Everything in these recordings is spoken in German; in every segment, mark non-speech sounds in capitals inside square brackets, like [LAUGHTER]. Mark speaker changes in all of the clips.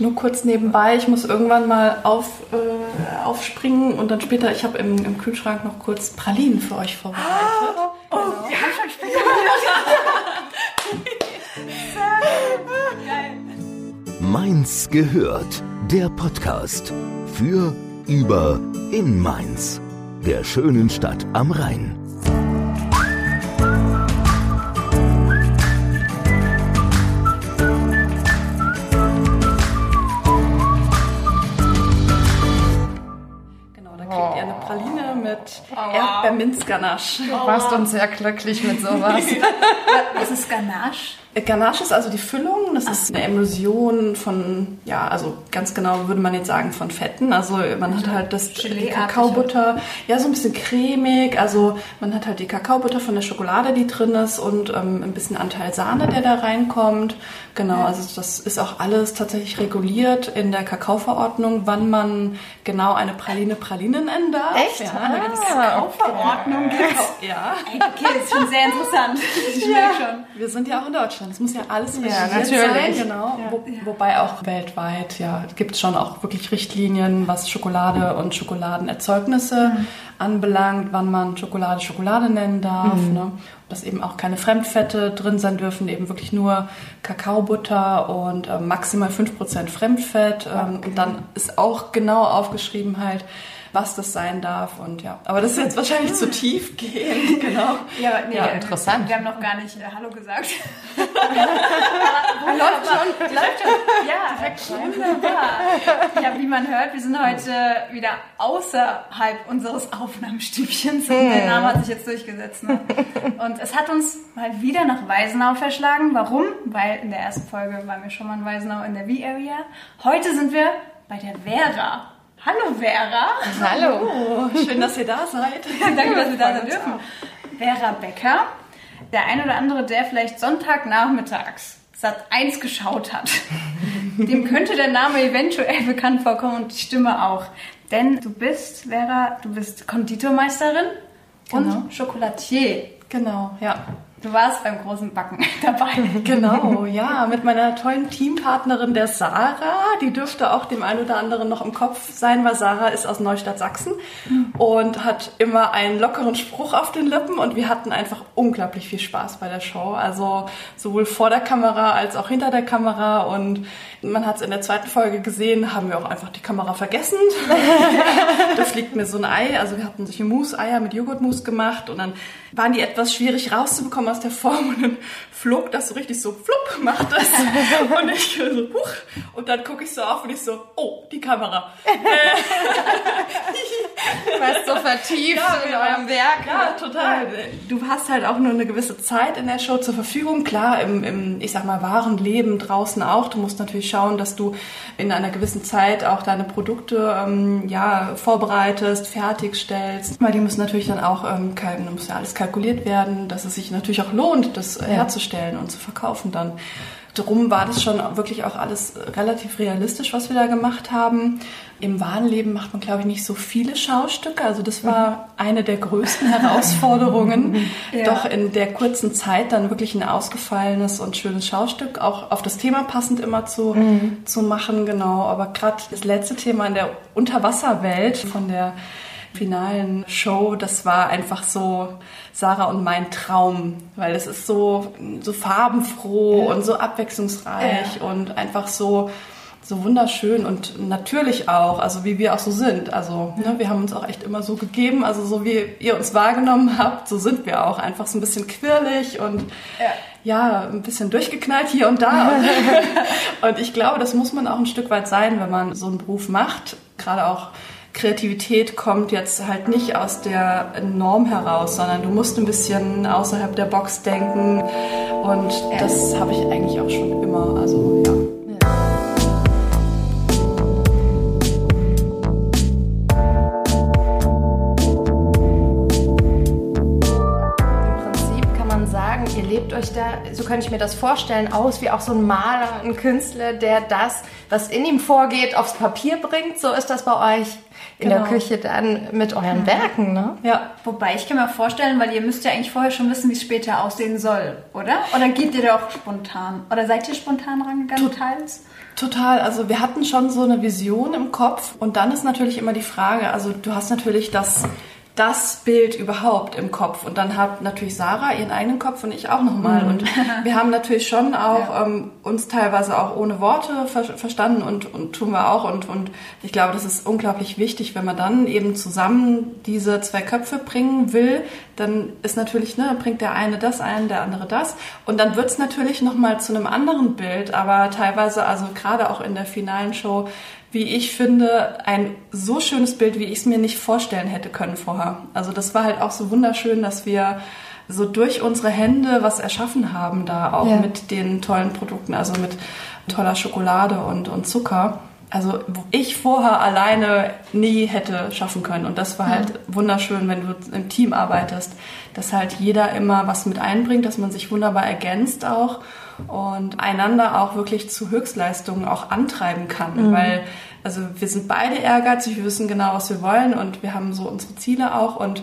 Speaker 1: nur kurz nebenbei. Ich muss irgendwann mal auf, äh, aufspringen und dann später, ich habe im, im Kühlschrank noch kurz Pralinen für euch vorbereitet. Ah, oh, genau. wir haben schon später. [LAUGHS]
Speaker 2: Mainz gehört. Der Podcast für, über, in Mainz. Der schönen Stadt am Rhein.
Speaker 1: Erdbeerminzganache.
Speaker 3: Du warst uns sehr glücklich mit sowas. [LAUGHS]
Speaker 4: Was ist Ganache?
Speaker 1: Ganache ist also die Füllung. Das Ach. ist eine Emulsion von, ja, also ganz genau würde man jetzt sagen von Fetten. Also man hat halt das die Kakaobutter, ja, so ein bisschen cremig. Also man hat halt die Kakaobutter von der Schokolade, die drin ist und ähm, ein bisschen Anteil Sahne, der da reinkommt. Genau, also das ist auch alles tatsächlich reguliert in der Kakaoverordnung, wann man genau eine Praline Praline nennen darf.
Speaker 4: Echt?
Speaker 1: Ja,
Speaker 4: ah, da gibt es Kakaoverordnung. Ja. Okay, das ist schon sehr interessant. [LAUGHS] Ich ja.
Speaker 1: schon. Wir sind ja auch in Deutschland. Es muss ja alles
Speaker 3: ja, natürlich.
Speaker 1: Sein. Genau. Ja. Wo, wobei auch weltweit, ja, gibt es schon auch wirklich Richtlinien, was Schokolade und Schokoladenerzeugnisse mhm. anbelangt, wann man Schokolade Schokolade nennen darf. Mhm. Ne? dass eben auch keine Fremdfette drin sein dürfen, eben wirklich nur Kakaobutter und äh, maximal 5% Fremdfett. Ähm, okay. Und dann ist auch genau aufgeschrieben halt, was das sein darf und ja. Aber das ist jetzt wahrscheinlich zu tief [LAUGHS] gehen, genau.
Speaker 4: Ja, nee, ja, interessant. Wir haben noch gar nicht äh, Hallo gesagt. [LAUGHS]
Speaker 1: läuft schon, läuft schon.
Speaker 4: Ja, [LAUGHS] direkt wunderbar. Ja, wie man hört, wir sind heute wieder außerhalb unseres Aufnahmestübchens. Hm. Der Name hat sich jetzt durchgesetzt. Ne? Und es hat uns mal wieder nach Weisenau verschlagen. Warum? Weil in der ersten Folge waren wir schon mal in Weisenau in der V-Area. Heute sind wir bei der Vera. Hallo Vera.
Speaker 1: Hallo. Schön, dass ihr da seid. [LAUGHS]
Speaker 4: Danke, dass wir da sein dürfen. Vera Becker. Der ein oder andere, der vielleicht Sonntagnachmittags Sat 1 geschaut hat, [LAUGHS] dem könnte der Name eventuell bekannt vorkommen und die Stimme auch. Denn du bist, Vera, du bist Konditormeisterin genau. und Chocolatier.
Speaker 1: Genau, ja.
Speaker 4: Du warst beim großen Backen [LAUGHS] dabei.
Speaker 1: Genau, ja, mit meiner tollen Teampartnerin der Sarah. Die dürfte auch dem einen oder anderen noch im Kopf sein, weil Sarah ist aus Neustadt Sachsen und hat immer einen lockeren Spruch auf den Lippen und wir hatten einfach unglaublich viel Spaß bei der Show. Also sowohl vor der Kamera als auch hinter der Kamera und man hat es in der zweiten Folge gesehen, haben wir auch einfach die Kamera vergessen. [LAUGHS] da fliegt mir so ein Ei, also wir hatten solche Mousse-Eier mit Joghurtmousse gemacht und dann waren die etwas schwierig rauszubekommen aus der Form und dann flog das so richtig so, flupp, macht das. Und ich so, huch. Und dann gucke ich so auf und ich so, oh, die Kamera.
Speaker 3: du warst so vertieft ja, in eurem Werk.
Speaker 1: Ja, total. Du hast halt auch nur eine gewisse Zeit in der Show zur Verfügung. Klar, im, im ich sag mal, wahren Leben draußen auch. Du musst natürlich schauen, dass du in einer gewissen Zeit auch deine Produkte ähm, ja, vorbereitest, fertigstellst. Weil die müssen natürlich dann auch, ähm, muss ja alles kalkuliert werden, dass es sich natürlich auch lohnt, das ja. herzustellen und zu verkaufen dann. Drum war das schon wirklich auch alles relativ realistisch, was wir da gemacht haben. Im wahren Leben macht man, glaube ich, nicht so viele Schaustücke. Also das war mhm. eine der größten [LAUGHS] Herausforderungen, ja. doch in der kurzen Zeit dann wirklich ein ausgefallenes und schönes Schaustück, auch auf das Thema passend immer zu, mhm. zu machen. Genau, aber gerade das letzte Thema in der Unterwasserwelt von der finalen Show, das war einfach so Sarah und mein Traum, weil es ist so, so farbenfroh ja. und so abwechslungsreich ja. und einfach so, so wunderschön und natürlich auch, also wie wir auch so sind. Also ne, wir haben uns auch echt immer so gegeben, also so wie ihr uns wahrgenommen habt, so sind wir auch. Einfach so ein bisschen quirlig und ja, ja ein bisschen durchgeknallt hier und da. [LAUGHS] und ich glaube, das muss man auch ein Stück weit sein, wenn man so einen Beruf macht. Gerade auch Kreativität kommt jetzt halt nicht aus der Norm heraus, sondern du musst ein bisschen außerhalb der Box denken. Und das habe ich eigentlich auch schon immer. Also ja.
Speaker 3: Da, so könnte ich mir das vorstellen, aus wie auch so ein Maler, ein Künstler, der das, was in ihm vorgeht, aufs Papier bringt. So ist das bei euch in
Speaker 1: Genau.
Speaker 3: der Küche dann mit euren Werken, ne?
Speaker 1: Ja,
Speaker 4: Wobei ich kann mir vorstellen, weil ihr müsst ja eigentlich vorher schon wissen, wie es später aussehen soll, oder? Oder geht ihr da auch spontan? Oder seid ihr spontan rangegangen teils?
Speaker 1: Total, also wir hatten schon so eine Vision im Kopf und dann ist natürlich immer die Frage, also du hast natürlich das, das Bild überhaupt im Kopf. Und dann hat natürlich Sarah ihren eigenen Kopf und ich auch nochmal und wir haben natürlich schon auch ähm, uns teilweise auch ohne Worte ver verstanden und, und tun wir auch. Und, und ich glaube, das ist unglaublich wichtig, wenn man dann eben zusammen diese zwei Köpfe bringen will, dann ist natürlich, ne, bringt der eine das ein, der andere das. Und dann wird es natürlich nochmal zu einem anderen Bild, aber teilweise, also gerade auch in der finalen Show, wie ich finde, ein so schönes Bild, wie ich es mir nicht vorstellen hätte können vorher. Also das war halt auch so wunderschön, dass wir so durch unsere Hände was erschaffen haben da auch
Speaker 3: Ja.
Speaker 1: mit den tollen Produkten, also mit toller Schokolade und, und Zucker. Also wo ich vorher alleine nie hätte schaffen können. Und das war halt wunderschön, wenn du im Team arbeitest, dass halt jeder immer was mit einbringt, dass man sich wunderbar ergänzt auch und einander auch wirklich zu Höchstleistungen auch antreiben kann. Weil, also wir sind beide ehrgeizig, wir wissen genau, was wir wollen und wir haben so unsere Ziele auch und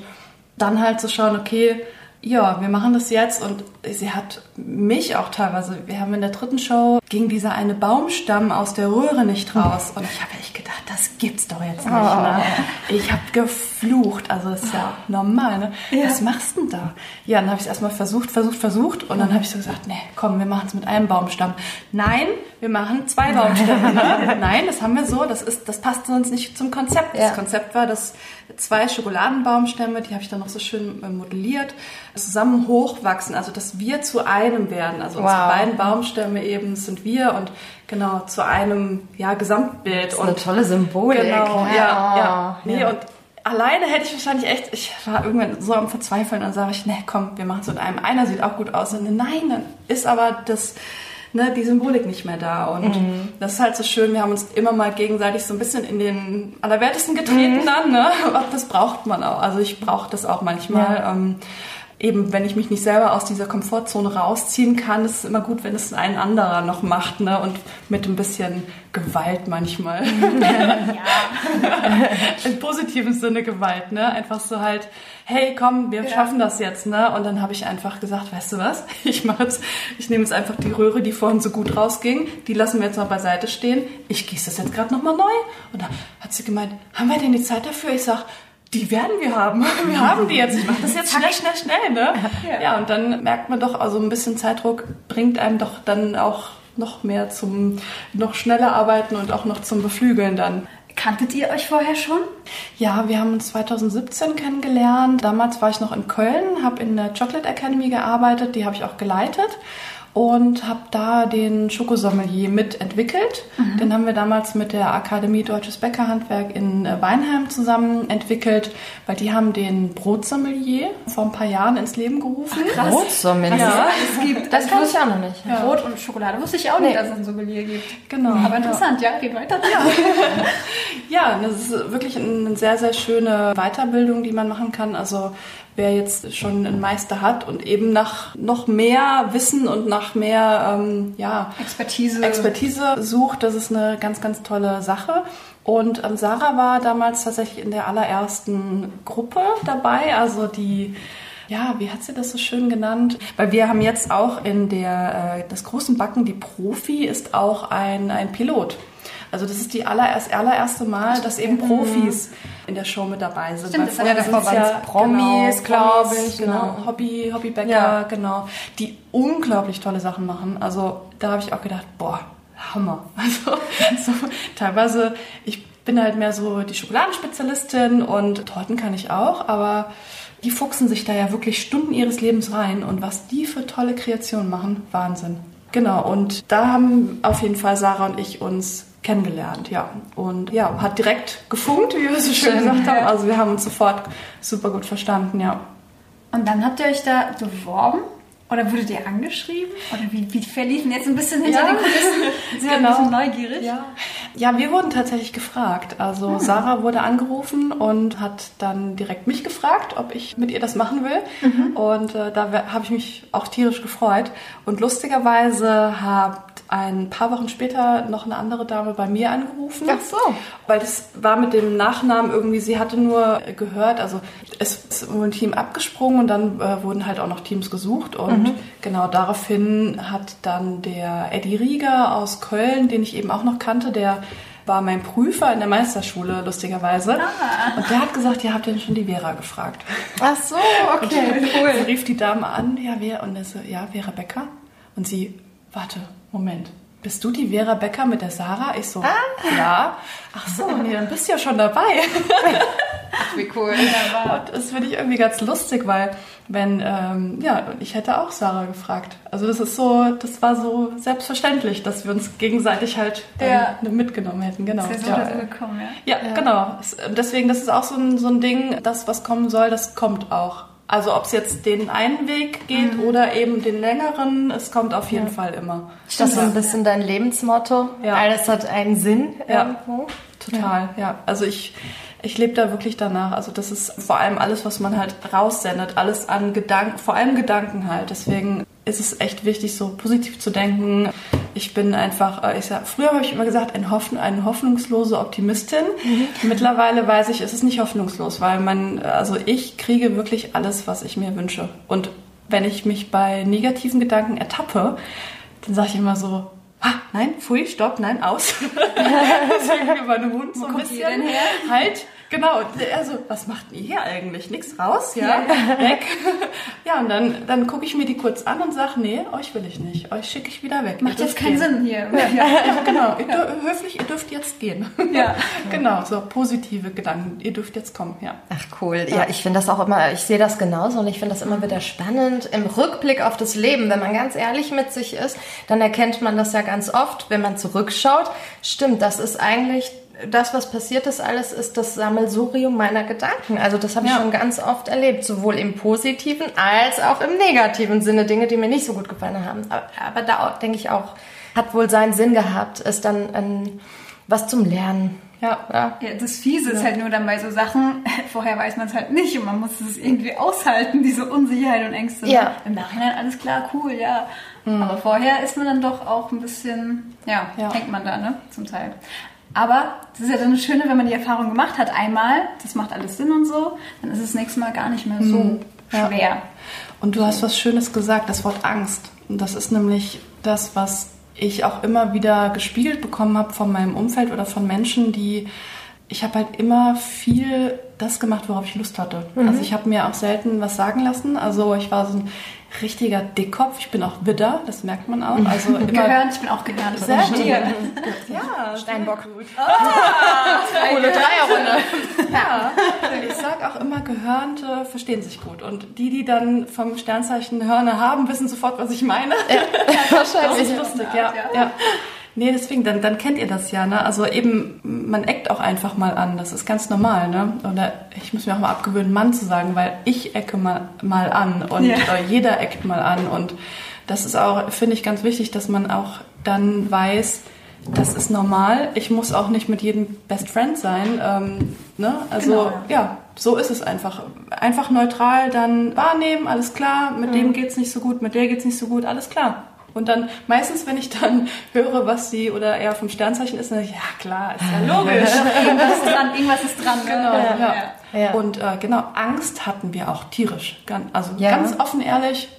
Speaker 1: dann halt zu schauen, okay, ja, wir machen das jetzt und sie hat mich auch teilweise, wir haben in der dritten Show, ging dieser eine Baumstamm aus der Röhre nicht raus und ich habe echt gedacht, das gibt's doch jetzt nicht. Ne? Ich habe geflucht, also das ist ja normal, ne? Was machst du denn da? Ja, dann habe ich es erstmal versucht, versucht, versucht und dann habe ich so gesagt, nee, komm, wir machen es mit einem Baumstamm. Nein, wir machen zwei Baumstämme. Ne? [LAUGHS] Nein, das haben wir so, das ist, das passt sonst nicht zum Konzept.
Speaker 3: Ja.
Speaker 1: Das Konzept war, dass zwei Schokoladenbaumstämme, die habe ich dann noch so schön modelliert, zusammen hochwachsen, also dass wir zu einem werden. Also unsere
Speaker 3: Wow.
Speaker 1: beiden Baumstämme eben sind wir und genau zu einem ja, Gesamtbild.
Speaker 3: Das ist eine
Speaker 1: und
Speaker 3: tolle Symbolik.
Speaker 1: Genau, ja, ja.
Speaker 3: Oh,
Speaker 1: Nee,
Speaker 3: ja.
Speaker 1: und alleine hätte ich wahrscheinlich echt, ich war irgendwann so am Verzweifeln und sage ich, nee, komm, wir machen es mit einem. Einer sieht auch gut aus. Und nein, dann ist aber das, ne, die Symbolik nicht mehr da. Und
Speaker 3: Mhm.
Speaker 1: das ist halt so schön, wir haben uns immer mal gegenseitig so ein bisschen in den Allerwertesten getreten
Speaker 3: Mhm.
Speaker 1: dann, ne? [LAUGHS] Aber das braucht man auch. Also ich brauche das auch manchmal. Ähm, Eben, wenn ich mich nicht selber aus dieser Komfortzone rausziehen kann, ist es immer gut, wenn es ein anderer noch macht, ne? Und mit ein bisschen Gewalt manchmal. [LAUGHS] Im positiven Sinne Gewalt, ne? Einfach so halt, hey, komm, wir schaffen das jetzt, ne? Und dann habe ich einfach gesagt, weißt du was? [LAUGHS] Ich mache jetzt, ich nehme jetzt einfach die Röhre, die vorhin so gut rausging, die lassen wir jetzt mal beiseite stehen. Ich gieße das jetzt gerade nochmal neu. Und da hat sie gemeint, haben wir denn die Zeit dafür? Ich sag, die werden wir haben. [LAUGHS] Wir haben die jetzt. Ich mache das jetzt schnell, schnell, schnell, ne? Ja. und dann merkt man doch, also ein bisschen Zeitdruck bringt einem doch dann auch noch mehr zum noch schneller arbeiten und auch noch zum Beflügeln dann.
Speaker 4: Kanntet ihr euch vorher schon?
Speaker 1: Ja, wir haben uns 2017 kennengelernt. Damals war ich noch in Köln, habe in der Chocolate Academy gearbeitet, die habe ich auch geleitet und habe da den Schokosommelier mitentwickelt. Den haben wir damals mit der Akademie Deutsches Bäckerhandwerk in äh, Weinheim zusammen entwickelt, weil die haben den Brotsommelier vor ein paar Jahren ins Leben gerufen.
Speaker 3: Brotsommelier.
Speaker 1: Ja.
Speaker 4: Es gibt
Speaker 3: Das kann ich auch noch nicht.
Speaker 4: Brot und Schokolade. Wusste ich auch nicht, dass es ein Sommelier gibt.
Speaker 1: Genau.
Speaker 4: Aber interessant, ja, geht weiter.
Speaker 1: Ja, [LAUGHS] das ist wirklich eine sehr, sehr schöne Weiterbildung, die man machen kann. Also wer jetzt schon einen Meister hat und eben nach noch mehr Wissen und nach mehr ähm, ja,
Speaker 4: Expertise.
Speaker 1: Expertise sucht, das ist eine ganz, ganz tolle Sache. Und ähm, Sarah war damals tatsächlich in der allerersten Gruppe dabei, also die ja, wie hat sie das so schön genannt? Weil wir haben jetzt auch in der, äh, das großen Backen, die Profi ist auch ein, ein Pilot. Also das ist die allererst, allererste Mal, dass eben Profis in der Show mit dabei sind.
Speaker 4: Stimmt,
Speaker 1: Weil
Speaker 4: das
Speaker 1: vorher
Speaker 3: ja Promis, glaub ich,
Speaker 1: Genau,
Speaker 3: genau.
Speaker 1: Hobby, Hobbybäcker,
Speaker 3: Ja.
Speaker 1: genau. Die unglaublich tolle Sachen machen. Also da habe ich auch gedacht, boah, Hammer. [LAUGHS] Also so, teilweise, ich bin halt mehr so die Schokoladenspezialistin und Torten kann ich auch, aber die fuchsen sich da ja wirklich Stunden ihres Lebens rein und was die für tolle Kreationen machen, Wahnsinn. Genau, und da haben auf jeden Fall Sarah und ich uns kennengelernt, ja. Und ja, hat direkt gefunkt, wie wir so schön gesagt haben. Also wir haben uns sofort super gut verstanden, ja.
Speaker 4: Und dann habt ihr euch da beworben? Oder wurdet ihr angeschrieben? Oder wie, wie verliefen jetzt ein bisschen hinter
Speaker 1: Ja.
Speaker 4: den Kulissen? [LAUGHS] Sind wir
Speaker 1: Genau.
Speaker 4: ein bisschen neugierig?
Speaker 1: Ja, Ja, wir wurden tatsächlich gefragt. Also
Speaker 4: Ah.
Speaker 1: Sarah wurde angerufen und hat dann direkt mich gefragt, ob ich mit ihr das machen will.
Speaker 4: Mhm.
Speaker 1: Und äh, da habe ich mich auch tierisch gefreut. Und lustigerweise hat ein paar Wochen später noch eine andere Dame bei mir angerufen.
Speaker 3: Ach so.
Speaker 1: Weil das war mit dem Nachnamen irgendwie, sie hatte nur gehört, also es ist wohl ein Team abgesprungen und dann äh, wurden halt auch noch Teams gesucht. Und genau daraufhin hat dann der Eddie Rieger aus Köln, den ich eben auch noch kannte, der war mein Prüfer in der Meisterschule, lustigerweise. Und der hat gesagt, ja, habt ihr denn schon die Vera gefragt?
Speaker 3: Ach so, okay,
Speaker 1: Dann
Speaker 3: cool.
Speaker 1: rief die Dame an, ja, wer? Und er so, ja, Vera Becker. Und sie, warte, Moment. Bist du die Vera Becker mit der Sarah? Ich so, ja. Ach so, nee, dann bist du ja schon dabei.
Speaker 3: Wie cool.
Speaker 1: Und das finde ich irgendwie ganz lustig, weil wenn, ähm, ja, ich hätte auch Sarah gefragt. Also das ist so, das war so selbstverständlich, dass wir uns gegenseitig halt ähm,
Speaker 4: Ja.
Speaker 1: mitgenommen hätten. Genau.
Speaker 4: Ist ja so
Speaker 1: ja.
Speaker 4: gekommen, ja.
Speaker 1: Ja, genau. Es- Deswegen, das ist auch so ein, so ein Ding, das, was kommen soll, das kommt auch. Also ob es jetzt den einen Weg geht oder eben den längeren, es kommt auf jeden Fall immer.
Speaker 3: Das ist ein bisschen dein Lebensmotto.
Speaker 1: Ja.
Speaker 3: Alles hat einen Sinn
Speaker 1: Ja.
Speaker 3: irgendwo.
Speaker 1: Total, ja. Also ich, ich lebe da wirklich danach. Also das ist vor allem alles, was man halt raussendet, alles an Gedanken, vor allem Gedanken halt. Deswegen ist es echt wichtig, so positiv zu denken. Ich bin einfach, äh, ich sag, früher habe ich immer gesagt, ein Hoffen, eine hoffnungslose Optimistin. Mittlerweile weiß ich, es ist nicht hoffnungslos, weil man, also ich kriege wirklich alles, was ich mir wünsche. Und wenn ich mich bei negativen Gedanken ertappe, dann sage ich immer so, ah, nein, pfui, stopp, nein, aus. [LAUGHS] Deswegen über den Mund so ein bisschen. Halt, genau. Also, was macht ihr hier eigentlich? Nix raus, ja? [LAUGHS] Weg. Ja, und dann, dann gucke ich mir die kurz an und sage, nee, euch will ich nicht. Euch schicke ich wieder weg.
Speaker 4: Macht jetzt keinen
Speaker 1: gehen.
Speaker 4: Sinn hier.
Speaker 1: Ja, genau. Ihr dür höflich, ihr dürft jetzt gehen.
Speaker 4: Ja. [LAUGHS]
Speaker 1: Genau, so positive Gedanken. Ihr dürft jetzt kommen, ja.
Speaker 3: Ach cool. Ja, ich finde das auch immer, ich sehe das genauso und ich finde das immer wieder spannend. Im Rückblick auf das Leben, wenn man ganz ehrlich mit sich ist, dann erkennt man das ja ganz oft, wenn man zurückschaut. Stimmt, das ist eigentlich das, was passiert ist, alles ist das Sammelsurium meiner Gedanken. Also das habe ich
Speaker 1: Ja.
Speaker 3: schon ganz oft erlebt, sowohl im positiven als auch im negativen Sinne, Dinge, die mir nicht so gut gefallen haben. Aber, aber da denke ich auch, hat wohl seinen Sinn gehabt, ist dann ein, was zum Lernen.
Speaker 1: Ja.
Speaker 3: Ja.
Speaker 4: Ja, das Fiese ist halt nur dann bei so Sachen, [LAUGHS] vorher weiß man es halt nicht und man muss es irgendwie aushalten, diese Unsicherheit und Ängste.
Speaker 3: Ja.
Speaker 4: Im Nachhinein alles klar, cool, ja. Aber vorher ist man dann doch auch ein bisschen, ja,
Speaker 1: Ja.
Speaker 4: hängt man da, ne, zum Teil. Aber das ist ja dann das Schöne, wenn man die Erfahrung gemacht hat, einmal, das macht alles Sinn und so, dann ist es nächstes Mal gar nicht mehr so
Speaker 1: Ja.
Speaker 4: schwer.
Speaker 1: Und du hast was Schönes gesagt, das Wort Angst. Und das ist nämlich das, was ich auch immer wieder gespiegelt bekommen habe von meinem Umfeld oder von Menschen, die ich habe halt immer viel das gemacht, worauf ich Lust hatte. Also ich habe mir auch selten was sagen lassen. Also ich war so ein richtiger Dickkopf. Ich bin auch Widder, das merkt man auch. Also [LAUGHS] immer
Speaker 4: Gehören, ich bin auch gehören.
Speaker 1: Sehr.
Speaker 4: Stier. [LAUGHS]
Speaker 1: Ja,
Speaker 3: Steinbock. Coole [LAUGHS] Dreierrunde.
Speaker 1: Ja, ich sag auch immer, Gehörnte verstehen sich gut. Und die, die dann vom Sternzeichen Hörner haben, wissen sofort, was ich meine. Das
Speaker 3: Wahrscheinlich.
Speaker 1: ist lustig, ja.
Speaker 4: Ja.
Speaker 1: ja. Nee, deswegen, dann, dann kennt ihr das ja, ne? Also eben, man eckt auch einfach mal an. Das ist ganz normal, ne? Oder ich muss mir auch mal abgewöhnen, Mann zu sagen, weil ich ecke mal, mal an und
Speaker 4: Ja.
Speaker 1: äh, jeder eckt mal an. Und das ist auch, finde ich, ganz wichtig, dass man auch dann weiß, das ist normal. Ich muss auch nicht mit jedem Best Friend sein. Ähm, ne? Also
Speaker 4: Genau,
Speaker 1: ja, so ist es einfach. Einfach neutral dann wahrnehmen, alles klar, mit dem geht's nicht so gut, mit der geht's nicht so gut, alles klar. Und dann meistens, wenn ich dann höre, was sie oder er vom Sternzeichen ist, dann sage ich, ja klar, ist ja logisch. [LAUGHS]
Speaker 4: Irgendwas ist dran, irgendwas ist dran. ne?
Speaker 1: Genau, ja.
Speaker 3: Ja.
Speaker 1: Und äh, genau, Angst hatten wir auch tierisch. Ganz, also
Speaker 3: Ja.
Speaker 1: ganz offen ehrlich,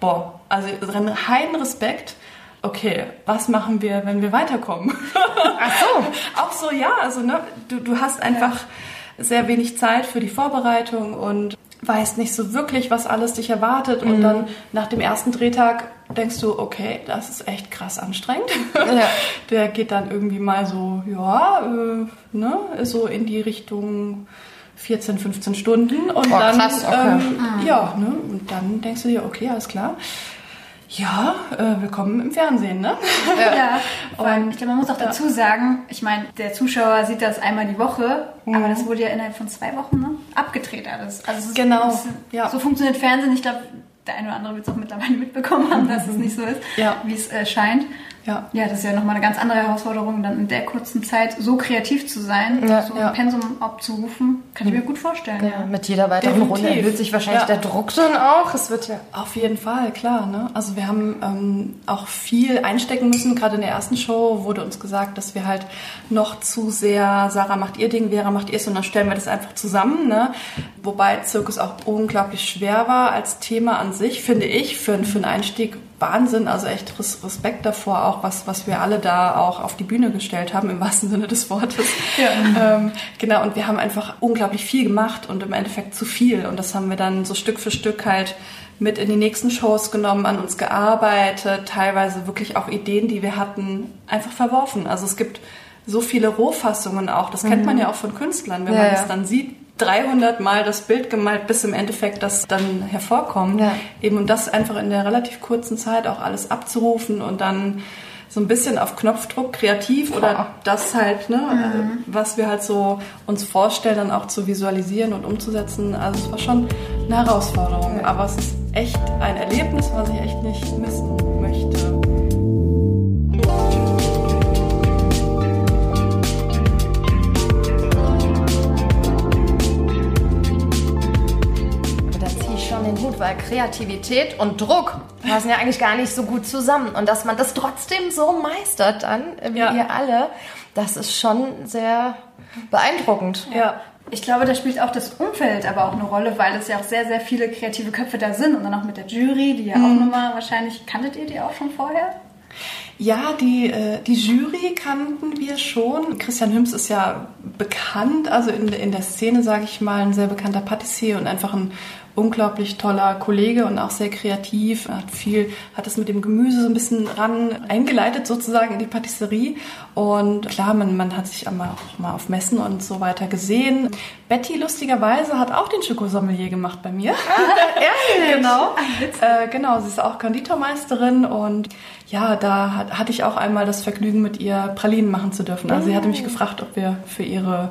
Speaker 1: boah, also einen heiden Respekt. Okay, was machen wir, wenn wir weiterkommen? [LAUGHS]
Speaker 3: Ach so. [LAUGHS]
Speaker 1: auch so, ja, also ne, du, du hast einfach sehr wenig Zeit für die Vorbereitung und weißt nicht so wirklich, was alles dich erwartet. Und dann nach dem ersten Drehtag denkst du, okay, das ist echt krass anstrengend. [LAUGHS] Der geht dann irgendwie mal so, ja, äh, ne, so in die Richtung 14, 15 Stunden. Und
Speaker 3: Oh,
Speaker 1: dann,
Speaker 3: krass, okay.
Speaker 1: ähm, ja, ne, und dann denkst du dir, okay, alles klar. Ja, äh, willkommen im Fernsehen, ne?
Speaker 4: Ja, [LAUGHS] vor allem, ich glaube, man muss auch dazu sagen, ich meine, der Zuschauer sieht das einmal die Woche, aber das wurde ja innerhalb von zwei Wochen ne, abgedreht alles. Also es ist,
Speaker 1: Genau,
Speaker 4: ist,
Speaker 1: ja.
Speaker 4: So funktioniert Fernsehen. Ich glaube, der eine oder andere wird es auch mittlerweile [LAUGHS] mitbekommen haben, dass es nicht so ist,
Speaker 1: Ja.
Speaker 4: wie es äh, scheint.
Speaker 1: Ja.
Speaker 4: Ja, das ist ja nochmal eine ganz andere Herausforderung, dann in der kurzen Zeit so kreativ zu sein,
Speaker 3: Ja,
Speaker 4: so ein
Speaker 1: ja.
Speaker 4: Pensum abzurufen. Kann ich mir gut vorstellen.
Speaker 3: Ja, mit jeder weiteren
Speaker 1: Definitiv.
Speaker 3: Runde erhöht sich wahrscheinlich
Speaker 1: Ja.
Speaker 3: der Druck dann auch. Es wird ja.
Speaker 1: Auf jeden Fall, klar. Ne? Also wir haben ähm, auch viel einstecken müssen. Gerade in der ersten Show wurde uns gesagt, dass wir halt noch zu sehr, Sarah macht ihr Ding, Vera macht ihrs und dann stellen wir das einfach zusammen. Ne? Wobei Zirkus auch unglaublich schwer war als Thema an sich, finde ich, für, für einen Einstieg Wahnsinn. Also echt Res- Respekt davor auch, was, was wir alle da auch auf die Bühne gestellt haben, im wahrsten Sinne des Wortes. Ähm, genau, und wir haben einfach unglaublich viel gemacht und im Endeffekt zu viel. Und das haben wir dann so Stück für Stück halt mit in die nächsten Shows genommen, an uns gearbeitet, teilweise wirklich auch Ideen, die wir hatten, einfach verworfen. Also es gibt so viele Rohfassungen auch. Das kennt man ja auch von Künstlern, wenn
Speaker 3: Ja,
Speaker 1: man
Speaker 3: ja.
Speaker 1: das dann sieht. 300 Mal das Bild gemalt, bis im Endeffekt das dann hervorkommt.
Speaker 3: Ja.
Speaker 1: Eben und das einfach in der relativ kurzen Zeit auch alles abzurufen und dann so ein bisschen auf Knopfdruck kreativ oder das halt, ne, äh, was wir halt so uns vorstellen, dann auch zu visualisieren und umzusetzen. Also es war schon eine Herausforderung, aber es ist echt ein Erlebnis, was ich echt nicht missen
Speaker 3: weil Kreativität und Druck passen ja eigentlich gar nicht so gut zusammen. Und dass man das trotzdem so meistert dann, äh, wie
Speaker 1: Ja.
Speaker 3: ihr alle, das ist schon sehr beeindruckend.
Speaker 1: Ja.
Speaker 4: Ich glaube, da spielt auch das Umfeld aber auch eine Rolle, weil es ja auch sehr, sehr viele kreative Köpfe da sind und dann auch mit der Jury, die ja auch nochmal wahrscheinlich, kanntet ihr die auch schon vorher?
Speaker 1: Ja, die, äh, die Jury kannten wir schon. Christian Hüms ist ja bekannt, also in, der- in der Szene, sage ich mal, ein sehr bekannter Patissier und einfach ein unglaublich toller Kollege und auch sehr kreativ. Er hat viel, hat es mit dem Gemüse so ein bisschen ran eingeleitet sozusagen in die Patisserie. Und klar, man, man hat sich einmal auch mal auf Messen und so weiter gesehen. Betty lustigerweise hat auch den Schokosommelier gemacht bei mir. [LAUGHS] ehrlich? genau. Äh, genau, sie ist auch Konditormeisterin und ja, da hat, hatte ich auch einmal das Vergnügen, mit ihr Pralinen machen zu dürfen. Also sie hatte mich gefragt, ob wir für ihre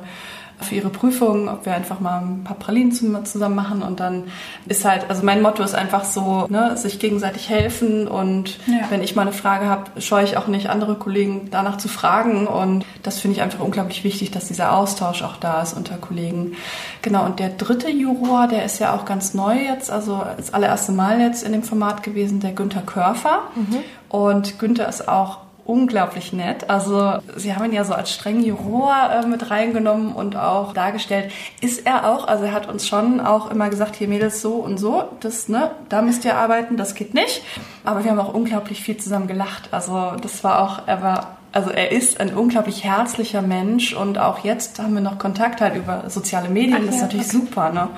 Speaker 1: für ihre Prüfung, ob wir einfach mal ein paar Pralinen zusammen machen und dann ist halt, also mein Motto ist einfach so, ne, sich gegenseitig helfen und
Speaker 4: Ja.
Speaker 1: wenn ich mal eine Frage habe, scheue ich auch nicht, andere Kollegen danach zu fragen und das finde ich einfach unglaublich wichtig, dass dieser Austausch auch da ist unter Kollegen. Genau, und der dritte Juror, der ist ja auch ganz neu jetzt, also das allererste Mal jetzt in dem Format gewesen, der Günther Körfer und Günther ist auch unglaublich nett. Also sie haben ihn ja so als strengen Juror äh, mit reingenommen und auch dargestellt. Ist er auch, also er hat uns schon auch immer gesagt, hier Mädels so und so, das, ne, da müsst ihr arbeiten, das geht nicht. Aber wir haben auch unglaublich viel zusammen gelacht. Also das war auch, er war, also er ist ein unglaublich herzlicher Mensch und auch jetzt haben wir noch Kontakt halt über soziale Medien. das ist
Speaker 4: ja,
Speaker 1: natürlich super, ne?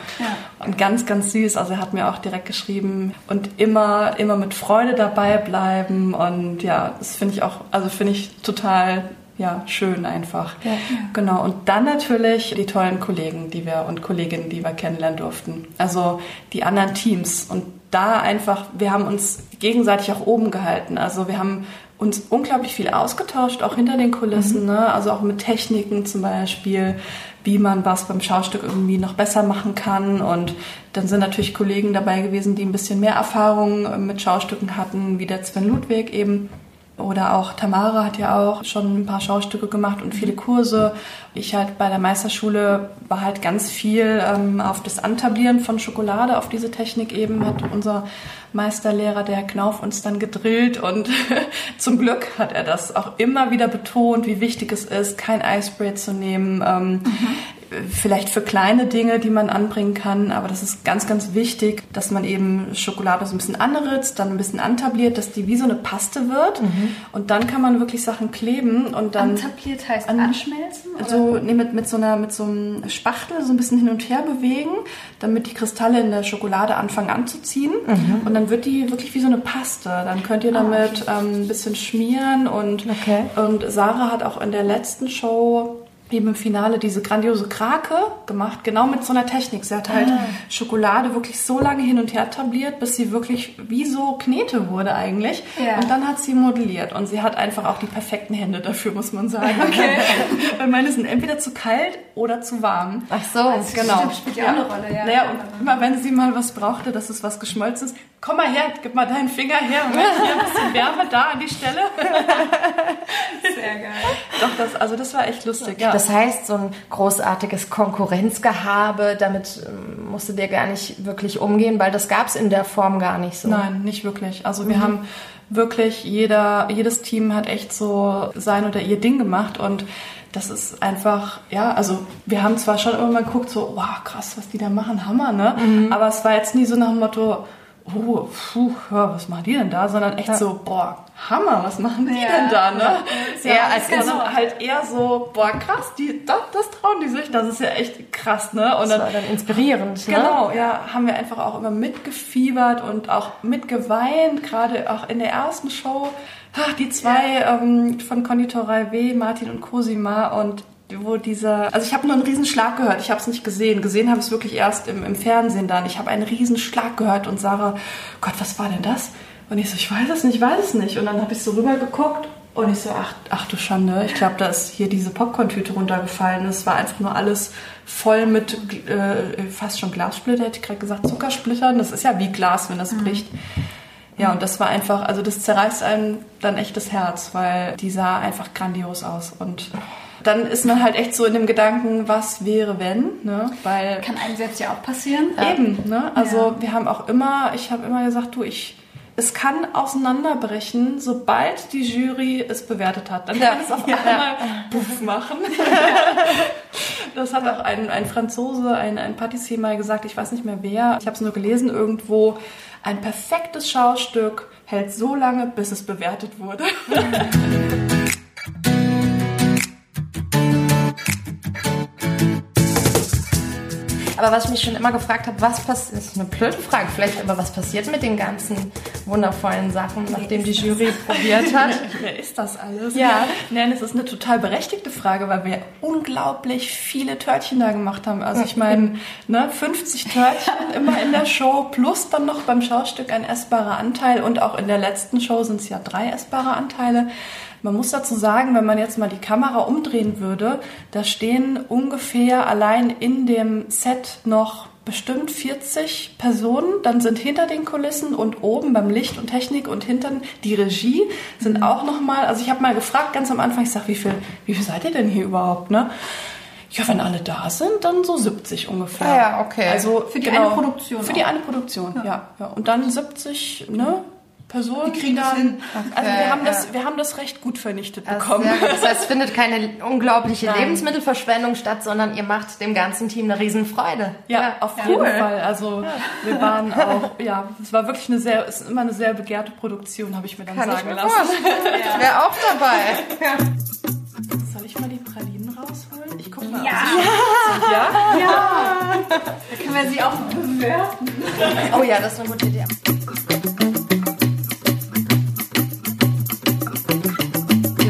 Speaker 1: Und ganz, ganz süß. Also er hat mir auch direkt geschrieben und immer, immer mit Freude dabei bleiben. Und ja, das finde ich auch, also finde ich total, ja, schön einfach. Genau. Und dann natürlich die tollen Kollegen, die wir und Kolleginnen, die wir kennenlernen durften. Also die anderen Teams. Und da einfach, wir haben uns gegenseitig auch oben gehalten. Also wir haben uns unglaublich viel ausgetauscht, auch hinter den Kulissen, ne? also auch mit Techniken zum Beispiel, wie man was beim Schaustück irgendwie noch besser machen kann. Und dann sind natürlich Kollegen dabei gewesen, die ein bisschen mehr Erfahrung mit Schaustücken hatten, wie der Sven Ludwig eben. Oder auch Tamara hat ja auch schon ein paar Schaustücke gemacht und viele Kurse. Ich halt bei der Meisterschule war halt ganz viel ähm, auf das Antablieren von Schokolade, auf diese Technik eben, hat unser Meisterlehrer, der Knauf, uns dann gedrillt und [LAUGHS] zum Glück hat er das auch immer wieder betont, wie wichtig es ist, kein Eispray zu nehmen. Ähm, Vielleicht für kleine Dinge, die man anbringen kann, aber das ist ganz, ganz wichtig, dass man eben Schokolade so ein bisschen anritzt, dann ein bisschen antabliert, dass die wie so eine Paste wird. Und dann kann man wirklich Sachen kleben und dann
Speaker 4: Antabliert heißt
Speaker 1: An-
Speaker 4: anschmelzen? Oder?
Speaker 1: so nee, mit, mit, so einer, mit so einem Spachtel so ein bisschen hin und her bewegen, damit die Kristalle in der Schokolade anfangen anzuziehen. Und dann wird die wirklich wie so eine Paste. Dann könnt ihr damit ähm, ein bisschen schmieren. Und,
Speaker 3: Okay.
Speaker 1: und Sarah hat auch in der letzten Show eben im Finale diese grandiose Krake gemacht, genau mit so einer Technik. Sie hat halt Schokolade wirklich so lange hin und her tabliert, bis sie wirklich wie so Knete wurde eigentlich.
Speaker 4: Ja.
Speaker 1: Und dann hat sie modelliert und sie hat einfach auch die perfekten Hände dafür, muss man sagen. [LAUGHS] [LAUGHS] Weil meine sind entweder zu kalt oder zu warm.
Speaker 3: Ach so.
Speaker 1: Genau.
Speaker 4: Stimmt, spielt ja auch eine Rolle, ja.
Speaker 1: Naja, und immer wenn sie mal was brauchte, dass es was Geschmolzenes, komm mal her, gib mal deinen Finger her. Moment, hier ein bisschen Wärme da an die Stelle. [LAUGHS]
Speaker 4: Sehr geil.
Speaker 1: Doch, das, also das war echt lustig. Ja.
Speaker 3: Das heißt, so ein großartiges Konkurrenzgehabe, damit ähm, musst du dir gar nicht wirklich umgehen, weil das gab es in der Form gar nicht so.
Speaker 1: Nein, nicht wirklich. Also wir haben wirklich, jeder, jedes Team hat echt so sein oder ihr Ding gemacht und das ist einfach, ja, also wir haben zwar schon immer mal geguckt, so, wow, krass, was die da machen, Hammer, ne? Aber es war jetzt nie so nach dem Motto, oh, puh, ja, was machen die denn da? Sondern echt so, boah, Hammer, was machen die
Speaker 4: Ja.
Speaker 1: denn da, ne?
Speaker 4: Ja,
Speaker 1: eher als
Speaker 4: genau.
Speaker 1: sondern halt eher so, boah, krass, die, das, das trauen die sich, das ist ja echt krass, ne? Und
Speaker 3: Das war dann inspirierend. Ne?
Speaker 1: Genau, ja, haben wir einfach auch immer mitgefiebert und auch mitgeweint, gerade auch in der ersten Show. Ach, die zwei ähm, von Konditorei W, Martin und Cosima und wo dieser, also ich habe nur einen riesen Schlag gehört, ich habe es nicht gesehen. Gesehen habe ich es wirklich erst im, im Fernsehen dann. Ich habe einen riesen Schlag gehört und Sarah, Gott, was war denn das? Und ich so, ich weiß es nicht, ich weiß es nicht. Und dann habe ich so rüber geguckt und ich so, ach, ach du Schande, ich glaube, da ist hier diese Popcorn-Tüte runtergefallen. Es war einfach nur alles voll mit äh, fast schon Glassplitter, hätte ich gerade gesagt, Zuckersplittern. Das ist ja wie Glas, wenn das bricht. Ja, und das war einfach, also das zerreißt einem dann echt das Herz, weil die sah einfach grandios aus. Und dann ist man halt echt so in dem Gedanken, was wäre wenn, ne? Weil
Speaker 4: Kann einem selbst ja auch passieren.
Speaker 1: Eben, ne? Also
Speaker 4: Ja.
Speaker 1: wir haben auch immer, ich habe immer gesagt, du, ich, es kann auseinanderbrechen, sobald die Jury es bewertet hat. Dann kann es auf einmal Puff machen. [LAUGHS] das hat auch ein, ein Franzose, ein, ein Patissier mal gesagt, ich weiß nicht mehr wer, ich habe es nur gelesen irgendwo, ein perfektes Schaustück hält so lange, bis es bewertet wurde. [LAUGHS]
Speaker 3: Aber was ich mich schon immer gefragt habe, was passiert, ist eine blöde Frage vielleicht, aber was passiert mit den ganzen wundervollen Sachen, nachdem die Jury [LAUGHS] probiert hat?
Speaker 1: Wer ist das alles?
Speaker 3: Ja.
Speaker 1: Nein, es ist eine total berechtigte Frage, weil wir unglaublich viele Törtchen da gemacht haben. Also ich meine, ne, 50 Törtchen [LAUGHS] immer in der Show, plus dann noch beim Schaustück ein essbarer Anteil und auch in der letzten Show sind es ja drei essbare Anteile. Man muss dazu sagen, wenn man jetzt mal die Kamera umdrehen würde, da stehen ungefähr allein in dem Set noch bestimmt 40 Personen, dann sind hinter den Kulissen und oben beim Licht und Technik und hinter die Regie sind auch noch mal, also ich habe mal gefragt ganz am Anfang, ich sag, wie viel, wie viel seid ihr denn hier überhaupt, ne? Ja, wenn alle da sind, dann so 70 ungefähr.
Speaker 3: Ah ja, okay.
Speaker 1: Also
Speaker 4: Für die eine Produktion
Speaker 1: Für die
Speaker 4: auch.
Speaker 1: eine Produktion, ja. ja. Und dann 70, ne? Personen,
Speaker 4: Die kriegen das
Speaker 1: dann,
Speaker 4: hin.
Speaker 1: Also
Speaker 3: Okay,
Speaker 1: wir haben das,
Speaker 3: ja.
Speaker 1: wir haben das recht gut vernichtet
Speaker 3: Das,
Speaker 1: bekommen.
Speaker 3: das heißt, es findet keine unglaubliche
Speaker 1: Nein.
Speaker 3: Lebensmittelverschwendung statt, sondern ihr macht dem ganzen Team eine Riesenfreude.
Speaker 1: Ja, auf jeden Fall. Also wir waren [LAUGHS] auch, ja, es war wirklich eine sehr, es ist immer eine sehr begehrte Produktion, habe ich mir dann
Speaker 3: Kann ich
Speaker 1: sagen
Speaker 3: mir
Speaker 1: lassen.
Speaker 3: vorstellen. Ich wäre auch dabei. [LAUGHS]
Speaker 1: Soll ich mal die Pralinen rausholen? Ich guck mal.
Speaker 4: Ja.
Speaker 1: ja?
Speaker 4: Ja. Da können wir sie auch bewerten.
Speaker 3: Oh ja, das ist eine gute Idee.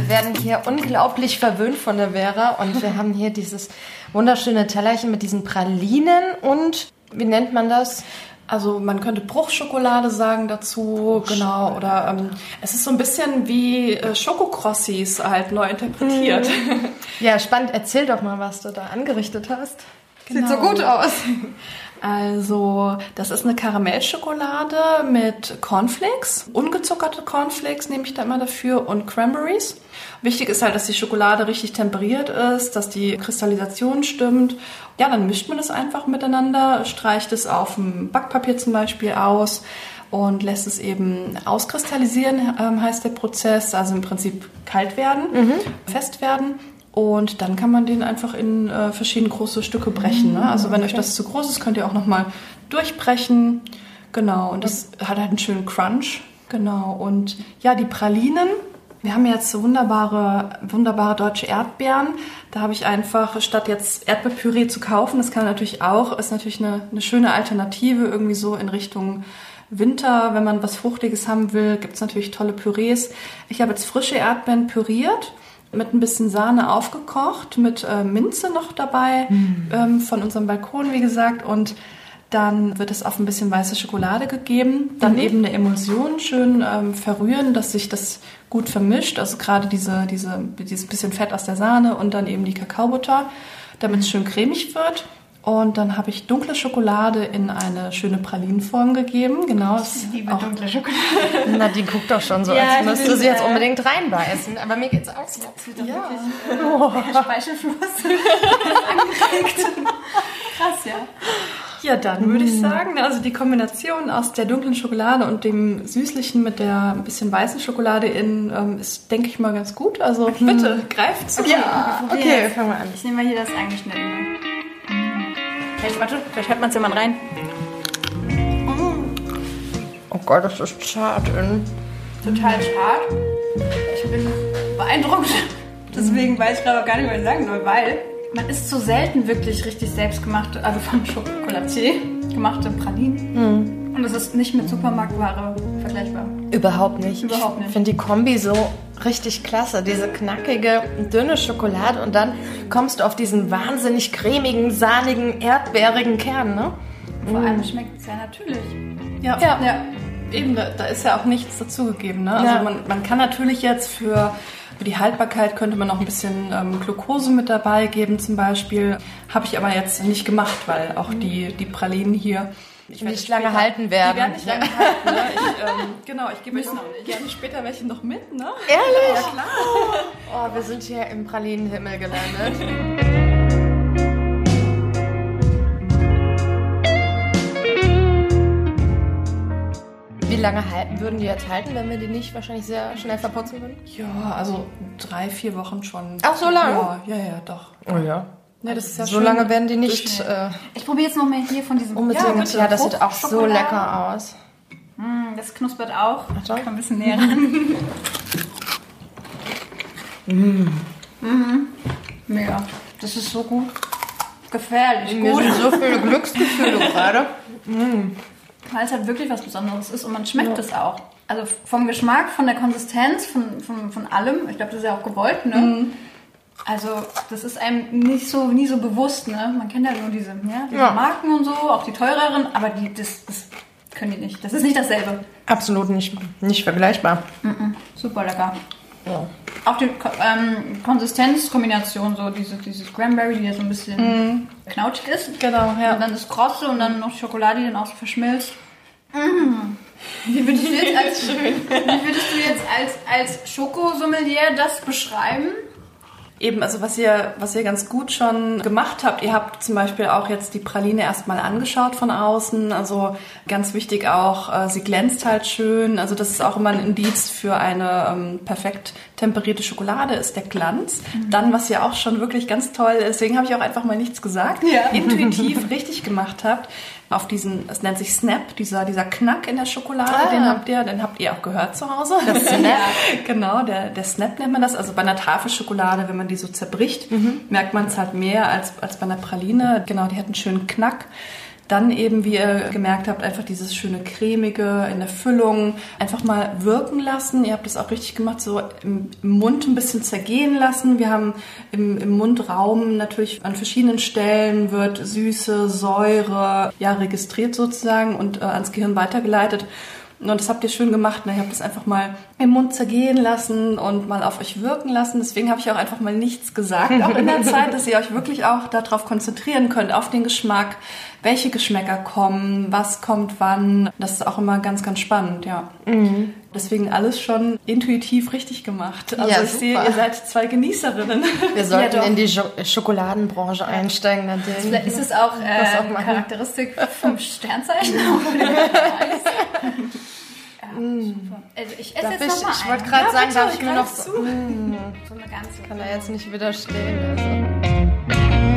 Speaker 3: Wir werden hier unglaublich verwöhnt von der Vera und wir haben hier dieses wunderschöne Tellerchen mit diesen Pralinen und wie nennt man das?
Speaker 1: Also man könnte Bruchschokolade sagen dazu, genau. Oder ähm, es ist so ein bisschen wie äh, Schokokrossis halt neu interpretiert. [LAUGHS]
Speaker 3: Ja, spannend. Erzähl doch mal, was du da angerichtet hast. Sieht so
Speaker 1: Genau.
Speaker 3: gut aus.
Speaker 1: Also, das ist eine Karamellschokolade mit Cornflakes. Ungezuckerte Cornflakes nehme ich da immer dafür und Cranberries. Wichtig ist halt, dass die Schokolade richtig temperiert ist, dass die Kristallisation stimmt. Ja, dann mischt man das einfach miteinander, streicht es auf dem Backpapier zum Beispiel aus und lässt es eben auskristallisieren, ähm, heißt der Prozess. Also im Prinzip kalt werden, fest werden. Und dann kann man den einfach in äh, verschiedene große Stücke brechen. Ne? Also wenn euch das zu groß ist, könnt ihr auch nochmal durchbrechen. Genau, und das hat halt einen schönen Crunch. Genau, und ja, die Pralinen. Wir haben jetzt wunderbare, wunderbare deutsche Erdbeeren. Da habe ich einfach, statt jetzt Erdbeerpüree zu kaufen, das kann natürlich auch, ist natürlich eine, eine schöne Alternative, irgendwie so in Richtung Winter, wenn man was Fruchtiges haben will, gibt's natürlich tolle Pürees. Ich habe jetzt frische Erdbeeren püriert mit ein bisschen Sahne aufgekocht, mit äh, Minze noch dabei, ähm, von unserem Balkon, wie gesagt. Und dann wird es auf ein bisschen weiße Schokolade gegeben. Dann eben eine Emulsion schön ähm, verrühren, dass sich das gut vermischt. Also gerade diese, diese, dieses bisschen Fett aus der Sahne und dann eben die Kakaobutter, damit es schön cremig wird. Und dann habe ich dunkle Schokolade in eine schöne Pralinenform gegeben. Genau.
Speaker 4: Ich liebe dunkle Schokolade.
Speaker 3: Na, die guckt doch schon so,
Speaker 4: Ja,
Speaker 3: als
Speaker 4: ich
Speaker 3: müsste sie jetzt
Speaker 4: äh,
Speaker 3: unbedingt reinbeißen. Aber mir geht's auch so.
Speaker 4: Doch wirklich äh, der Speichelfluss [LAUGHS] angeregt. Krass, ja.
Speaker 1: Ja, dann würde ich sagen, also die Kombination aus der dunklen Schokolade und dem süßlichen mit der ein bisschen weißen Schokolade in ähm, ist, denke ich mal, ganz gut. Also bitte, greift zu.
Speaker 3: Ja, okay, fangen wir an.
Speaker 4: Ich nehme mal hier das eingeschnittene. Vielleicht, warte, vielleicht hört man es ja mal rein.
Speaker 3: Oh Gott, das ist zart.
Speaker 4: Total schad. Ich bin beeindruckt. Deswegen weiß ich gerade auch gar nicht, was ich sagen soll, weil man isst so selten wirklich richtig selbstgemachte, also von Chocolatier gemachte Pralinen. Und das ist nicht mit Supermarktware vergleichbar.
Speaker 3: Überhaupt nicht.
Speaker 4: Überhaupt nicht.
Speaker 3: Ich finde die Kombi so richtig klasse. Diese knackige, dünne Schokolade und dann kommst du auf diesen wahnsinnig cremigen, sahnigen, erdbeerigen Kern, ne?
Speaker 4: Vor allem schmeckt es ja natürlich.
Speaker 1: Ja,
Speaker 3: Ja.
Speaker 1: ja. Eben, da, da ist ja auch nichts dazugegeben. Ne? Also
Speaker 3: Ja.
Speaker 1: man, man kann natürlich jetzt für, für die Haltbarkeit könnte man noch ein bisschen ähm, Glucose mit dabei geben zum Beispiel. Habe ich aber jetzt nicht gemacht, weil auch die, die Pralinen hier
Speaker 3: Nicht lange halten werden.
Speaker 1: Die werden nicht lange halten. Ne? Ich, ähm, genau, ich gebe euch gerne später welche noch mit. Ne?
Speaker 3: Ehrlich?
Speaker 1: Ja, klar. [LAUGHS]
Speaker 3: Oh, wir sind hier im Pralinenhimmel gelandet. Wie lange halten, würden die jetzt halten, wenn wir die nicht wahrscheinlich sehr schnell verputzen würden?
Speaker 1: Ja, also drei, vier Wochen schon.
Speaker 3: Ach, so lange?
Speaker 1: Ja, ja, ja, doch.
Speaker 3: Oh ja.
Speaker 1: Ja, das ist ja
Speaker 3: so
Speaker 1: schön
Speaker 3: lange werden die nicht äh,
Speaker 4: Ich probiere jetzt noch mal hier von diesem
Speaker 3: unbedingt. Ja,
Speaker 4: bitte.
Speaker 3: das sieht auch so lecker aus.
Speaker 4: Mm, Das knuspert auch. Ich komm ein bisschen näher ran. [LAUGHS] Mhm. Mega. Das ist so gut. Gefährlich
Speaker 3: Mir
Speaker 4: gut.
Speaker 3: sind so viele [LAUGHS] Glücksgefühle gerade.
Speaker 4: Weil es halt wirklich was Besonderes ist und man schmeckt es auch. Also vom Geschmack, von der Konsistenz, von, von, von allem. Ich glaube, das ist ja auch gewollt, ne?
Speaker 3: Mhm.
Speaker 4: Also das ist einem nicht so, nie so bewusst, ne? Man kennt ja nur diese, ja, diese
Speaker 3: Ja.
Speaker 4: Marken und so, auch die teureren, aber die, das, das können die nicht. Das ist nicht dasselbe.
Speaker 3: Absolut nicht, nicht vergleichbar.
Speaker 4: Super lecker.
Speaker 3: Ja.
Speaker 4: Auch die ähm, Konsistenzkombination, so diese, dieses Cranberry, die ja so ein bisschen knautschig ist.
Speaker 1: Genau, ja.
Speaker 4: Und dann das Krosse und dann noch Schokolade, die dann auch so verschmilzt. Mm. Wie würdest du jetzt als, [LAUGHS] wie würdest du jetzt als, als Schokosommelier das beschreiben?
Speaker 1: Eben, also was ihr, was ihr ganz gut schon gemacht habt, ihr habt zum Beispiel auch jetzt die Praline erstmal angeschaut von außen. Also ganz wichtig auch, äh, sie glänzt halt schön. Also das ist auch immer ein Indiz für eine ähm, perfekt temperierte Schokolade, ist der Glanz. Dann, was ihr auch schon wirklich ganz toll, deswegen habe ich auch einfach mal nichts gesagt,
Speaker 4: Ja.
Speaker 1: intuitiv [LAUGHS] richtig gemacht habt. Auf diesen, es nennt sich Snap, dieser, dieser Knack in der Schokolade,
Speaker 3: Ah.
Speaker 1: den habt ihr, den habt ihr auch gehört zu Hause.
Speaker 3: Das [LAUGHS] Snap.
Speaker 1: Genau, der, der Snap nennt man das. Also bei einer Tafelschokolade, wenn man die so zerbricht,
Speaker 3: Mhm.
Speaker 1: merkt man es halt mehr als, als bei einer Praline. Genau, die hat einen schönen Knack. Dann eben, wie ihr gemerkt habt, einfach dieses schöne cremige in der Füllung. Einfach mal wirken lassen. Ihr habt das auch richtig gemacht, so im, Mund ein bisschen zergehen lassen. Wir haben im, im Mundraum natürlich an verschiedenen Stellen wird Süße, Säure, ja, registriert sozusagen und äh, ans Gehirn weitergeleitet. Und das habt ihr schön gemacht. Ne? Ihr habt das einfach mal im Mund zergehen lassen und mal auf euch wirken lassen. Deswegen habe ich auch einfach mal nichts gesagt, auch in der [LAUGHS] Zeit, dass ihr euch wirklich auch darauf konzentrieren könnt, auf den Geschmack, welche Geschmäcker kommen, was kommt wann. Das ist auch immer ganz, ganz spannend, ja. Deswegen alles schon intuitiv richtig gemacht. Also
Speaker 3: Ja,
Speaker 1: ich sehe,
Speaker 3: super.
Speaker 1: ihr seid zwei Genießerinnen.
Speaker 3: Wir [LAUGHS] sollten
Speaker 4: doch.
Speaker 3: in die Schokoladenbranche einsteigen, Nadine.
Speaker 4: Vielleicht ist es auch, äh,
Speaker 3: auch
Speaker 4: eine. Charakteristik vom Sternzeichen. [LAUGHS] ja, super. Also ich esse
Speaker 3: Darf
Speaker 4: jetzt
Speaker 3: ich,
Speaker 4: noch mal
Speaker 3: ich wollte gerade
Speaker 1: Ja,
Speaker 3: sagen, darf ich mir noch so,
Speaker 1: zu. [LAUGHS]
Speaker 4: so eine ganze.
Speaker 3: kann er jetzt nicht widerstehen. Also.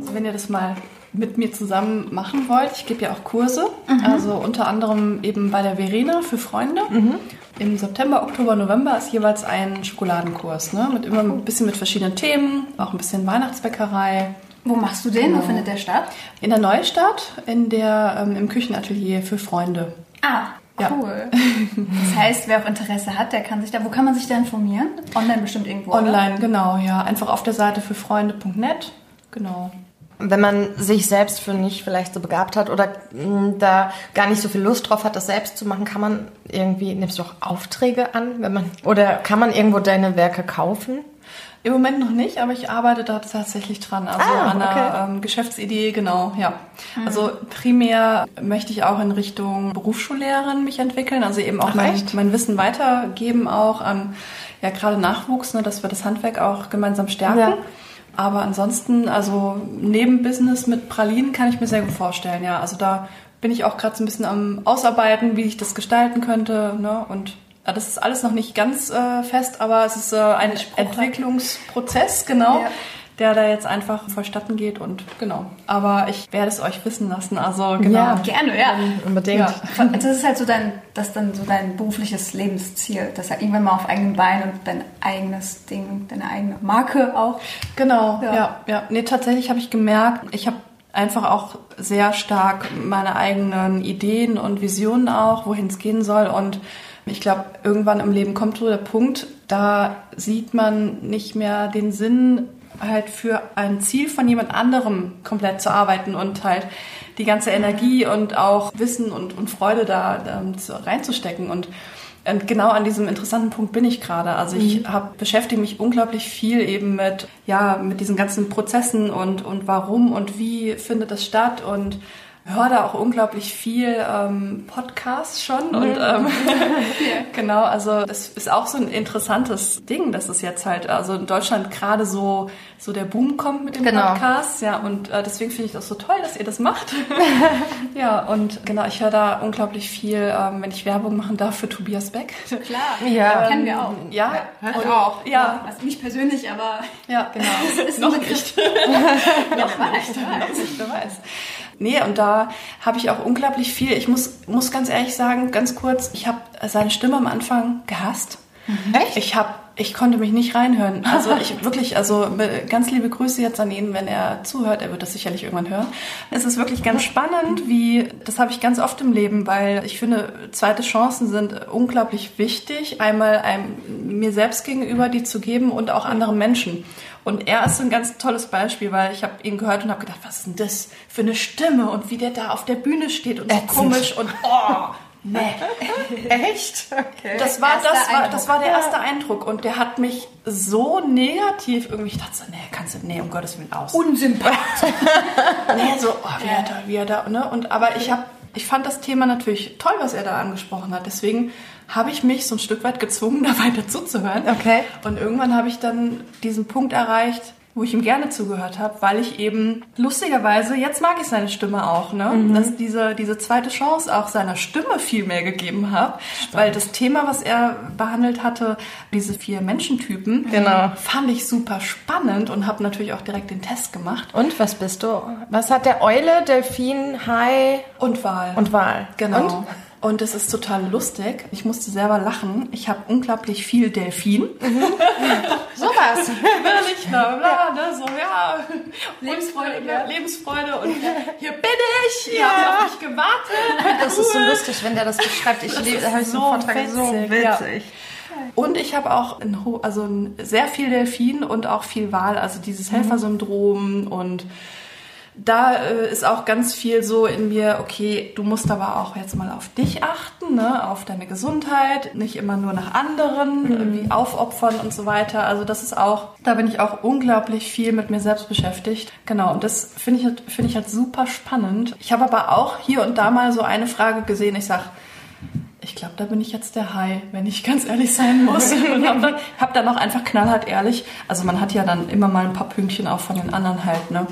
Speaker 1: Also wenn ihr das mal mit mir zusammen machen wollt, ich gebe ja auch Kurse, also unter anderem eben bei der Verena für Freunde. Im September, Oktober, November ist jeweils ein Schokoladenkurs, ne? mit immer ein bisschen mit verschiedenen Themen, auch ein bisschen Weihnachtsbäckerei.
Speaker 4: Wo machst du den? Wo findet der statt?
Speaker 1: In der Neustadt, in der, ähm, im Küchenatelier für Freunde.
Speaker 4: Ah,
Speaker 1: Ja.
Speaker 4: cool. Das [LAUGHS] heißt, wer auch Interesse hat, der kann sich da. Wo kann man sich da informieren? Online bestimmt irgendwo. oder?
Speaker 1: Online, genau, ja. Einfach auf der Seite für Freunde.net. Genau.
Speaker 3: wenn man sich selbst für nicht vielleicht so begabt hat oder mh, da gar nicht so viel Lust drauf hat, das selbst zu machen, kann man irgendwie, nimmst du auch Aufträge an, wenn man, oder kann man irgendwo deine Werke kaufen?
Speaker 1: Im Moment noch nicht, aber ich arbeite da tatsächlich dran. Also
Speaker 3: Ah,
Speaker 1: an einer
Speaker 3: okay.
Speaker 1: ähm, Geschäftsidee, genau, ja. Also primär möchte ich auch in Richtung Berufsschullehrerin mich entwickeln, also eben auch
Speaker 3: Ach,
Speaker 1: mein, mein Wissen weitergeben auch an ja gerade Nachwuchs, ne, dass wir das Handwerk auch gemeinsam stärken.
Speaker 3: Ja.
Speaker 1: Aber ansonsten, also neben Business mit Pralinen kann ich mir sehr gut vorstellen, ja. Also da bin ich auch gerade so ein bisschen am Ausarbeiten, wie ich das gestalten könnte, ne? Und das ist alles noch nicht ganz äh, fest, aber es ist äh, ein Entwicklungsprozess, genau,
Speaker 4: Ja.
Speaker 1: der da jetzt einfach vonstatten geht und genau. Aber ich werde es euch wissen lassen, also genau.
Speaker 3: Ja.
Speaker 4: Gerne, ja.
Speaker 3: Unbedingt.
Speaker 1: Ja.
Speaker 4: Das ist halt so dein, das dann so dein berufliches Lebensziel, dass halt irgendwann mal auf eigenen Beinen und dein eigenes Ding, deine eigene Marke auch.
Speaker 1: Genau,
Speaker 4: Ja.
Speaker 1: ja, ja. Nee, tatsächlich habe ich gemerkt, ich habe einfach auch sehr stark meine eigenen Ideen und Visionen auch, wohin es gehen soll. Und ich glaube, irgendwann im Leben kommt so der Punkt, da sieht man nicht mehr den Sinn, halt für ein Ziel von jemand anderem komplett zu arbeiten und halt die ganze Energie und auch Wissen und, und Freude da ähm, zu, reinzustecken. Und und genau an diesem interessanten Punkt bin ich gerade. Also ich hab, beschäftige mich unglaublich viel eben mit, ja, mit diesen ganzen Prozessen und, und warum und wie findet das statt und höre da auch unglaublich viel ähm, Podcasts schon und ähm, [LAUGHS] [LAUGHS] genau, also das ist auch so ein interessantes Ding, dass es jetzt halt also in Deutschland gerade so so der Boom kommt mit dem
Speaker 3: Genau.
Speaker 1: Podcast, ja und äh, deswegen finde ich das so toll, dass ihr das macht. [LAUGHS] ja und genau, ich höre da unglaublich viel, ähm, wenn ich Werbung machen darf für Tobias Beck.
Speaker 4: Klar.
Speaker 3: Ja.
Speaker 4: Kennen wir auch.
Speaker 1: Ja,
Speaker 3: hört
Speaker 1: und,
Speaker 3: auch.
Speaker 1: Ja,
Speaker 4: Also nicht persönlich, aber
Speaker 1: ja, genau.
Speaker 4: ist
Speaker 1: noch nicht.
Speaker 4: noch mal nicht.
Speaker 1: Noch nicht, wer weiß. Nee, und da habe ich auch unglaublich viel. Ich muss, muss ganz ehrlich sagen, ganz kurz, ich habe seine Stimme am Anfang gehasst.
Speaker 3: Echt?
Speaker 1: Ich habe, ich konnte mich nicht reinhören. Also ich wirklich, also ganz liebe Grüße jetzt an ihn, wenn er zuhört. Er wird das sicherlich irgendwann hören. Es ist wirklich ganz spannend, wie das habe ich ganz oft im Leben, weil ich finde, zweite Chancen sind unglaublich wichtig. Einmal einem, mir selbst gegenüber die zu geben und auch anderen Menschen. Und er ist so ein ganz tolles Beispiel, weil ich habe ihn gehört und habe gedacht, was ist denn das für eine Stimme und wie der da auf der Bühne steht und so
Speaker 3: Ätzend.
Speaker 1: komisch und oh, nee. [LAUGHS]
Speaker 3: Echt? Okay.
Speaker 1: Das war,
Speaker 4: Erster
Speaker 1: das, war, das war der erste Eindruck und der hat mich so negativ irgendwie, ich dachte so, nee, kannst du, nee, um Gottes Willen aus.
Speaker 4: unsympathisch. [LAUGHS]
Speaker 1: nee, so, oh, wie er da, wie er da, ne? Und, aber ich habe, ich fand das Thema natürlich toll, was er da angesprochen hat. Deswegen habe ich mich so ein Stück weit gezwungen, [LAUGHS] da weiter zuzuhören.
Speaker 3: Okay.
Speaker 1: Und irgendwann habe ich dann diesen Punkt erreicht, wo ich ihm gerne zugehört habe, weil ich eben lustigerweise, jetzt mag ich seine Stimme auch, ne? Dass diese, diese zweite Chance auch seiner Stimme viel mehr gegeben habe. Weil das Thema, was er behandelt hatte, diese vier Menschentypen,
Speaker 3: Genau.
Speaker 1: fand ich super spannend und habe natürlich auch direkt den Test gemacht.
Speaker 3: Und was bist du? Was hat der Eule, Delfin, Hai
Speaker 1: Und Wahl.
Speaker 3: und Wal?
Speaker 1: Genau.
Speaker 3: Und?
Speaker 1: Und es ist total lustig. Ich musste selber lachen. Ich habe unglaublich viel Delfin. [LAUGHS]
Speaker 3: Sowas.
Speaker 1: Wirklich, bla bla, ne, so, ja.
Speaker 4: Lebensfreude,
Speaker 1: und,
Speaker 4: ja.
Speaker 1: Lebensfreude und hier bin ich, ihr habt auf mich gewartet.
Speaker 3: Das ist so lustig, wenn der das beschreibt. Ich habe so einen
Speaker 1: so
Speaker 3: Vortrag so
Speaker 1: witzig,
Speaker 3: witzig.
Speaker 1: Und ich habe auch ein, also ein, sehr viel Delfin und auch viel Wal, also dieses Helfersyndrom und da äh, ist auch ganz viel so in mir, okay, du musst aber auch jetzt mal auf dich achten, ne, auf deine Gesundheit, nicht immer nur nach anderen, äh, wie aufopfern und so weiter. Also das ist auch, da bin ich auch unglaublich viel mit mir selbst beschäftigt. Genau, und das finde ich, halt- finde ich halt super spannend. Ich habe aber auch hier und da mal so eine Frage gesehen, ich sag, ich glaube, da bin ich jetzt der Hai, wenn ich ganz ehrlich sein muss. [LAUGHS] Und hab dann, hab dann auch einfach knallhart ehrlich. Also man hat ja dann immer mal ein paar Pünktchen auch von den anderen halt, ne?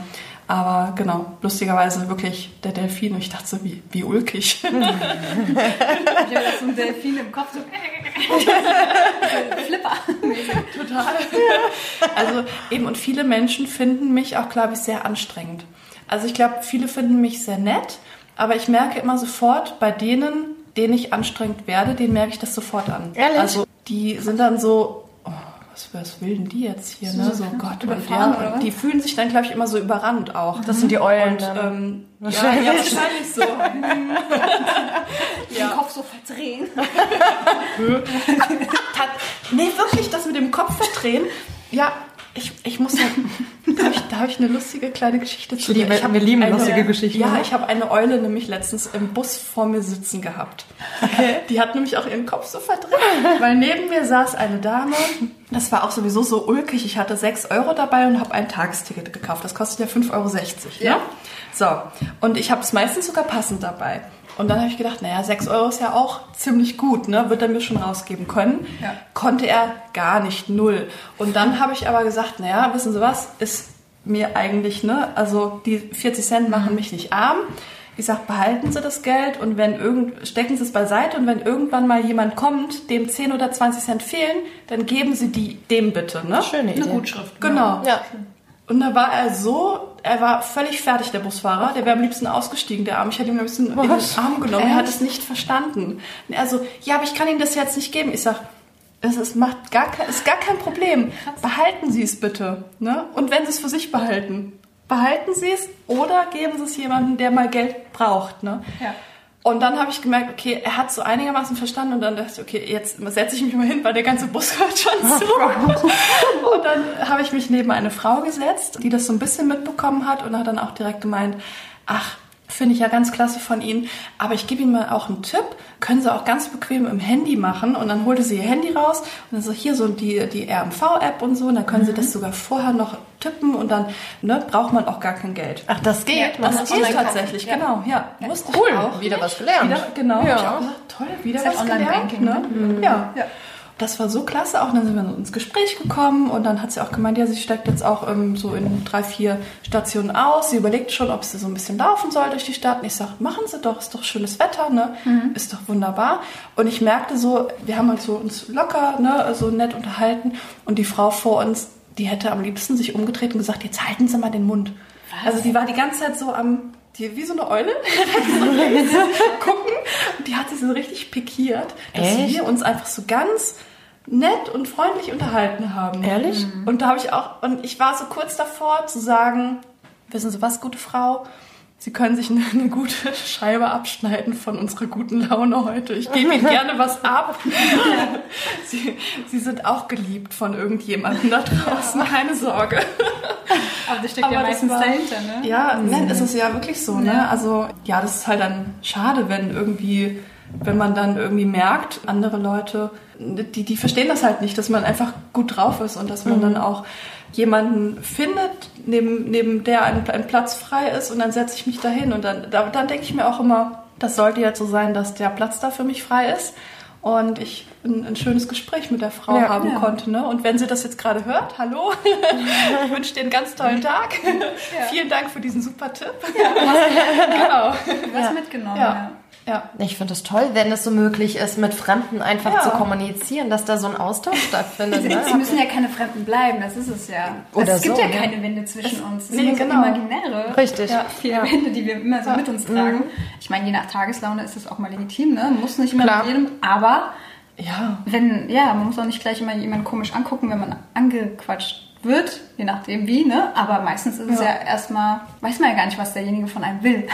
Speaker 1: Aber genau, lustigerweise wirklich der Delfin. Und ich dachte so, wie, wie ulkig. [LAUGHS] [LAUGHS]
Speaker 4: Ich habe das so ein Delfin im Kopf. So [LAUGHS] Flipper.
Speaker 1: Total. Also eben, und viele Menschen finden mich auch, glaube ich, sehr anstrengend. Also ich glaube, viele finden mich sehr nett, aber ich merke immer sofort, bei denen, denen ich anstrengend werde, denen merke ich das sofort an.
Speaker 3: Ehrlich?
Speaker 1: Also die sind dann so, was, was will denn die jetzt hier? Ne? So, Gott, und ja, die fühlen sich dann, glaube ich, immer so überrannt auch.
Speaker 3: Das sind die Eulen.
Speaker 1: Und, ähm, ja,
Speaker 3: Wahrscheinlich.
Speaker 1: ja, wahrscheinlich so. [LAUGHS]
Speaker 4: Den Kopf so verdrehen. [LAUGHS]
Speaker 1: Nee, wirklich, das mit dem Kopf verdrehen. Ja, ich, ich muss ja, da habe ich, da hab ich eine lustige kleine Geschichte zu
Speaker 3: liebe-
Speaker 1: Ich hab
Speaker 3: wir lieben
Speaker 1: eine,
Speaker 3: lustige Geschichten.
Speaker 1: Ja, ich habe eine Eule nämlich letztens im Bus vor mir sitzen gehabt. Die hat nämlich auch ihren Kopf so verdreht, weil neben mir saß eine Dame. Das war auch sowieso so ulkig. Ich hatte 6 Euro dabei und habe ein Tagesticket gekauft. Das kostet ja 5,60 Euro. Ne?
Speaker 4: Ja.
Speaker 1: So, und ich habe es meistens sogar passend dabei. Und dann habe ich gedacht, naja, 6 Euro ist ja auch ziemlich gut, ne? Wird er mir schon rausgeben können.
Speaker 4: Ja.
Speaker 1: Konnte er gar nicht, null. Und dann habe ich aber gesagt, naja, wissen Sie was, ist mir eigentlich, ne? Also die 40 Cent machen mich nicht arm. Ich sag, behalten Sie das Geld und wenn irgend, stecken Sie es beiseite und wenn irgendwann mal jemand kommt, dem 10 oder 20 Cent fehlen, dann geben Sie die dem bitte, ne?
Speaker 3: Schöne
Speaker 4: Eine
Speaker 3: Idee.
Speaker 4: Gutschrift.
Speaker 1: Genau.
Speaker 3: Ja.
Speaker 1: Und da war er so, er war völlig fertig, der Busfahrer. Der wäre am liebsten ausgestiegen, der Arm. Ich hätte ihn ein bisschen in den Arm genommen. Er hat es nicht verstanden. Und er so, ja, aber ich kann Ihnen das jetzt nicht geben. Ich sag, es ist, macht gar kein, ist gar kein Problem. Behalten Sie es bitte. Ne? Und wenn Sie es für sich behalten, behalten Sie es oder geben Sie es jemandem, der mal Geld braucht. Ne?
Speaker 4: Ja.
Speaker 1: Und dann habe ich gemerkt, okay, er hat so einigermaßen verstanden und dann dachte ich, okay, jetzt setze ich mich mal hin, weil der ganze Bus [LAUGHS] hört schon zu. und dann habe ich mich neben eine Frau gesetzt, die das so ein bisschen mitbekommen hat und hat dann auch direkt gemeint, ach, finde ich ja ganz klasse von Ihnen, aber ich gebe Ihnen mal auch einen Tipp, können Sie auch ganz bequem im Handy machen und dann holte sie ihr Handy raus und dann so hier so die, die RMV-App und so und dann können Sie das sogar vorher noch tippen und dann ne, braucht man auch gar kein Geld.
Speaker 3: Ach, das geht.
Speaker 4: Ja,
Speaker 1: Das
Speaker 3: hat
Speaker 1: geht
Speaker 3: online-
Speaker 1: tatsächlich, genau, ja. Wusste
Speaker 3: Cool,
Speaker 1: ich auch
Speaker 3: wieder was gelernt.
Speaker 1: Wieder, genau,
Speaker 3: Ja.
Speaker 1: auch toll, wieder
Speaker 4: halt
Speaker 1: was gelernt.
Speaker 4: Online-Banking,
Speaker 1: Ne?
Speaker 4: ne?
Speaker 1: Ja.
Speaker 4: Ja.
Speaker 1: Das war so klasse, auch dann sind wir ins Gespräch gekommen und dann hat sie auch gemeint, ja, sie steigt jetzt auch ähm, so in drei, vier Stationen aus. Sie überlegt schon, ob sie so ein bisschen laufen soll durch die Stadt. Und ich sage, machen Sie doch, ist doch schönes Wetter, ne? Ist doch wunderbar. Und ich merkte so, wir haben uns so uns locker, ne, so nett unterhalten und die Frau vor uns, die hätte am liebsten sich umgedreht und gesagt, jetzt halten Sie mal den Mund. Also die war die ganze Zeit so am, die, wie so eine Eule, [LAUGHS] [LAUGHS] gucken. Und die hat sich so richtig pikiert, dass
Speaker 3: Echt?
Speaker 1: wir uns einfach so ganz nett und freundlich unterhalten haben.
Speaker 3: Ehrlich?
Speaker 1: Und da habe ich auch, und ich war so kurz davor zu sagen, wissen Sie was, gute Frau, Sie können sich [LAUGHS] eine, eine gute Scheibe abschneiden von unserer guten Laune heute. Ich gebe Ihnen [LAUGHS] gerne was ab. [LAUGHS] Sie, Sie sind auch geliebt von irgendjemandem da draußen, keine Sorge.
Speaker 4: Aber das steckt ja
Speaker 1: Aber das
Speaker 4: meistens
Speaker 1: war-
Speaker 4: dahinter, ne?
Speaker 1: Ja, nein, es ist ja wirklich so, ne?
Speaker 4: Ja.
Speaker 1: Also, ja, das ist halt dann schade, wenn irgendwie, wenn man dann irgendwie merkt, andere Leute, die, die verstehen das halt nicht, dass man einfach gut drauf ist und dass man dann auch jemanden findet, neben, neben der ein, ein Platz frei ist und dann setze ich mich dahin und dann, da, dann denke ich mir auch immer, das sollte jetzt so sein, dass der Platz da für mich frei ist und ich ein, ein schönes Gespräch mit der Frau
Speaker 3: Ja.
Speaker 1: haben
Speaker 4: Ja.
Speaker 1: konnte. Ne? Und wenn sie das jetzt gerade hört, hallo, [LAUGHS] ich wünsche dir einen ganz tollen Tag. Vielen Dank für diesen super Tipp. [LAUGHS] genau.
Speaker 4: Was mitgenommen,
Speaker 1: Ja.
Speaker 4: ja.
Speaker 1: Ja.
Speaker 3: Ich finde es toll, wenn es so möglich ist, mit Fremden einfach
Speaker 1: Ja.
Speaker 3: zu kommunizieren, dass da so ein Austausch [LAUGHS] stattfindet. Ne?
Speaker 4: Sie müssen ja keine Fremden bleiben, das ist es ja.
Speaker 3: Oder
Speaker 4: es gibt
Speaker 3: so,
Speaker 4: ja
Speaker 3: ne?
Speaker 4: keine Wände zwischen uns. Es
Speaker 1: nee,
Speaker 4: sind
Speaker 1: genau.
Speaker 4: imaginäre
Speaker 3: Richtig.
Speaker 1: Ja.
Speaker 4: viele Wände, die wir immer so
Speaker 1: Ja.
Speaker 4: mit uns tragen. Ich meine, je nach Tageslaune ist das auch mal legitim, ne? Muss nicht immer
Speaker 3: Klar.
Speaker 4: mit jedem, aber
Speaker 1: Ja.
Speaker 4: wenn, ja, man muss auch nicht gleich immer jemanden komisch angucken, wenn man angequatscht wird, je nachdem wie, ne? Aber meistens ist es
Speaker 1: Ja.
Speaker 4: ja, erstmal, weiß man ja gar nicht, was derjenige von einem will.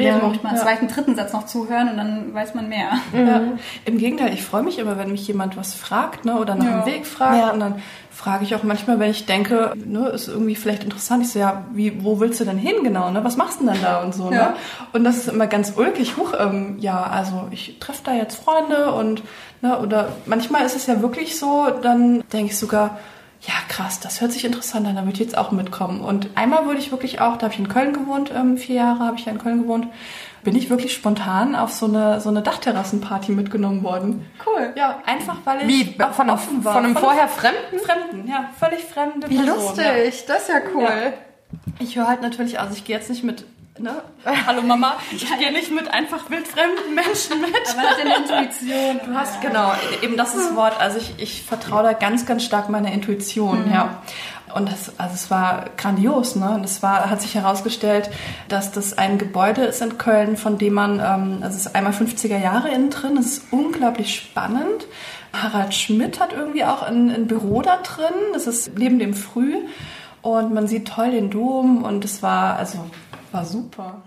Speaker 1: Ja,
Speaker 4: Dann braucht man einen
Speaker 1: ja.
Speaker 4: zweiten, dritten Satz noch zuhören und dann weiß man mehr.
Speaker 1: Ja. Im Gegenteil, ich freue mich immer, wenn mich jemand was fragt ne, oder nach
Speaker 4: Ja.
Speaker 1: dem Weg fragt.
Speaker 3: Ja.
Speaker 1: Und dann frage ich auch manchmal, wenn ich denke, ne, ist irgendwie vielleicht interessant, ich so, ja, wie, wo willst du denn hin genau? Ne? Was machst du denn dann da und so? Ne? Und das ist immer ganz ulkig. Huch, ähm, ja, also ich treffe da jetzt Freunde und ne, oder manchmal ist es ja wirklich so, dann denke ich sogar, ja, krass, das hört sich interessant an, da würde ich jetzt auch mitkommen. Und einmal würde ich wirklich auch, da habe ich in Köln gewohnt, ähm, vier Jahre habe ich ja in Köln gewohnt, bin ich wirklich spontan auf so eine, so eine Dachterrassenparty mitgenommen worden.
Speaker 4: Cool.
Speaker 1: Ja, einfach weil ich
Speaker 3: Wie?
Speaker 1: auch
Speaker 3: Von einem,
Speaker 1: offen war.
Speaker 3: von einem
Speaker 1: Von
Speaker 3: vorher Fremden?
Speaker 1: Fremden, ja, völlig fremde
Speaker 3: Wie
Speaker 1: Person,
Speaker 3: lustig, das ist ja cool.
Speaker 1: Ja. Ich höre halt natürlich, also ich gehe jetzt nicht mit, ne, hallo Mama, ich gehe nicht mit einfach wildfremden Menschen mit.
Speaker 4: Aber hat eine Intuition.
Speaker 1: Du hast, genau, eben das ist Wort. Also ich, ich vertraue da ganz, ganz stark meiner Intuition, ja. Und das, also es war grandios, ne? Und es war, hat sich herausgestellt, dass das ein Gebäude ist in Köln, von dem man, ähm, also es ist einmal 50er Jahre innen drin, es ist unglaublich spannend. Harald Schmidt hat irgendwie auch ein, ein Büro da drin, das ist neben dem Früh. Und man sieht toll den Dom und es war, also, war super.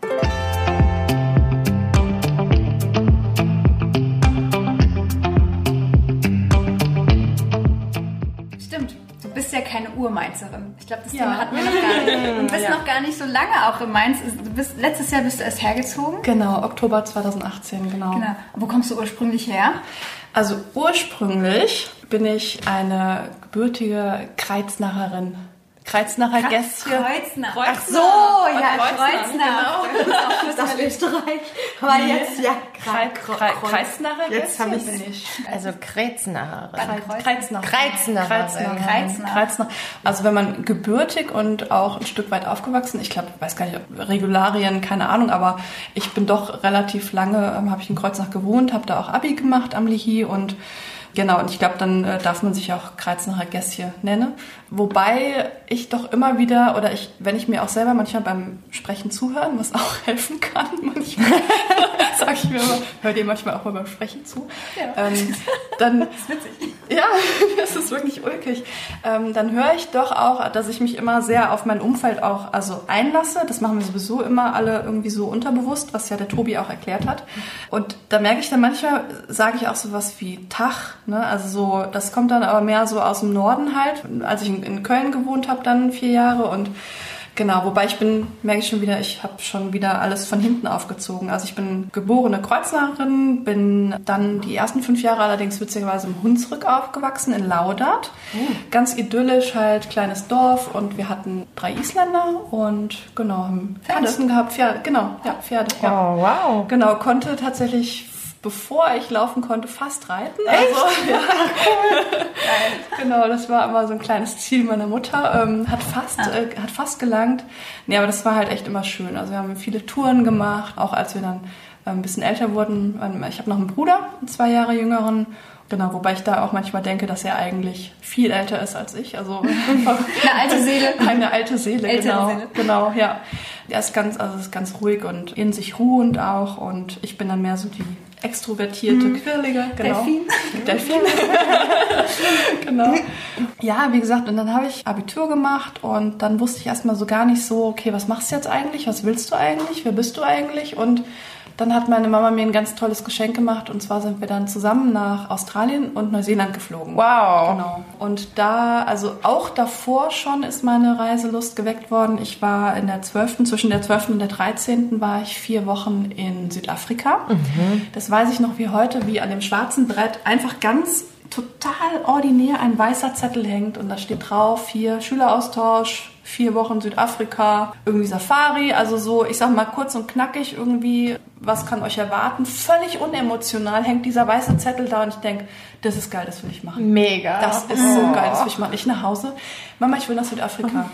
Speaker 4: Stimmt. Du bist ja keine Urmainzerin. Ich glaube, das
Speaker 1: Ja.
Speaker 4: Thema hatten wir noch gar nicht. [LAUGHS] Und bist noch gar nicht so lange auch in Mainz. Du bist, letztes Jahr bist du erst hergezogen.
Speaker 1: Genau, Oktober 2018, genau.
Speaker 4: Genau. Wo kommst du ursprünglich her?
Speaker 1: Also ursprünglich bin ich eine gebürtige Kreuznacherin. Kreuznacher Gästchen.
Speaker 4: Kreuznach.
Speaker 1: Ach
Speaker 3: So, ja,
Speaker 4: Kreuznach.
Speaker 3: Das Österreich. Aber jetzt, ja,
Speaker 1: Kreuznacher
Speaker 3: Jetzt
Speaker 1: Gästchen
Speaker 3: hab ich's.
Speaker 1: bin ich.
Speaker 3: Also Kretznacherin.
Speaker 1: Kreuznacher.
Speaker 4: Kreuznach.
Speaker 1: Kreuznach. Also wenn man gebürtig und auch ein Stück weit aufgewachsen, ich glaube, ich weiß gar nicht, ob Regularien, keine Ahnung, aber ich bin doch relativ lange, ähm, habe ich in Kreuznach gewohnt, habe da auch Abi gemacht am Lihi und Genau, und ich glaube, dann äh, darf man sich auch Kreuznacher Gästchen nennen. Wobei ich doch immer wieder, oder ich, wenn ich mir auch selber manchmal beim Sprechen zuhören, was auch [LAUGHS] helfen kann, manchmal [LAUGHS] sage ich mir immer, hör dir manchmal auch mal beim Sprechen zu, ähm, dann, [LAUGHS] das ist witzig. Ja, das ist wirklich ulkig. Ähm, dann höre ich doch auch, dass ich mich immer sehr auf mein Umfeld auch also einlasse. Das machen wir sowieso immer alle irgendwie so unterbewusst, was ja der Tobi auch erklärt hat. Und da merke ich dann manchmal, sage ich auch sowas wie Tag. Ne? Also so, das kommt dann aber mehr so aus dem Norden halt. Als ich in, in Köln gewohnt habe, dann vier Jahre und Genau, wobei ich bin, merke ich schon wieder, ich habe schon wieder alles von hinten aufgezogen. Also ich bin geborene Kreuznacherin, bin dann die ersten fünf Jahre allerdings witzigerweise im Hunsrück aufgewachsen, in Laudert. Ganz idyllisch halt, kleines Dorf und wir hatten drei Isländer und genau, haben
Speaker 4: Pferde?
Speaker 1: Gehabt, Pferde, genau, ja, Pferde. Ja.
Speaker 3: Oh, wow.
Speaker 1: Genau, konnte tatsächlich, bevor ich laufen konnte, fast reiten. Also, [LAUGHS] ja. genau, das war immer so ein kleines Ziel meiner Mutter. Ähm, hat fast, äh, hat fast gelangt. Nee, aber das war halt echt immer schön. Also wir haben viele Touren gemacht, auch als wir dann äh, ein bisschen älter wurden. Ähm, Ich habe noch einen Bruder, einen zwei Jahre jüngeren. Genau, wobei ich da auch manchmal denke, dass er eigentlich viel älter ist als ich. Also [LAUGHS]
Speaker 4: Eine alte Seele.
Speaker 1: eine alte Seele,
Speaker 4: Ältere
Speaker 1: genau.
Speaker 4: Seele.
Speaker 1: Genau, ja. Er ist ganz, also ist ganz ruhig und in sich ruhend auch. Und ich bin dann mehr so die extrovertierte, quirlige, genau.
Speaker 4: Delfin. [LAUGHS]
Speaker 1: Delfin. [LAUGHS] genau. Ja, wie gesagt, und dann habe ich Abitur gemacht und dann wusste ich erstmal so gar nicht so, okay, was machst du jetzt eigentlich? Was willst du eigentlich? Wer bist du eigentlich? Und dann hat meine Mama mir ein ganz tolles Geschenk gemacht und zwar sind wir dann zusammen nach Australien und Neuseeland geflogen.
Speaker 3: Wow.
Speaker 1: Genau. Und da, also auch davor schon ist meine Reiselust geweckt worden. Ich war in der 12., zwischen der 12. und der 13. war ich vier Wochen in Südafrika. Das weiß ich noch wie heute, wie an dem schwarzen Brett einfach ganz total ordinär ein weißer Zettel hängt und da steht drauf, hier Schüleraustausch, vier Wochen Südafrika, irgendwie Safari, also so, ich sag mal kurz und knackig irgendwie, was kann euch erwarten? Völlig unemotional hängt dieser weiße Zettel da und ich denke, das ist geil, das will ich machen.
Speaker 3: Mega.
Speaker 1: Das ist so geil, das will ich machen. Ich nach Hause, Mama, ich will nach Südafrika.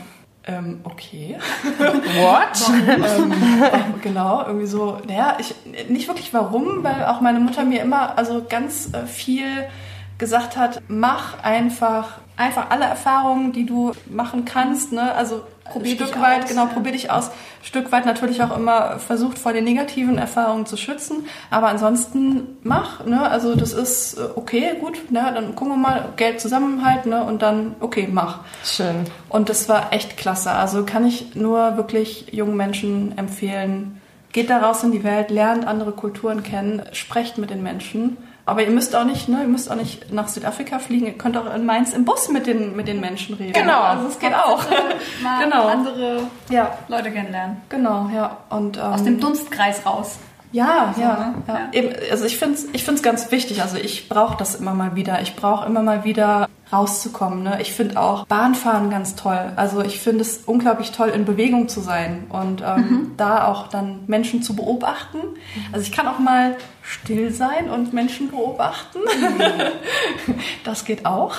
Speaker 1: Ähm, okay. [LAUGHS]
Speaker 3: What? [LAUGHS]
Speaker 1: ähm, genau, irgendwie so, naja, ich, nicht wirklich warum, weil auch meine Mutter mir immer also ganz äh, viel gesagt hat, mach einfach, einfach alle Erfahrungen, die du machen kannst, ne, also
Speaker 4: Probier
Speaker 1: Stück
Speaker 4: dich
Speaker 1: weit,
Speaker 4: aus,
Speaker 1: genau, probier dich aus. Stück weit natürlich auch immer versucht, vor den negativen Erfahrungen zu schützen. Aber ansonsten mach, ne? Also das ist äh, okay, gut, ne? Dann gucken wir mal, Geld zusammenhalten, ne? Und dann, okay, mach.
Speaker 3: Schön.
Speaker 1: Und das war echt klasse. Also kann ich nur wirklich jungen Menschen empfehlen, geht da raus in die Welt, lernt andere Kulturen kennen, sprecht mit den Menschen. Aber ihr müsst auch nicht, ne, ihr müsst auch nicht nach Südafrika fliegen. Ihr könnt auch in Mainz im Bus mit den, mit den Menschen reden.
Speaker 3: Genau.
Speaker 1: Also es geht auch. [LAUGHS]
Speaker 4: Mal
Speaker 1: Genau.
Speaker 4: andere
Speaker 1: Ja,
Speaker 4: Leute kennenlernen.
Speaker 1: genau, ja. Und, ähm,
Speaker 4: Aus dem Dunstkreis raus.
Speaker 1: ja, ja,
Speaker 4: ne?
Speaker 1: ja. Eben, also ich finde es ich find's ganz wichtig. Also ich brauche das immer mal wieder. Ich brauche immer mal wieder rauszukommen. Ne? Ich finde auch Bahnfahren ganz toll. Also ich finde es unglaublich toll, in Bewegung zu sein und ähm, da auch dann Menschen zu beobachten. Also ich kann auch mal still sein und Menschen beobachten. [LAUGHS] das geht auch.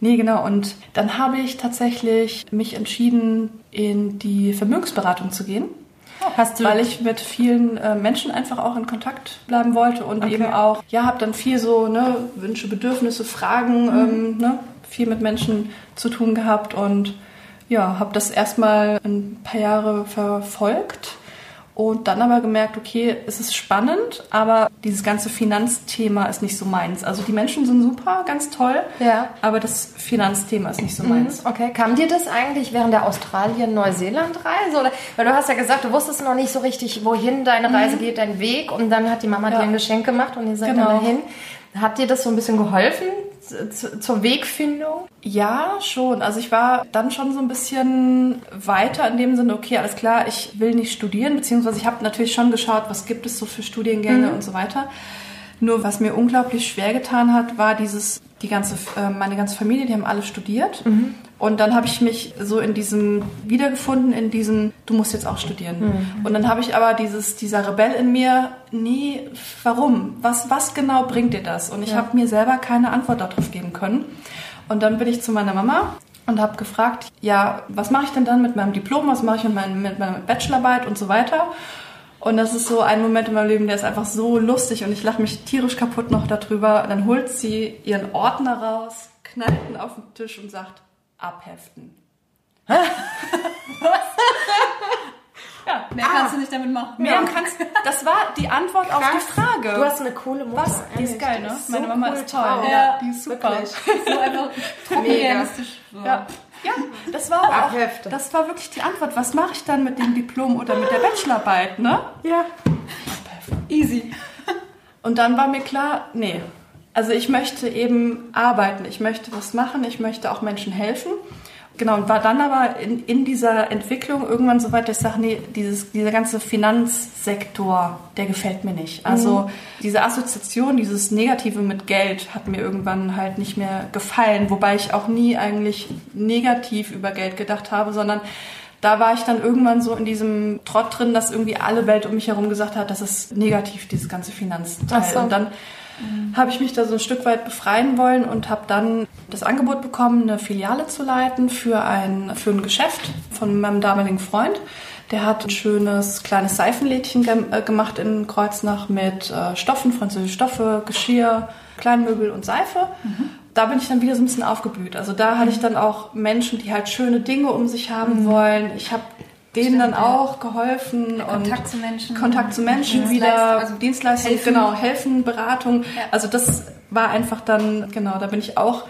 Speaker 1: Nee, genau. Und dann habe ich tatsächlich mich entschieden, in die Vermögensberatung zu gehen.
Speaker 3: Hast du
Speaker 1: Weil ich mit vielen äh, Menschen einfach auch in Kontakt bleiben wollte und eben auch, ja, habe dann viel so ne, Wünsche, Bedürfnisse, Fragen, ähm, ne, viel mit Menschen zu tun gehabt und ja, habe das erstmal ein paar Jahre verfolgt und dann aber gemerkt, okay, es ist spannend, aber dieses ganze Finanzthema ist nicht so meins. Also die Menschen sind super, ganz toll,
Speaker 3: Ja.
Speaker 1: aber das Finanzthema ist nicht so meins.
Speaker 3: Okay, kam dir das eigentlich während der Australien-Neuseeland-Reise? Oder, weil du hast ja gesagt, du wusstest noch nicht so richtig, wohin deine Reise geht, dein Weg. Und dann hat die Mama
Speaker 1: Ja.
Speaker 3: dir ein Geschenk gemacht und ihr seid
Speaker 1: Genau.
Speaker 3: dann dahin. Hat dir das so ein bisschen geholfen, zu, zur Wegfindung?
Speaker 1: Ja, schon. Also ich war dann schon so ein bisschen weiter in dem Sinne, okay, alles klar, ich will nicht studieren, beziehungsweise ich habe natürlich schon geschaut, was gibt es so für Studiengänge mhm. und so weiter. Nur was mir unglaublich schwer getan hat, war dieses, die ganze, äh, meine ganze Familie, die haben alle studiert. Mhm. Und dann habe ich mich so in diesem wiedergefunden, in diesem, du musst jetzt auch studieren. Mhm. Und dann habe ich aber dieses, dieser Rebell in mir, nie, warum? Was, was genau bringt dir das? Und ich ja. habe mir selber keine Antwort darauf geben können. Und dann bin ich zu meiner Mama und habe gefragt, ja, was mache ich denn dann mit meinem Diplom, was mache ich mit, mein, mit meiner Bachelorarbeit und so weiter. Und das ist so ein Moment in meinem Leben, der ist einfach so lustig und ich lache mich tierisch kaputt noch darüber. Dann holt sie ihren Ordner raus, knallt ihn auf den Tisch und sagt, abheften. [LAUGHS] Was?
Speaker 4: Ja, mehr ah, kannst du nicht damit machen.
Speaker 1: Mehr ja. kannst, das war die Antwort Krass. auf die Frage.
Speaker 3: Du hast eine coole Mutter. Was?
Speaker 1: Die ist geil, ne? Meine so Mama cool ist toll.
Speaker 4: Ja, ja, die ist super. Wirklich. [LAUGHS] So einfach realistisch.
Speaker 1: Ja. ja, das war auch, Abhefte. das war wirklich die Antwort. Was mache ich dann mit dem Diplom oder mit der Bachelorarbeit, ne?
Speaker 3: Ja.
Speaker 1: Easy. Und dann war mir klar, nee, also ich möchte eben arbeiten, ich möchte was machen, ich möchte auch Menschen helfen. Genau, und war dann aber in, in dieser Entwicklung irgendwann so weit, dass ich sage, nee, dieses, dieser ganze Finanzsektor, der gefällt mir nicht. Also mhm. diese Assoziation, dieses Negative mit Geld hat mir irgendwann halt nicht mehr gefallen, wobei ich auch nie eigentlich negativ über Geld gedacht habe, sondern da war ich dann irgendwann so in diesem Trott drin, dass irgendwie alle Welt um mich herum gesagt hat, das ist negativ, dieses ganze Finanzteil. So. Und dann mhm. habe ich mich da so ein Stück weit befreien wollen und habe dann das Angebot bekommen, eine Filiale zu leiten für ein, für ein Geschäft von meinem damaligen Freund. Der hat ein schönes kleines Seifenlädchen ge äh, gemacht in Kreuznach mit äh, Stoffen, französische Stoffe, Geschirr, Kleinmöbel und Seife. Mhm. Da bin ich dann wieder so ein bisschen aufgeblüht. Also da hatte ich dann auch Menschen, die halt schöne Dinge um sich haben mhm. wollen. Ich habe denen Stimmt, dann auch geholfen
Speaker 4: Kontakt und zu Menschen,
Speaker 1: Kontakt zu Menschen wieder, also Dienstleistung, helfen. genau, helfen, Beratung. Ja. Also das war einfach dann, genau, da bin ich auch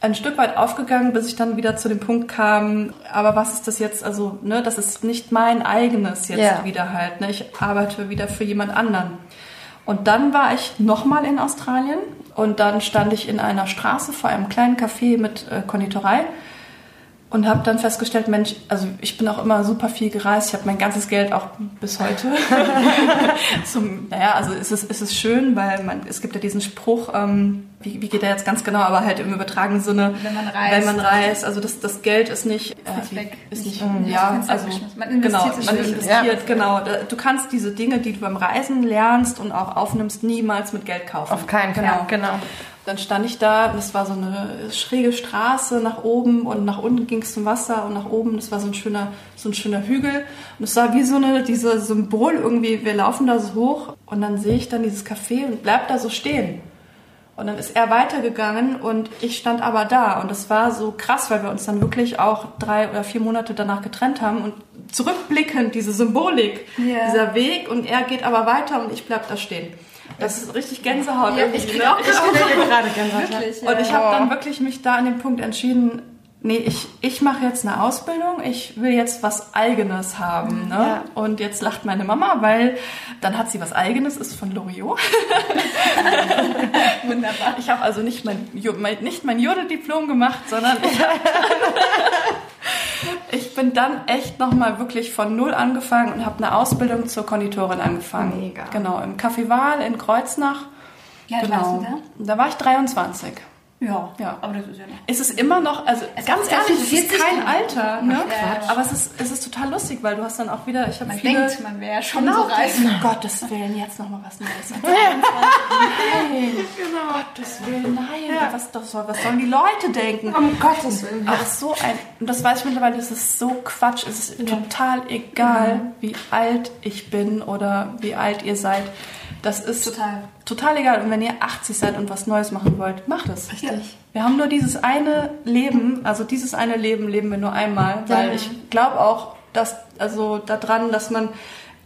Speaker 1: ein Stück weit aufgegangen, bis ich dann wieder zu dem Punkt kam, aber was ist das jetzt, also, ne, das ist nicht mein eigenes jetzt ja. wieder halt, ne, ich arbeite wieder für jemand anderen. Und dann war ich nochmal in Australien und dann stand ich in einer Straße vor einem kleinen Café mit äh, Konditorei und habe dann festgestellt, Mensch, also ich bin auch immer super viel gereist. Ich habe mein ganzes Geld auch bis heute. [LAUGHS] Zum, naja, also es ist, es ist schön, weil man, es gibt ja diesen Spruch, ähm, wie, wie geht der jetzt ganz genau, aber halt im übertragenen Sinne,
Speaker 4: wenn man reist,
Speaker 1: wenn man reist also das, das Geld ist nicht,
Speaker 4: äh, weg.
Speaker 1: ist nicht, nicht ja, also man investiert, genau, man investiert, ja. genau. Du kannst diese Dinge, die du beim Reisen lernst und auch aufnimmst, niemals mit Geld kaufen.
Speaker 3: Auf keinen Fall,
Speaker 1: genau. genau. Dann stand ich da und es war so eine schräge Straße nach oben und nach unten ging es zum Wasser und nach oben, das war so ein schöner, so ein schöner Hügel. Und es war wie so eine, diese Symbol irgendwie, wir laufen da so hoch und dann sehe ich dann dieses Café und bleib da so stehen. Und dann ist er weitergegangen und ich stand aber da. Und das war so krass, weil wir uns dann wirklich auch drei oder vier Monate danach getrennt haben. Und zurückblickend diese Symbolik, yeah. dieser Weg und er geht aber weiter und ich bleib da stehen. Das ist richtig Gänsehaut. Ja,
Speaker 3: ich kriege auch, ich gerade Gänsehaut. Wirklich,
Speaker 1: ja. Und ich habe dann wirklich mich da an dem Punkt entschieden, nee, ich, ich mache jetzt eine Ausbildung, ich will jetzt was Eigenes haben. Ne? Ja. Und jetzt lacht meine Mama, weil dann hat sie was Eigenes, ist von Loriot. [LAUGHS] Wunderbar. Ich habe also nicht mein, nicht mein Jodeldiplom gemacht, sondern ich ich bin dann echt nochmal wirklich von Null angefangen und habe eine Ausbildung zur Konditorin angefangen.
Speaker 3: Mega.
Speaker 1: Genau, im Café Wahl in Kreuznach.
Speaker 4: Ja,
Speaker 1: genau.
Speaker 4: da?
Speaker 1: Da war ich 23.
Speaker 4: Ja, ja, aber das ist ja noch.
Speaker 1: Es ist immer noch, also es ganz ehrlich, es ist kein Alter, ne? Ja, aber es ist, es ist total lustig, weil du hast dann auch wieder, ich habe viele...
Speaker 4: denkt, man wäre schon genau, so reif.
Speaker 1: Um Gottes Willen, jetzt nochmal was Neues. [LAUGHS] nein, genau. Gottes Willen, nein, ja. was, das soll, was sollen die Leute denken?
Speaker 3: Um Gottes Willen.
Speaker 1: Ach, so ein, und das weiß ich mittlerweile, es ist so Quatsch, es ist ja. total egal, mhm. wie alt ich bin oder wie alt ihr seid. Das ist total, total egal. Und wenn ihr 80 seid und was Neues machen wollt, macht es.
Speaker 3: Richtig. Ja.
Speaker 1: Wir haben nur dieses eine Leben, also dieses eine Leben leben wir nur einmal, weil ja. ich glaube auch, dass, also daran, dass man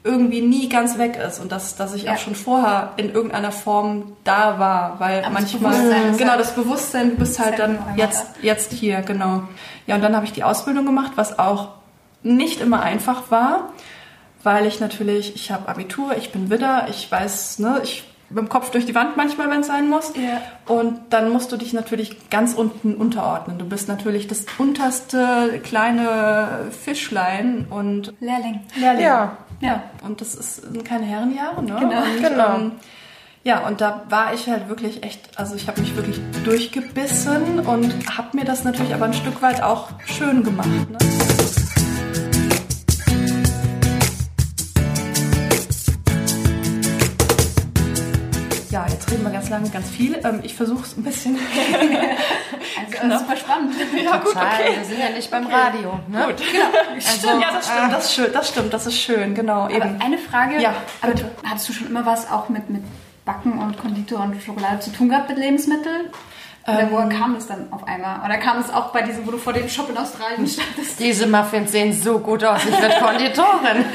Speaker 1: irgendwie nie ganz weg ist und dass, dass ich ja. auch schon vorher in irgendeiner Form da war, weil Aber manchmal, das genau, das Bewusstsein, du bist halt dann jetzt, jetzt hier, genau. Ja, und dann habe ich die Ausbildung gemacht, was auch nicht immer einfach war weil ich natürlich, ich habe Abitur, ich bin Widder, ich weiß, ne, ich mit dem Kopf durch die Wand manchmal, wenn es sein muss.
Speaker 4: Ja.
Speaker 1: Und dann musst du dich natürlich ganz unten unterordnen. Du bist natürlich das unterste kleine Fischlein und
Speaker 4: Lehrling.
Speaker 1: Lehrling.
Speaker 3: Ja.
Speaker 1: Ja, und das ist sind keine Herrenjahre, ne?
Speaker 4: Genau.
Speaker 1: Und,
Speaker 3: Genau.
Speaker 1: Ähm, ja, und da war ich halt wirklich echt, also ich habe mich wirklich durchgebissen und habe mir das natürlich aber ein Stück weit auch schön gemacht. Ne? Wir ganz viel. Ähm, ich versuche es ein bisschen. [LAUGHS] [LAUGHS]
Speaker 4: Also das ist super spannend.
Speaker 1: ja, gut,
Speaker 3: Total,
Speaker 1: okay.
Speaker 3: wir sind ja nicht beim Radio. Ne?
Speaker 1: Gut, genau. ja, das stimmt, das, ist schön, das stimmt, das ist schön, genau.
Speaker 4: Aber
Speaker 1: Eben.
Speaker 4: eine Frage,
Speaker 1: Ja,
Speaker 4: aber hattest du schon immer was auch mit, mit Backen und Konditor und Schokolade zu tun gehabt mit Lebensmitteln? Oder
Speaker 1: Ähm.
Speaker 4: woher kam es dann auf einmal? Oder kam es auch bei diesem, wo du vor dem Shop in Australien standest?
Speaker 3: Diese Muffins sehen so gut aus. Ich werde Konditorin. [LAUGHS]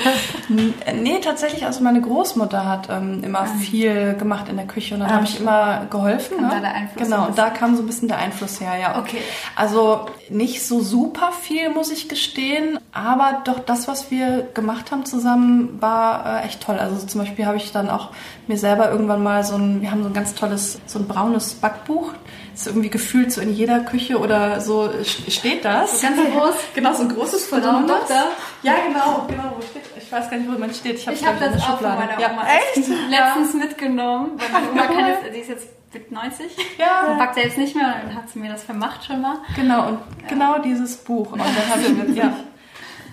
Speaker 1: Äh, Nee, tatsächlich, also meine Großmutter hat ähm, immer viel gemacht in der Küche und dann habe ich immer geholfen. Ne?
Speaker 4: da der Einfluss
Speaker 1: Genau, und da kam so ein bisschen der Einfluss her, ja.
Speaker 4: Okay.
Speaker 1: Also nicht so super viel, muss ich gestehen, aber doch das, was wir gemacht haben zusammen, war äh, echt toll. Also zum Beispiel habe ich dann auch mir selber irgendwann mal so ein, wir haben so ein ganz tolles, so ein braunes Backbuch. Ist irgendwie gefühlt so in jeder Küche oder so st- steht das.
Speaker 4: Ganz groß.
Speaker 1: Genau, so ein großes
Speaker 4: Von
Speaker 1: Braunes.
Speaker 4: Mutter?
Speaker 1: Ja, genau, genau. Wo steht, ich weiß gar nicht, wo man steht. Ich habe
Speaker 4: das auch von
Speaker 1: Schublade.
Speaker 4: meiner
Speaker 1: ja.
Speaker 4: Oma
Speaker 1: Echt?
Speaker 4: letztens mitgenommen. Weil meine Oma kann jetzt, die ist jetzt mit 90
Speaker 1: Ja.
Speaker 4: und backt selbst nicht mehr und dann hat sie mir das vermacht schon mal.
Speaker 1: Genau, und genau dieses Buch. Und dann habe [LAUGHS] ich, ja,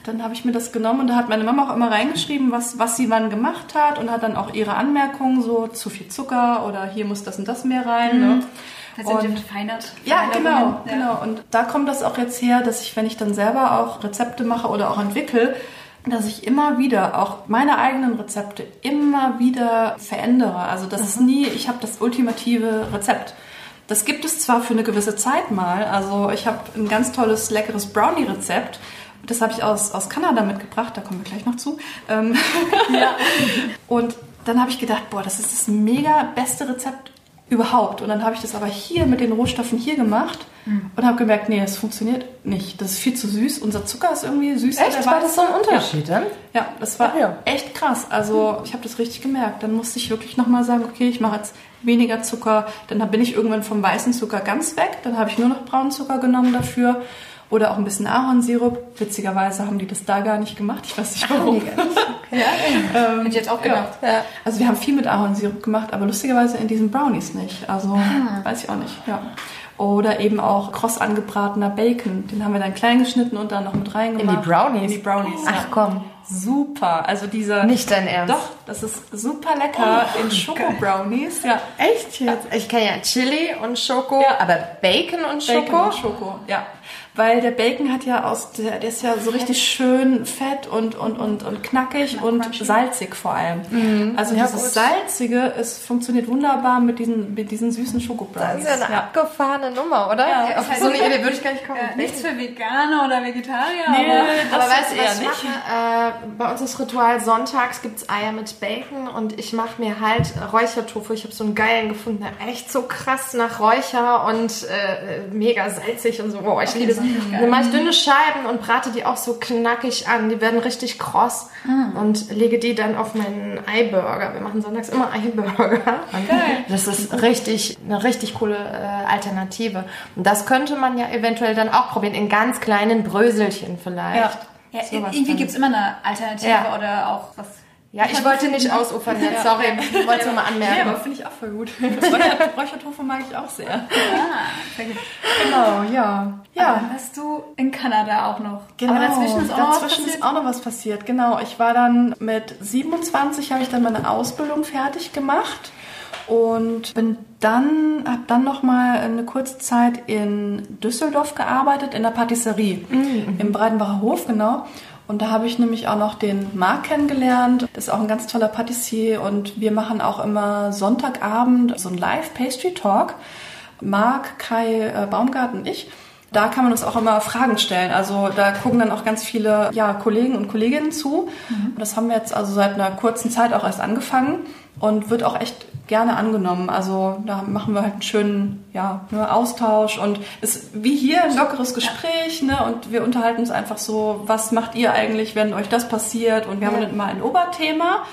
Speaker 1: dann habe ich mir das genommen und da hat meine Mama auch immer reingeschrieben, was, was sie wann gemacht hat und hat dann auch ihre Anmerkungen, so zu viel Zucker oder hier muss das und das mehr rein. Ne?
Speaker 4: Das sind
Speaker 1: Und-
Speaker 4: verfeinert.
Speaker 1: Ja, genau.
Speaker 4: Ja.
Speaker 1: genau. Und da kommt das auch jetzt her, dass ich, wenn ich dann selber auch Rezepte mache oder auch entwickle, dass ich immer wieder auch meine eigenen Rezepte immer wieder verändere. Also das ist nie, ich habe das ultimative Rezept. Das gibt es zwar für eine gewisse Zeit mal. Also ich habe ein ganz tolles, leckeres Brownie-Rezept. Das habe ich aus, aus Kanada mitgebracht, da kommen wir gleich noch zu. Ähm, [LAUGHS] Und dann habe ich gedacht, boah, das ist das mega beste Rezept überhaupt. Und dann habe ich das aber hier mit den Rohstoffen hier gemacht und habe gemerkt, nee, das funktioniert nicht. Das ist viel zu süß. Unser Zucker ist irgendwie süßer.
Speaker 3: Echt? War das so ein. Unterschied dann?
Speaker 1: Ja, ja das war
Speaker 3: ja.
Speaker 1: echt krass. Also ich habe das richtig gemerkt. Dann musste ich wirklich nochmal sagen, okay, ich mache jetzt weniger Zucker. Dann bin ich irgendwann vom weißen Zucker ganz weg. Dann habe ich nur noch braunen Zucker genommen dafür. Oder auch ein bisschen Ahornsirup. Witzigerweise haben die das da gar nicht gemacht. Ich weiß nicht warum. [LAUGHS]
Speaker 4: Hätte ich jetzt auch gedacht.
Speaker 1: Ja. Also wir haben viel mit Ahornsirup gemacht, aber lustigerweise in diesen Brownies nicht. Also
Speaker 3: Ah.
Speaker 1: weiß ich auch nicht. Ja. Oder eben auch kross angebratener Bacon. Den haben wir dann klein geschnitten und dann noch mit reingemacht.
Speaker 3: In die Brownies?
Speaker 1: In die Brownies.
Speaker 3: Ach
Speaker 1: ja.
Speaker 3: komm.
Speaker 1: Super. Also dieser.
Speaker 3: Nicht dein Ernst.
Speaker 1: Doch, das ist super lecker in Schoko-Brownies. Ja.
Speaker 3: Echt jetzt? Ich kenne ja Chili und Schoko,
Speaker 1: Ja.
Speaker 3: aber Bacon und Schoko?
Speaker 1: Bacon und Schoko, ja. Weil der Bacon hat ja aus, der, der ist ja so richtig schön fett und, und, und, und knackig und salzig vor allem. Also
Speaker 3: Ja,
Speaker 1: dieses
Speaker 3: gut.
Speaker 1: Salzige, es funktioniert wunderbar mit diesen, mit diesen süßen
Speaker 3: Das
Speaker 1: Schokobrownies.
Speaker 3: ist ja eine abgefahrene Nummer, oder?
Speaker 1: Ja,
Speaker 3: Auf
Speaker 4: ist
Speaker 3: so
Speaker 4: halt-
Speaker 3: eine Idee würde ich gar nicht kommen.
Speaker 4: Ja, nichts für Veganer oder Vegetarier,
Speaker 1: Nee,
Speaker 4: aber
Speaker 1: das
Speaker 3: Aber weißt du, was ich mache? Äh, bei uns ist Ritual sonntags gibt's Eier mit Bacon und ich mache mir halt Räuchertofu. Ich habe so einen geilen gefunden, der echt so krass nach Räucher und äh, mega salzig und so. Oh, ich liebe es. Dann mache ich dünne Scheiben und brate die auch so knackig an. Die werden richtig kross und lege die dann auf meinen Eiburger. Wir machen sonntags immer Eiburger. Das ist richtig, eine richtig coole äh, Alternative. Und das könnte man ja eventuell dann auch probieren, in ganz kleinen Bröselchen vielleicht.
Speaker 1: Ja.
Speaker 4: ja, irgendwie gibt es immer eine Alternative
Speaker 3: Ja.
Speaker 4: oder auch was.
Speaker 3: Ja, ich wollte nicht ausufern jetzt, sorry. Ich wollte nur mal
Speaker 1: Ja,
Speaker 3: anmerken.
Speaker 1: aber finde ich auch voll gut. [LAUGHS] Räuchertofu mag ich auch sehr.
Speaker 4: Ah, sehr gut.
Speaker 1: Genau, ja.
Speaker 4: Ja. Aber warst du in Kanada auch noch.
Speaker 1: Genau,
Speaker 4: Aber dazwischen ist auch noch was
Speaker 1: dazwischen
Speaker 4: passiert.
Speaker 1: ist auch noch was passiert. Genau, ich war dann mit 27 habe ich dann meine Ausbildung fertig gemacht und bin dann habe dann noch mal eine kurze Zeit in Düsseldorf gearbeitet in der Patisserie im Breitenbacher Hof genau. Und da habe ich nämlich auch noch den Marc kennengelernt. Das ist auch ein ganz toller Patissier und wir machen auch immer Sonntagabend so ein Live Pastry Talk. Marc, Kai äh, Baumgart und ich. Da kann man uns auch immer Fragen stellen. Also da gucken dann auch ganz viele ja, Kollegen und Kolleginnen zu. Und das haben wir jetzt also seit einer kurzen Zeit auch erst angefangen und wird auch echt gerne angenommen. Also da machen wir halt einen schönen ja, ne, Austausch und ist wie hier ein lockeres Gespräch. Ne? Und wir unterhalten uns einfach so, was macht ihr eigentlich, wenn euch das passiert? Und wir haben dann immer ein Oberthema.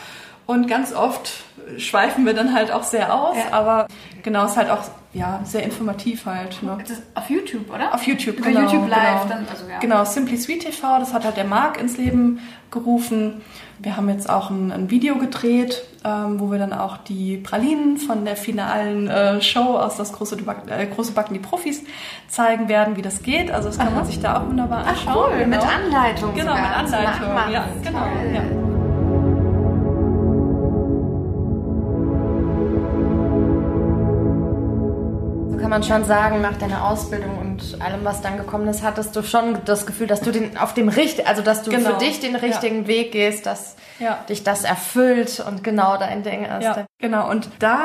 Speaker 1: Und ganz oft schweifen wir dann halt auch sehr aus,
Speaker 4: Ja.
Speaker 1: aber genau, ist halt auch ja, sehr informativ halt. Ne?
Speaker 4: Das ist auf YouTube, oder?
Speaker 1: Auf YouTube,
Speaker 4: Über
Speaker 1: genau.
Speaker 4: YouTube Live,
Speaker 1: genau.
Speaker 4: dann, also ja.
Speaker 1: Genau, Simply Sweet TV, das hat halt der Marc ins Leben gerufen. Wir haben jetzt auch ein, ein Video gedreht, ähm, wo wir dann auch die Pralinen von der finalen äh, Show aus das große, Back- äh, große Backen die Profis zeigen werden, wie das geht. Also das kann man sich da auch wunderbar anschauen.
Speaker 3: Cool, mit
Speaker 1: genau.
Speaker 3: Anleitung.
Speaker 1: Genau,
Speaker 3: sogar
Speaker 1: mit Anleitung. Ja, genau.
Speaker 3: Toll.
Speaker 1: Ja.
Speaker 3: So kann man schon sagen, nach deiner Ausbildung und allem, was dann gekommen ist, hattest du schon das Gefühl, dass du den auf dem richt, also dass du
Speaker 1: Genau.
Speaker 3: für dich den richtigen Weg gehst, dass
Speaker 1: Ja.
Speaker 3: dich das erfüllt und genau dein Ding ist.
Speaker 1: Ja, genau. Und da,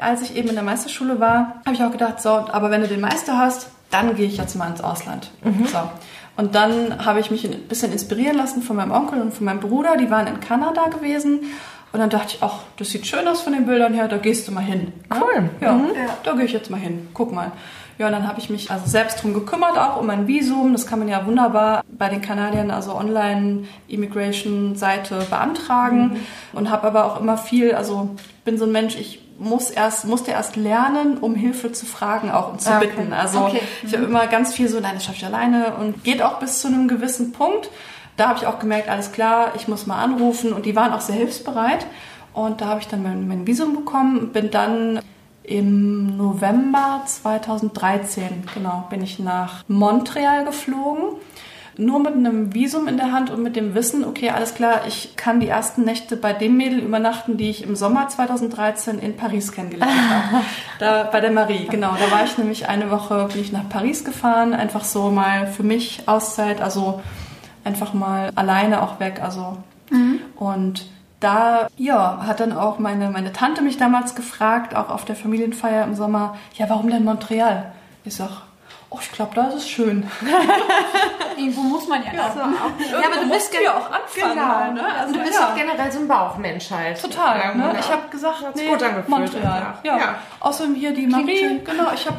Speaker 1: als ich eben in der Meisterschule war, habe ich auch gedacht, so, aber wenn du den Meister hast, dann gehe ich jetzt mal ins Ausland. So. Und dann habe ich mich ein bisschen inspirieren lassen von meinem Onkel und von meinem Bruder. Die waren in Kanada gewesen. Und dann dachte ich, ach, das sieht schön aus von den Bildern her, da gehst du mal hin. ne?
Speaker 3: Cool.
Speaker 1: Ja, da gehe ich jetzt mal hin. Guck mal. Ja, und dann habe ich mich also selbst drum gekümmert, auch um ein Visum. Das kann man ja wunderbar bei den Kanadiern, also Online-Immigration-Seite beantragen. Und habe aber auch immer viel, also bin so ein Mensch, ich muss erst, musste erst lernen, um Hilfe zu fragen auch und zu
Speaker 3: Ah, okay.
Speaker 1: bitten. Also
Speaker 4: Okay.
Speaker 1: ich habe immer ganz viel so, nein, das schaffe ich alleine und geht auch bis zu einem gewissen Punkt. Da habe ich auch gemerkt, alles klar, ich muss mal anrufen und die waren auch sehr hilfsbereit. Und da habe ich dann mein, mein Visum bekommen bin dann im November 2013, genau, bin ich nach Montreal geflogen. Nur mit einem Visum in der Hand und mit dem Wissen, okay, alles klar, ich kann die ersten Nächte bei dem Mädel übernachten, die ich im Sommer 2013 in Paris kennengelernt habe. [LAUGHS] Da, bei der Marie, genau. Da war ich nämlich eine Woche, bin ich nach Paris gefahren, einfach so mal für mich Auszeit, also einfach mal alleine auch weg, also. Und da, ja, hat dann auch meine, meine Tante mich damals gefragt, auch auf der Familienfeier im Sommer, ja, warum denn Montreal? Ich sag, oh, ich glaube, da ist es schön. [LAUGHS]
Speaker 4: Irgendwo muss man ja, dann.
Speaker 3: Ja, aber du bist
Speaker 1: ja auch anfangen.
Speaker 3: Genau,
Speaker 1: ne? Also,
Speaker 3: du bist
Speaker 1: ja.
Speaker 3: auch generell so ein Bauchmensch halt.
Speaker 1: Total. Ne?
Speaker 3: Ja.
Speaker 1: Ich habe gesagt, nee,
Speaker 3: gut angefühlt
Speaker 1: Montreal. Ja.
Speaker 3: Ja.
Speaker 1: Außerdem hier die Marie. Genau. Ich habe,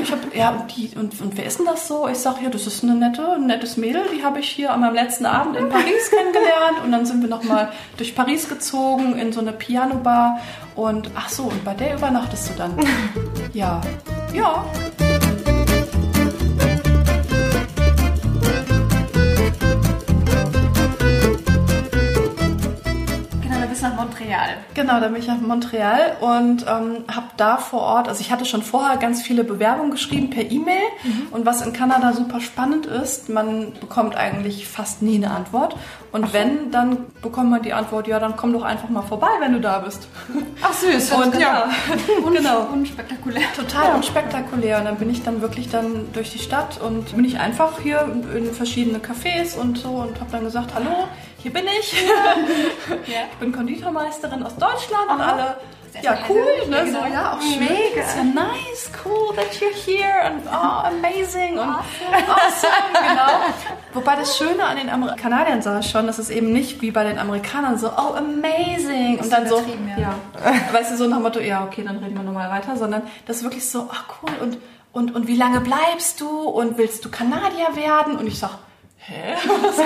Speaker 1: ich habe, ja und die und, und wer ist denn das so? Ich sag ja, das ist eine nette, ein nettes Mädel. Die habe ich hier an meinem letzten Abend in Paris [LAUGHS] kennengelernt und dann sind wir noch mal durch Paris gezogen in so eine Piano Bar und ach so und bei der übernachtest du dann. [LAUGHS] Ja, ja.
Speaker 4: Bist nach Montreal.
Speaker 1: Genau, da bin ich nach Montreal und ähm, habe da vor Ort, also ich hatte schon vorher ganz viele Bewerbungen geschrieben per E-Mail und was in Kanada super spannend ist, man bekommt eigentlich fast nie eine Antwort und wenn, dann bekommt man die Antwort, ja, dann komm doch einfach mal vorbei, wenn du da bist.
Speaker 3: Ach süß.
Speaker 1: Und ja, [LAUGHS] genau.
Speaker 4: Unspektakulär.
Speaker 1: Total unspektakulär. Und dann bin ich dann wirklich dann durch die Stadt und bin ich einfach hier in verschiedene Cafés und so und habe dann gesagt, hallo, hier bin ich. [LAUGHS] Ich bin Konditormeisterin aus Deutschland und alle, ja cool, ne?
Speaker 4: ja,
Speaker 1: So,
Speaker 4: genau.
Speaker 1: ja, auch schön.
Speaker 3: Mega.
Speaker 1: So nice, cool that you're here und oh, amazing und awesome, [LAUGHS] genau. Wobei das Schöne an den Amer Kanadiern sah ich schon, dass es eben nicht wie bei den Amerikanern so, oh, amazing und dann so,
Speaker 4: ja.
Speaker 1: ja. [LAUGHS] Weißt du, so nach dem Motto, ja, okay, dann reden wir nochmal weiter, sondern das ist wirklich so, ach cool, und, und, und wie lange bleibst du und willst du Kanadier werden? Und ich sag, hä? [LAUGHS] Was,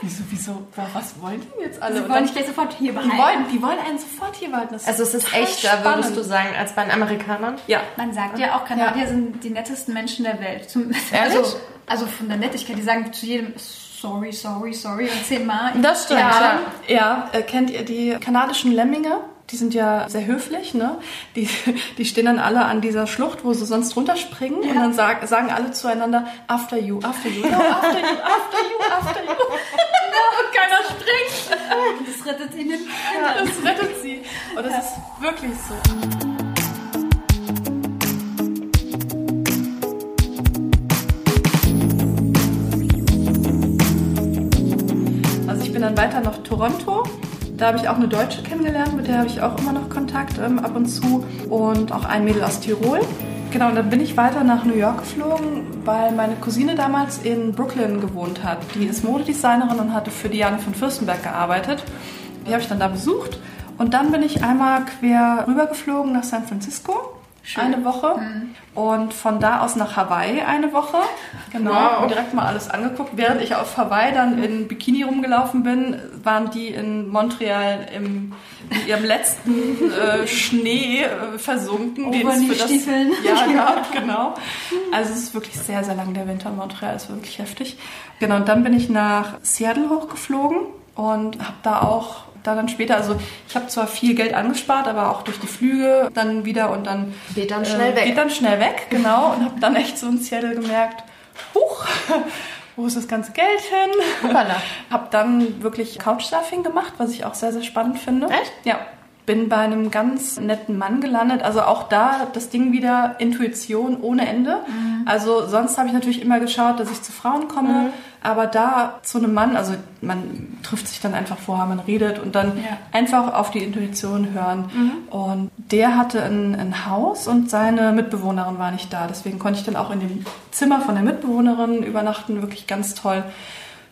Speaker 1: wieso, wieso, wieso, was wollen die jetzt alle?
Speaker 4: Sie
Speaker 1: Und
Speaker 4: wollen dich gleich sofort hier
Speaker 1: die
Speaker 4: behalten.
Speaker 1: wollen, die wollen einen sofort hier behalten.
Speaker 3: Also es ist echter, würdest
Speaker 1: spannend.
Speaker 3: du sagen, als bei den Amerikanern?
Speaker 1: Ja.
Speaker 4: Man sagt ja auch, Kanadier sind die nettesten Menschen der Welt. Zum, [LAUGHS] also, also von der Nettigkeit, die sagen zu jedem sorry, sorry, sorry und zehnmal.
Speaker 3: Das stimmt,
Speaker 1: Ja,
Speaker 3: ja.
Speaker 1: ja. Äh, kennt ihr die kanadischen Lemminge? Die sind ja sehr höflich, ne? Die, [LAUGHS] die stehen dann alle an dieser Schlucht, wo sie sonst runterspringen und dann sag, sagen alle zueinander after you, after you, no, after you, after you, after you. [LAUGHS] und keiner springt.
Speaker 4: Das rettet ihnen.
Speaker 1: Das rettet sie. Und das ist wirklich so. Also ich bin dann weiter nach Toronto. Da habe ich auch eine Deutsche kennengelernt, mit der habe ich auch immer noch Kontakt ähm, ab und zu. Und auch ein Mädel aus Tirol. Genau, und dann bin ich weiter nach New York geflogen, weil meine Cousine damals in Brooklyn gewohnt hat. Die ist Modedesignerin und hatte für Diane von Fürstenberg gearbeitet. Die habe ich dann da besucht. Und dann bin ich einmal quer rübergeflogen nach San Francisco eine Woche und von da aus nach Hawaii eine Woche. Genau,
Speaker 3: Wow.
Speaker 1: und direkt mal alles angeguckt. Während ich auf Hawaii dann in Bikini rumgelaufen bin, waren die in Montreal im, in ihrem letzten [LAUGHS] äh, Schnee äh, versunken.
Speaker 4: Overknee-Stiefeln. [LAUGHS]
Speaker 1: Ja, ja, genau. Also es ist wirklich sehr, sehr lang der Winter in Montreal, ist wirklich heftig. Genau, und dann bin ich nach Seattle hochgeflogen und habe da auch da dann später, also ich habe zwar viel Geld angespart, aber auch durch die Flüge dann wieder und dann
Speaker 3: Geht dann schnell weg.
Speaker 1: Geht dann schnell weg, genau. Und habe dann echt so in Seattle gemerkt, huch, [LAUGHS] wo ist das ganze Geld hin?
Speaker 3: Hoppala. [LAUGHS]
Speaker 1: Habe dann wirklich Couchsurfing gemacht, was ich auch sehr, sehr spannend finde.
Speaker 3: Echt?
Speaker 1: Ja. Bin bei einem ganz netten Mann gelandet. Also auch da das Ding wieder Intuition ohne Ende. Also sonst habe ich natürlich immer geschaut, dass ich zu Frauen komme. Aber da zu einem Mann, also man trifft sich dann einfach vorher, man redet und dann
Speaker 4: Ja.
Speaker 1: einfach auf die Intuition hören. Und der hatte ein, ein Haus und seine Mitbewohnerin war nicht da. Deswegen konnte ich dann auch in dem Zimmer von der Mitbewohnerin übernachten. Wirklich ganz toll.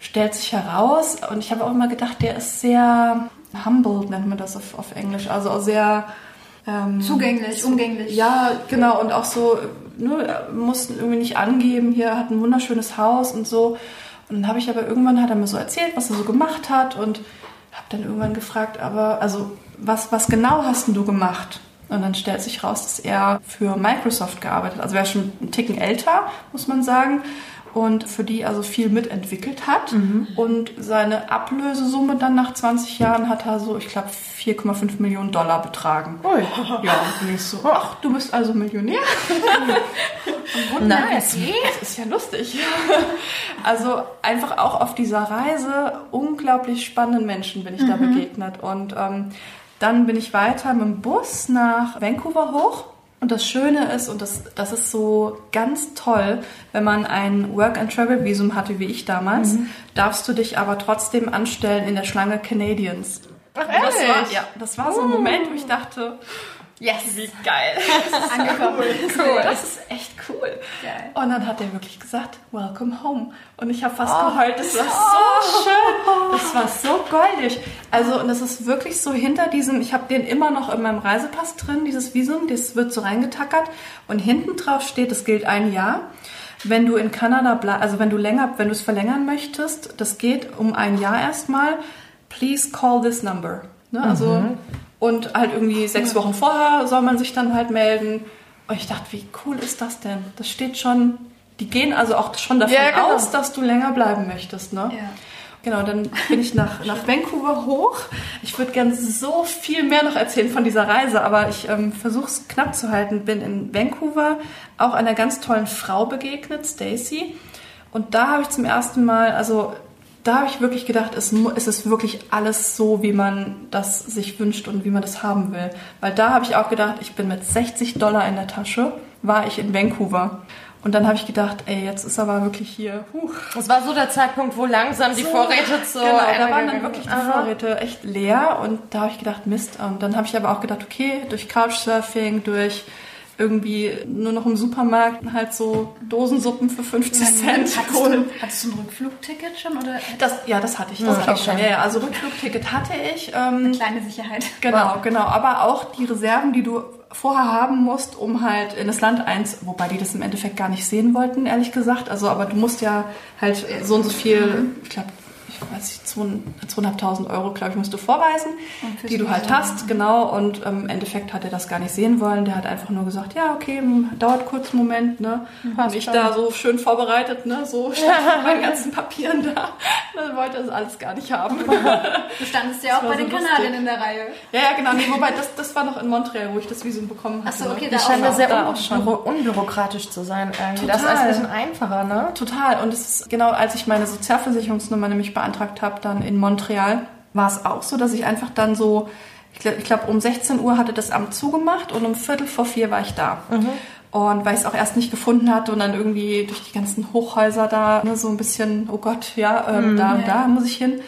Speaker 1: Stellt sich heraus. Und ich habe auch immer gedacht, der ist sehr humble, nennt man das auf, auf Englisch. Also sehr... Ähm,
Speaker 4: Zugänglich, umgänglich.
Speaker 1: ja, genau. Und auch so, ne, mussten irgendwie nicht angeben, hier hat ein wunderschönes Haus und so. Und dann habe ich aber irgendwann, hat er mir so erzählt, was er so gemacht hat und habe dann irgendwann gefragt, aber also was, was genau hast denn du gemacht? Und dann stellt sich raus, dass er für Microsoft gearbeitet hat. Also er ist schon einen Ticken älter, muss man sagen. Und für die also viel mitentwickelt hat. Und seine Ablösesumme dann nach 20 Jahren hat er so, ich glaube, 4,5 Millionen Dollar betragen.
Speaker 3: Ui.
Speaker 1: Ja, und ich so, ach, du bist also Millionär? [LAUGHS]
Speaker 3: Nice.
Speaker 1: Das ist ja lustig. [LAUGHS] Also einfach auch auf dieser Reise unglaublich spannenden Menschen bin ich da begegnet. Und ähm, dann bin ich weiter mit dem Bus nach Vancouver hoch. Und das Schöne ist, und das, das ist so ganz toll, wenn man ein Work-and-Travel-Visum hatte, wie ich damals, darfst du dich aber trotzdem anstellen in der Schlange Canadians.
Speaker 3: Ach,
Speaker 1: Und das war,
Speaker 3: ehrlich?
Speaker 1: ja, das war so ein Moment, wo ich dachte,
Speaker 3: Yes.
Speaker 1: wie geil. [LAUGHS]
Speaker 4: Angekommen.
Speaker 1: Cool, das ist echt cool.
Speaker 4: Geil.
Speaker 1: Und dann hat er wirklich gesagt, welcome home. Und ich habe fast geheult. Das war so schön. Das war so goldig. Also, und das ist wirklich so hinter diesem, ich habe den immer noch in meinem Reisepass drin, dieses Visum, das wird so reingetackert. Und hinten drauf steht, das gilt ein Jahr. Wenn du in Kanada bleibst, also wenn du länger, wenn du es verlängern möchtest, das geht um ein Jahr erstmal, please call this number. Ne? Also, und halt irgendwie sechs Wochen vorher soll man sich dann halt melden. Und ich dachte, wie cool ist das denn? Das steht schon, die gehen also auch schon davon
Speaker 3: Ja, genau.
Speaker 1: aus, dass du länger bleiben möchtest, ne?
Speaker 4: Ja.
Speaker 1: Genau, dann bin ich nach, nach Vancouver hoch. Ich würde gern so viel mehr noch erzählen von dieser Reise, aber ich ähm, versuche es knapp zu halten. Bin in Vancouver auch einer ganz tollen Frau begegnet, Stacy. Und da habe ich zum ersten Mal, also da habe ich wirklich gedacht, es, es ist wirklich alles so, wie man das sich wünscht und wie man das haben will. Weil da habe ich auch gedacht, ich bin mit 60 Dollar in der Tasche, war ich in Vancouver. Und dann habe ich gedacht, ey, jetzt ist aber wirklich hier, huch,
Speaker 3: Das war so der Zeitpunkt, wo langsam die Vorräte zu
Speaker 1: Genau, da waren dann wirklich die. Vorräte echt leer und da habe ich gedacht, Mist. Und dann habe ich aber auch gedacht, okay, durch Couchsurfing, durch irgendwie nur noch im Supermarkt halt so Dosensuppen für 50 Cent.
Speaker 4: Hattest, du, hattest du ein Rückflugticket schon oder
Speaker 1: Das, ja, das hatte ich. Das hatte ich
Speaker 3: ich
Speaker 1: schon. Ja, ja, also Rückflugticket hatte ich. Ähm,
Speaker 4: kleine Sicherheit?
Speaker 1: Genau, genau. Aber auch die Reserven, die du vorher haben musst, um halt in das Land eins, wobei die das im Endeffekt gar nicht sehen wollten, ehrlich gesagt. Also, aber du musst ja halt so und so viel, ich glaube, weiß nicht, 2.500 Euro, glaube ich, musst du vorweisen, die du halt hast, genau. Und ähm, im Endeffekt hat er das gar nicht sehen wollen. Der hat einfach nur gesagt, ja, okay, m, dauert kurz einen Moment, ne. Und ich da so schön vorbereitet, ne, so [LAUGHS] stand mit meinen ganzen Papieren da. Dann wollte er das alles gar nicht haben. [LAUGHS]
Speaker 4: Du standest ja auch bei
Speaker 1: so
Speaker 4: den
Speaker 1: lustig.
Speaker 4: Kanadiern in der Reihe.
Speaker 1: Ja, ja, genau. Nee, wobei, das, das war noch in Montreal, wo ich das Visum bekommen hatte.
Speaker 4: Ach so, okay,
Speaker 1: ne?
Speaker 4: da
Speaker 3: Das scheint
Speaker 4: noch.
Speaker 3: sehr
Speaker 1: Da auch schon.
Speaker 3: unbü- unbürokratisch zu sein irgendwie. Das ist
Speaker 1: Total.
Speaker 3: ein bisschen einfacher, ne?
Speaker 1: Total. Und es ist genau, als ich meine Sozialversicherungsnummer nämlich beantragt habe, dann in Montreal, war es auch so, dass ich einfach dann so, ich glaube, glaub, um 16 Uhr hatte das Amt zugemacht und um Viertel vor vier war ich da. Und weil ich es auch erst nicht gefunden hatte und dann irgendwie durch die ganzen Hochhäuser da ne, so ein bisschen, oh Gott, ja, ähm, da und da muss ich hin.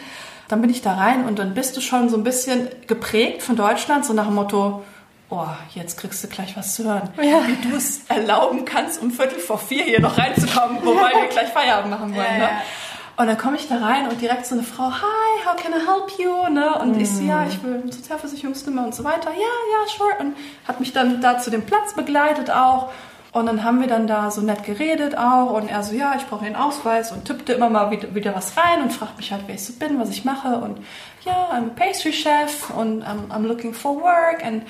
Speaker 1: Dann bin ich da rein und dann bist du schon so ein bisschen geprägt von Deutschland, so nach dem Motto, oh, jetzt kriegst du gleich was zu hören. Wie du es erlauben kannst, um Viertel vor vier hier noch reinzukommen, wobei wir [LAUGHS] gleich Feierabend machen wollen.
Speaker 4: Ja,
Speaker 1: ne?
Speaker 4: ja.
Speaker 1: Und dann komme ich da rein und direkt so eine Frau, hi, how can I help you? Ne? Und ich so, ja, ich will Sozialversicherungsnummer und so weiter. Ja, ja, sure. Und hat mich dann da zu dem Platz begleitet auch. Und dann haben wir dann da so nett geredet auch. Und er so, ja, ich brauche den Ausweis und tippte immer mal wieder, wieder was rein und fragt mich halt, wer ich so bin, was ich mache. Und ja, I'm a pastry chef und I'm, I'm looking for work. Und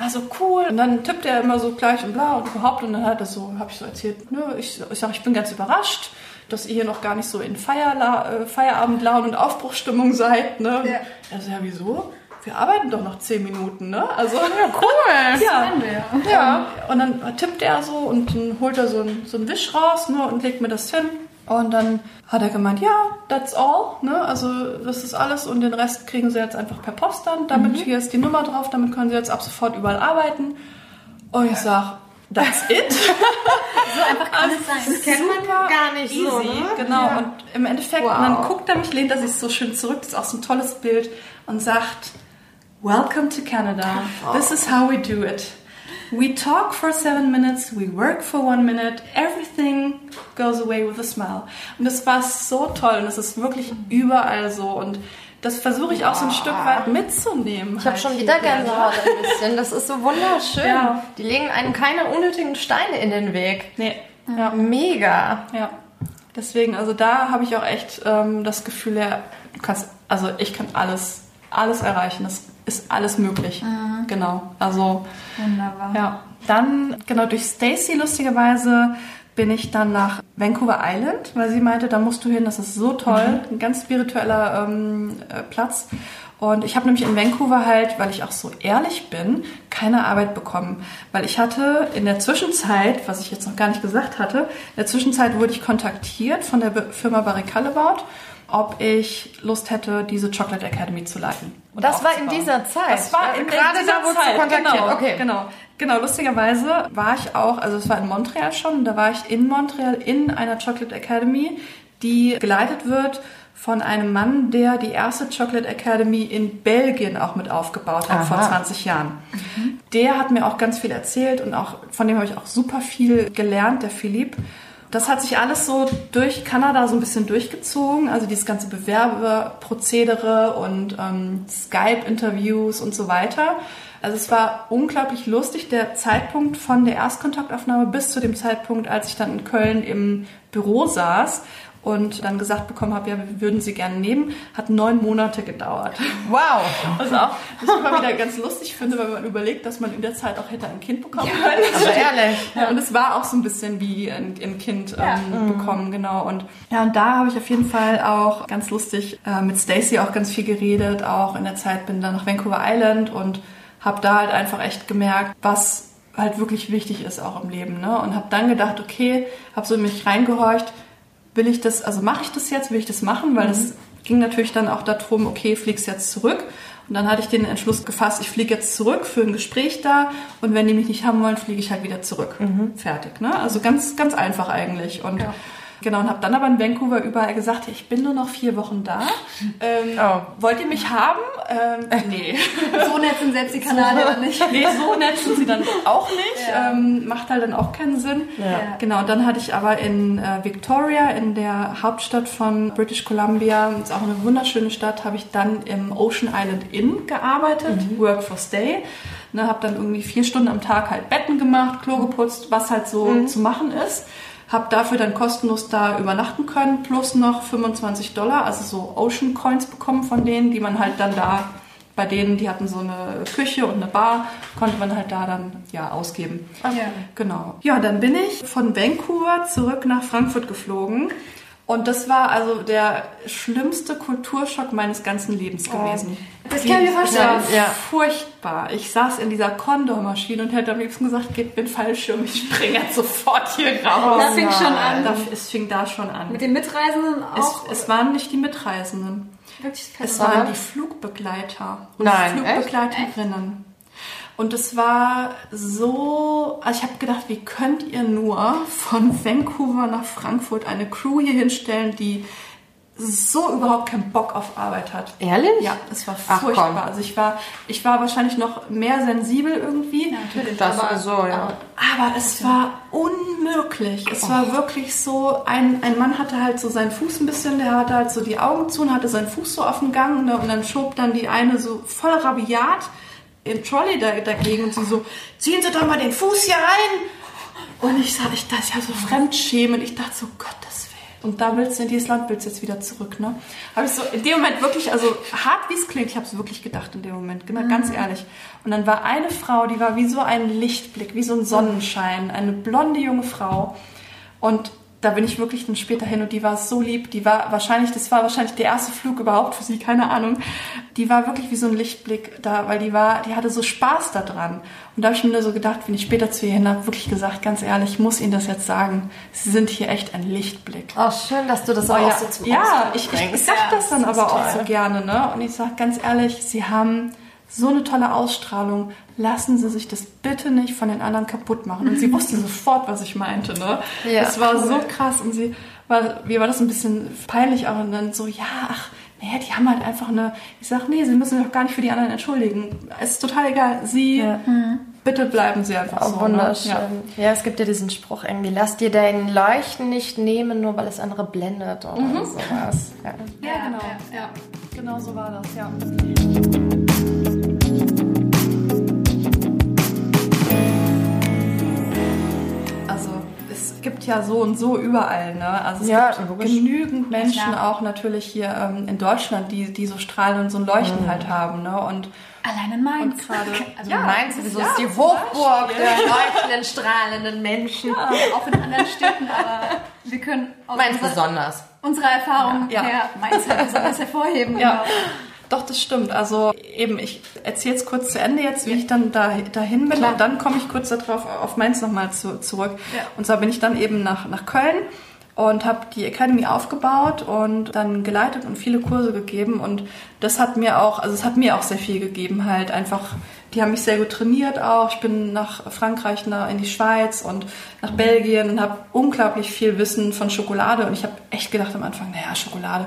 Speaker 1: also cool. Und dann tippt er immer so gleich und bla und überhaupt. Und dann hat er so, habe ich so erzählt, ne, ich, ich sage, ich bin ganz überrascht, dass ihr hier noch gar nicht so in Feierla äh, Feierabendlaune und Aufbruchstimmung seid. Ne?
Speaker 4: Ja.
Speaker 1: Er so, ja, wieso? Wir arbeiten doch noch zehn Minuten, ne? Also,
Speaker 3: Ja, cool. [LAUGHS]
Speaker 1: ja.
Speaker 4: Wir.
Speaker 1: Ja. Und dann tippt er so und dann holt er so einen, so einen Wisch raus ne, und legt mir das hin. Und dann hat er gemeint, ja, that's all. Ne? Also das ist alles und den Rest kriegen sie jetzt einfach per Post dann. Damit hier ist die Nummer drauf, damit können sie jetzt ab sofort überall arbeiten. Und ich sag, that's it. [LAUGHS]
Speaker 4: So einfach kann es sein.
Speaker 3: Das kennt man gar nicht so,
Speaker 1: Easy,
Speaker 3: ne?
Speaker 1: genau. Und im Endeffekt,
Speaker 3: Wow.
Speaker 1: und dann guckt er mich, lehnt er sich so schön zurück, das ist auch so ein tolles Bild, und sagt, Welcome to Canada. This is how we do it. We talk for seven minutes, we work for one minute, everything goes away with a smile. Und das war so toll und es ist wirklich überall so und das versuche ich auch so ein Stück weit mitzunehmen.
Speaker 3: Ich habe
Speaker 1: halt
Speaker 3: schon wieder. Gänsehaut ein bisschen. Das ist so wunderschön.
Speaker 1: Ja.
Speaker 3: Die legen einem keine unnötigen Steine in den Weg.
Speaker 1: Nee, ja.
Speaker 3: Mega.
Speaker 1: Ja, deswegen, also da habe ich auch echt ähm, das Gefühl, ja, du kannst, also ich kann alles, alles erreichen. Das ist alles möglich. Genau. Also
Speaker 4: Wunderbar.
Speaker 1: ja. Dann, genau, durch Stacy lustigerweise bin ich dann nach Vancouver Island, weil sie meinte, da musst du hin, das ist so toll, ein ganz spiritueller ähm, äh, Platz. Und ich habe nämlich in Vancouver halt, weil ich auch so ehrlich bin, keine Arbeit bekommen. Weil ich hatte in der Zwischenzeit, was ich jetzt noch gar nicht gesagt hatte, in der Zwischenzeit wurde ich kontaktiert von der Firma Barry Callebaut, ob ich Lust hätte, diese Chocolate Academy zu leiten. und
Speaker 3: Das war in dieser Zeit.
Speaker 1: Das war in
Speaker 3: Gerade
Speaker 1: dieser
Speaker 3: da du
Speaker 1: Zeit,
Speaker 3: kontaktiert.
Speaker 1: Genau,
Speaker 3: Okay.
Speaker 1: genau. Genau, lustigerweise war ich auch, also es war in Montreal schon, und da war ich in Montreal in einer Chocolate Academy, die geleitet wird von einem Mann, der die erste Chocolate Academy in Belgien auch mit aufgebaut hat, vor
Speaker 3: Aha.
Speaker 1: 20 Jahren. Der hat mir auch ganz viel erzählt und auch von dem habe ich auch super viel gelernt, der Philipp. Das hat sich alles so durch Kanada so ein bisschen durchgezogen, also dieses ganze Bewerbeprozedere und ähm, Skype-Interviews und so weiter. Also es war unglaublich lustig, der Zeitpunkt von der Erstkontaktaufnahme bis zu dem Zeitpunkt, als ich dann in Köln im Büro saß und dann gesagt bekommen habe, ja, wir würden sie gerne nehmen, hat neun Monate gedauert.
Speaker 3: Wow.
Speaker 1: Also auch, was ich immer wieder ganz lustig finde, wenn man überlegt, dass man in der Zeit auch hätte ein Kind bekommen können.
Speaker 3: Also ehrlich.
Speaker 1: Ja, und es war auch so ein bisschen wie ein, ein Kind ähm, bekommen, genau. Und ja, und da habe ich auf jeden Fall auch ganz lustig äh, mit Stacy auch ganz viel geredet, auch in der Zeit bin dann nach Vancouver Island und habe da halt einfach echt gemerkt, was halt wirklich wichtig ist auch im Leben, ne? Und habe dann gedacht, okay, habe so in mich reingehorcht, will ich das, also mache ich das jetzt, will ich das machen, weil das ging natürlich dann auch darum, okay, fliegst jetzt zurück. Und dann hatte ich den Entschluss gefasst, ich fliege jetzt zurück für ein Gespräch da und wenn die mich nicht haben wollen, fliege ich halt wieder zurück. Fertig, ne? Also ganz, ganz einfach eigentlich. Und genau, und habe dann aber in Vancouver überall gesagt, ich bin nur noch vier Wochen da. Ähm,
Speaker 3: Oh.
Speaker 1: Wollt ihr mich haben? Ähm, [LAUGHS] nee.
Speaker 4: So nett sind selbst die Kanadier nicht. [LAUGHS]
Speaker 1: Nee, so nett sind sie dann auch nicht.
Speaker 4: Ja.
Speaker 1: Ähm, macht halt dann auch keinen Sinn.
Speaker 4: Ja.
Speaker 1: Genau, und dann hatte ich aber in äh, Victoria, in der Hauptstadt von British Columbia, ist auch eine wunderschöne Stadt, habe ich dann im Ocean Island Inn gearbeitet, Work for Stay. Ne, habe dann irgendwie vier Stunden am Tag halt Betten gemacht, Klo geputzt, was halt so zu machen ist. Habe dafür dann kostenlos da übernachten können, plus noch 25 Dollar, also so Ocean Coins bekommen von denen, die man halt dann da bei denen, die hatten so eine Küche und eine Bar, konnte man halt da dann ja ausgeben.
Speaker 4: Ja.
Speaker 1: Genau. Ja, dann bin ich von Vancouver zurück nach Frankfurt geflogen. Und das war also der schlimmste Kulturschock meines ganzen Lebens gewesen.
Speaker 4: Das kann ich mir vorstellen.
Speaker 1: Ja. Furchtbar. Ich saß in dieser Condor-Maschine und hätte am liebsten gesagt, gebt mir einen Fallschirm, ich springe jetzt sofort hier raus.
Speaker 4: Das fing schon an.
Speaker 1: Da, es fing da schon an.
Speaker 4: Mit den Mitreisenden
Speaker 1: Es,
Speaker 4: auch.
Speaker 1: es waren nicht die Mitreisenden.
Speaker 4: wirklich
Speaker 1: Es waren die Flugbegleiter und
Speaker 3: Nein,
Speaker 1: Flugbegleiterinnen. Und es war so, also ich habe gedacht, wie könnt ihr nur von Vancouver nach Frankfurt eine Crew hier hinstellen, die so überhaupt keinen Bock auf Arbeit hat.
Speaker 3: Ehrlich?
Speaker 1: Ja, es war
Speaker 3: Ach,
Speaker 1: furchtbar.
Speaker 3: komm.
Speaker 1: also ich war, ich war wahrscheinlich noch mehr sensibel irgendwie.
Speaker 4: Ja, natürlich.
Speaker 3: Das
Speaker 4: aber,
Speaker 3: sowieso, ja.
Speaker 1: Aber es war unmöglich. Es war wirklich so, ein, ein Mann hatte halt so seinen Fuß ein bisschen, der hatte halt so die Augen zu und hatte seinen Fuß so auf dem Gang ne, und dann schob dann die eine so voll rabiat im Trolley da, dagegen und sie so, ziehen Sie doch mal den Fuß hier rein. Und ich sah, ich dachte, ja so fremdschämen. Ich dachte so, Gottes Willen. Und da willst du in dieses Land, willst du jetzt wieder zurück, ne? Habe ich so in dem Moment wirklich, also hart wie es klingt, ich habe es wirklich gedacht in dem Moment, genau, ganz ehrlich. Und dann war eine Frau, die war wie so ein Lichtblick, wie so ein Sonnenschein, eine blonde junge Frau. Und da bin ich wirklich dann später hin und die war so lieb. Die war wahrscheinlich, das war wahrscheinlich der erste Flug überhaupt für sie, keine Ahnung. Die war wirklich wie so ein Lichtblick da, weil die war, die hatte so Spaß da dran. Und da habe ich mir nur so gedacht, wenn ich später zu ihr hin habe, wirklich gesagt, ganz ehrlich, ich muss Ihnen das jetzt sagen. Sie sind hier echt ein Lichtblick.
Speaker 3: Oh, schön, dass du das auch
Speaker 1: ja,
Speaker 3: so zum
Speaker 1: ja
Speaker 3: Ausdruck
Speaker 1: ich, ich, ich
Speaker 3: bringst.
Speaker 1: sag
Speaker 4: Ja,
Speaker 1: das dann
Speaker 3: das
Speaker 1: aber auch
Speaker 3: toll.
Speaker 1: so gerne, ne? Und ich sag ganz ehrlich, sie haben so eine tolle Ausstrahlung. Lassen Sie sich das bitte nicht von den anderen kaputt machen. Und sie [LAUGHS] wusste sofort, was ich meinte, ne?
Speaker 3: Ja,
Speaker 1: das war so krass und sie war, mir war das ein bisschen peinlich auch und dann so, ja, ach, naja, die haben halt einfach eine, ich sag, nee, sie müssen sich auch gar nicht für die anderen entschuldigen. Es ist total egal. Sie,
Speaker 3: Ja.
Speaker 1: bitte bleiben Sie einfach
Speaker 3: Oh,
Speaker 1: so.
Speaker 3: wunderschön.
Speaker 1: Ne? Ja.
Speaker 3: Ja. es gibt ja diesen Spruch irgendwie, lass dir dein Leuchten nicht nehmen, nur weil es andere blendet oder
Speaker 1: Mhm.
Speaker 3: sowas. Ja.
Speaker 1: Ja, genau.
Speaker 4: Ja, ja.
Speaker 1: Genau so war das, ja. Gibt ja so und so überall, ne? Also es
Speaker 3: Ja,
Speaker 1: gibt
Speaker 3: logisch.
Speaker 1: genügend Menschen
Speaker 4: klar.
Speaker 1: auch natürlich hier ähm, in Deutschland, die, die so strahlen und so ein Leuchten halt haben, ne? Und
Speaker 4: Allein in Mainz.
Speaker 1: Und gerade- [LAUGHS]
Speaker 4: Also
Speaker 3: Ja,
Speaker 1: Ja,
Speaker 3: Mainz sowieso
Speaker 1: ja,
Speaker 3: ist die Hochburg der leuchtenden, strahlenden Menschen.
Speaker 4: auch in anderen Städten, aber wir können aus
Speaker 3: Mainz
Speaker 4: unserer,
Speaker 3: besonders.
Speaker 4: unserer Erfahrung
Speaker 1: Ja.
Speaker 4: her Mainz halt besonders hervorheben.
Speaker 1: Ja,
Speaker 4: genau.
Speaker 1: Doch, das stimmt. Also eben, ich erzähle es kurz zu Ende jetzt, wie ich dann da, dahin bin
Speaker 3: Klar.
Speaker 1: und dann komme ich kurz darauf auf Mainz nochmal zu, zurück.
Speaker 4: Ja.
Speaker 1: Und zwar bin ich dann eben nach, nach Köln und habe die Academy aufgebaut und dann geleitet und viele Kurse gegeben und das hat mir auch, also es hat mir auch sehr viel gegeben halt einfach, die haben mich sehr gut trainiert auch. Ich bin nach Frankreich, nach, in die Schweiz und nach Belgien und habe unglaublich viel Wissen von Schokolade und ich habe echt gedacht am Anfang, naja, Schokolade,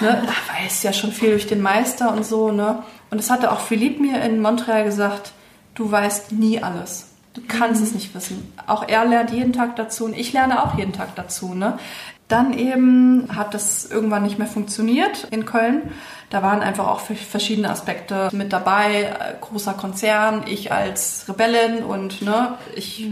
Speaker 1: ne, [LAUGHS] da weiß ja schon viel durch den Meister und so, ne. Und es hatte auch Philippe mir in Montreal gesagt, du weißt nie alles. Du kannst es nicht wissen. Auch er lernt jeden Tag dazu und ich lerne auch jeden Tag dazu. Ne? Dann eben hat das irgendwann nicht mehr funktioniert in Köln. Da waren einfach auch verschiedene Aspekte mit dabei. Äh, Großer Konzern, ich als Rebellin und ne, ich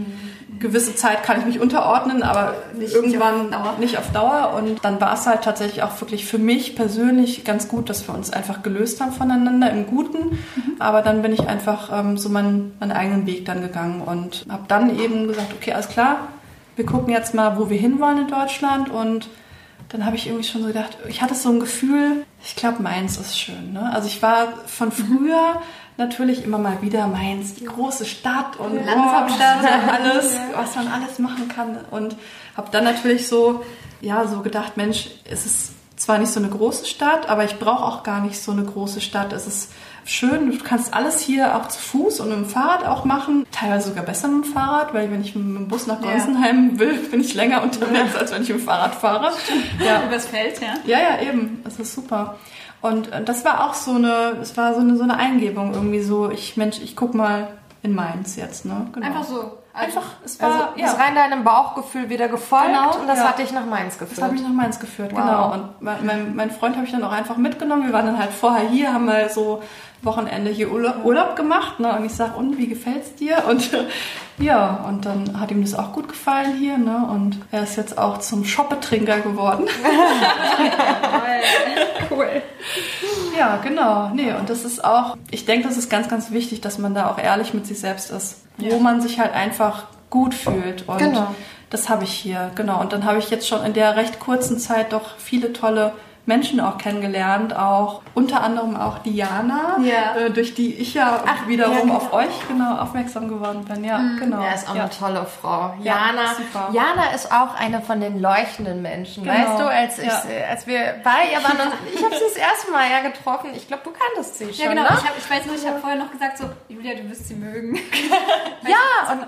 Speaker 1: gewisse Zeit kann ich mich unterordnen, aber irgendwann
Speaker 4: nicht auf Dauer.
Speaker 1: nicht auf Dauer. Und dann war es halt tatsächlich auch wirklich für mich persönlich ganz gut, dass wir uns einfach gelöst haben voneinander im Guten. Aber dann bin ich einfach ähm, so meinen, meinen eigenen Weg dann gegangen und habe dann eben gesagt, okay, alles klar, wir gucken jetzt mal, wo wir hinwollen in Deutschland. Und dann habe ich irgendwie schon so gedacht, ich hatte so ein Gefühl, ich glaube, Mainz ist schön. Ne? Also ich war von früher natürlich immer mal wieder Mainz, die große Stadt und
Speaker 4: Landeshauptstadt.
Speaker 1: oh, [LAUGHS] man alles, was man alles machen kann. Und habe dann natürlich so, ja, so gedacht, Mensch, es ist zwar nicht so eine große Stadt, aber ich brauche auch gar nicht so eine große Stadt. Es ist schön, du kannst alles hier auch zu Fuß und mit dem Fahrrad auch machen. Teilweise sogar besser mit dem Fahrrad, weil wenn ich mit dem Bus nach
Speaker 4: Ja.
Speaker 1: Gonsenheim will, bin ich länger unterwegs, als wenn ich mit dem Fahrrad fahre. Ja,
Speaker 4: Übers Feld, ja.
Speaker 1: ja, ja, eben. Das ist super. Und äh, das war auch so eine, es war so eine, so eine Eingebung irgendwie so, ich, Mensch, ich guck mal in Mainz jetzt, ne? Genau.
Speaker 4: Einfach so. Also,
Speaker 1: Einfach, es war,
Speaker 3: Also
Speaker 1: ja.
Speaker 3: ist rein deinem Bauchgefühl wieder gefolgt
Speaker 1: Genau,
Speaker 3: und das
Speaker 1: ja.
Speaker 3: hat dich nach Mainz
Speaker 1: Das
Speaker 3: geführt.
Speaker 1: hat mich nach Mainz geführt,
Speaker 3: Wow.
Speaker 1: genau. Und mein, mein Freund habe ich dann auch einfach mitgenommen. Wir waren dann halt vorher hier, haben mal so Wochenende hier Urlaub, gemacht. Ne? Und ich sag, und wie gefällt's dir? Und [LAUGHS] ja, und dann hat ihm das auch gut gefallen hier. Ne? Und er ist jetzt auch zum Shoppetrinker geworden. [LAUGHS] [LAUGHS]
Speaker 3: cool.
Speaker 1: Ja, genau. Nee, und das ist auch, ich denke, das ist ganz, ganz wichtig, dass man da auch ehrlich mit sich selbst ist. Wo man sich halt einfach gut fühlt. Und
Speaker 3: Genau.
Speaker 1: das habe ich hier, genau. Und dann habe ich jetzt schon in der recht kurzen Zeit doch viele tolle Menschen auch kennengelernt, auch unter anderem auch Diana,
Speaker 4: Ja.
Speaker 1: äh, durch die ich ja wiederum
Speaker 3: ja, genau.
Speaker 1: auf euch genau aufmerksam geworden bin. Ja, genau.
Speaker 3: Ja, ist auch
Speaker 1: ja.
Speaker 3: eine tolle Frau.
Speaker 1: Ja,
Speaker 3: Jana. Jana ist auch eine von den leuchtenden Menschen.
Speaker 1: Genau.
Speaker 3: Weißt du, als, ich,
Speaker 1: Ja.
Speaker 3: als wir bei ihr waren, und ich habe sie das erste Mal ja getroffen. Ich glaube, du kanntest sie schon,
Speaker 4: ja, genau.
Speaker 3: ne?
Speaker 4: Ich, hab, ich weiß nur, ich habe vorher noch gesagt, so, Julia, du wirst sie mögen. [LAUGHS]
Speaker 3: Ja, und.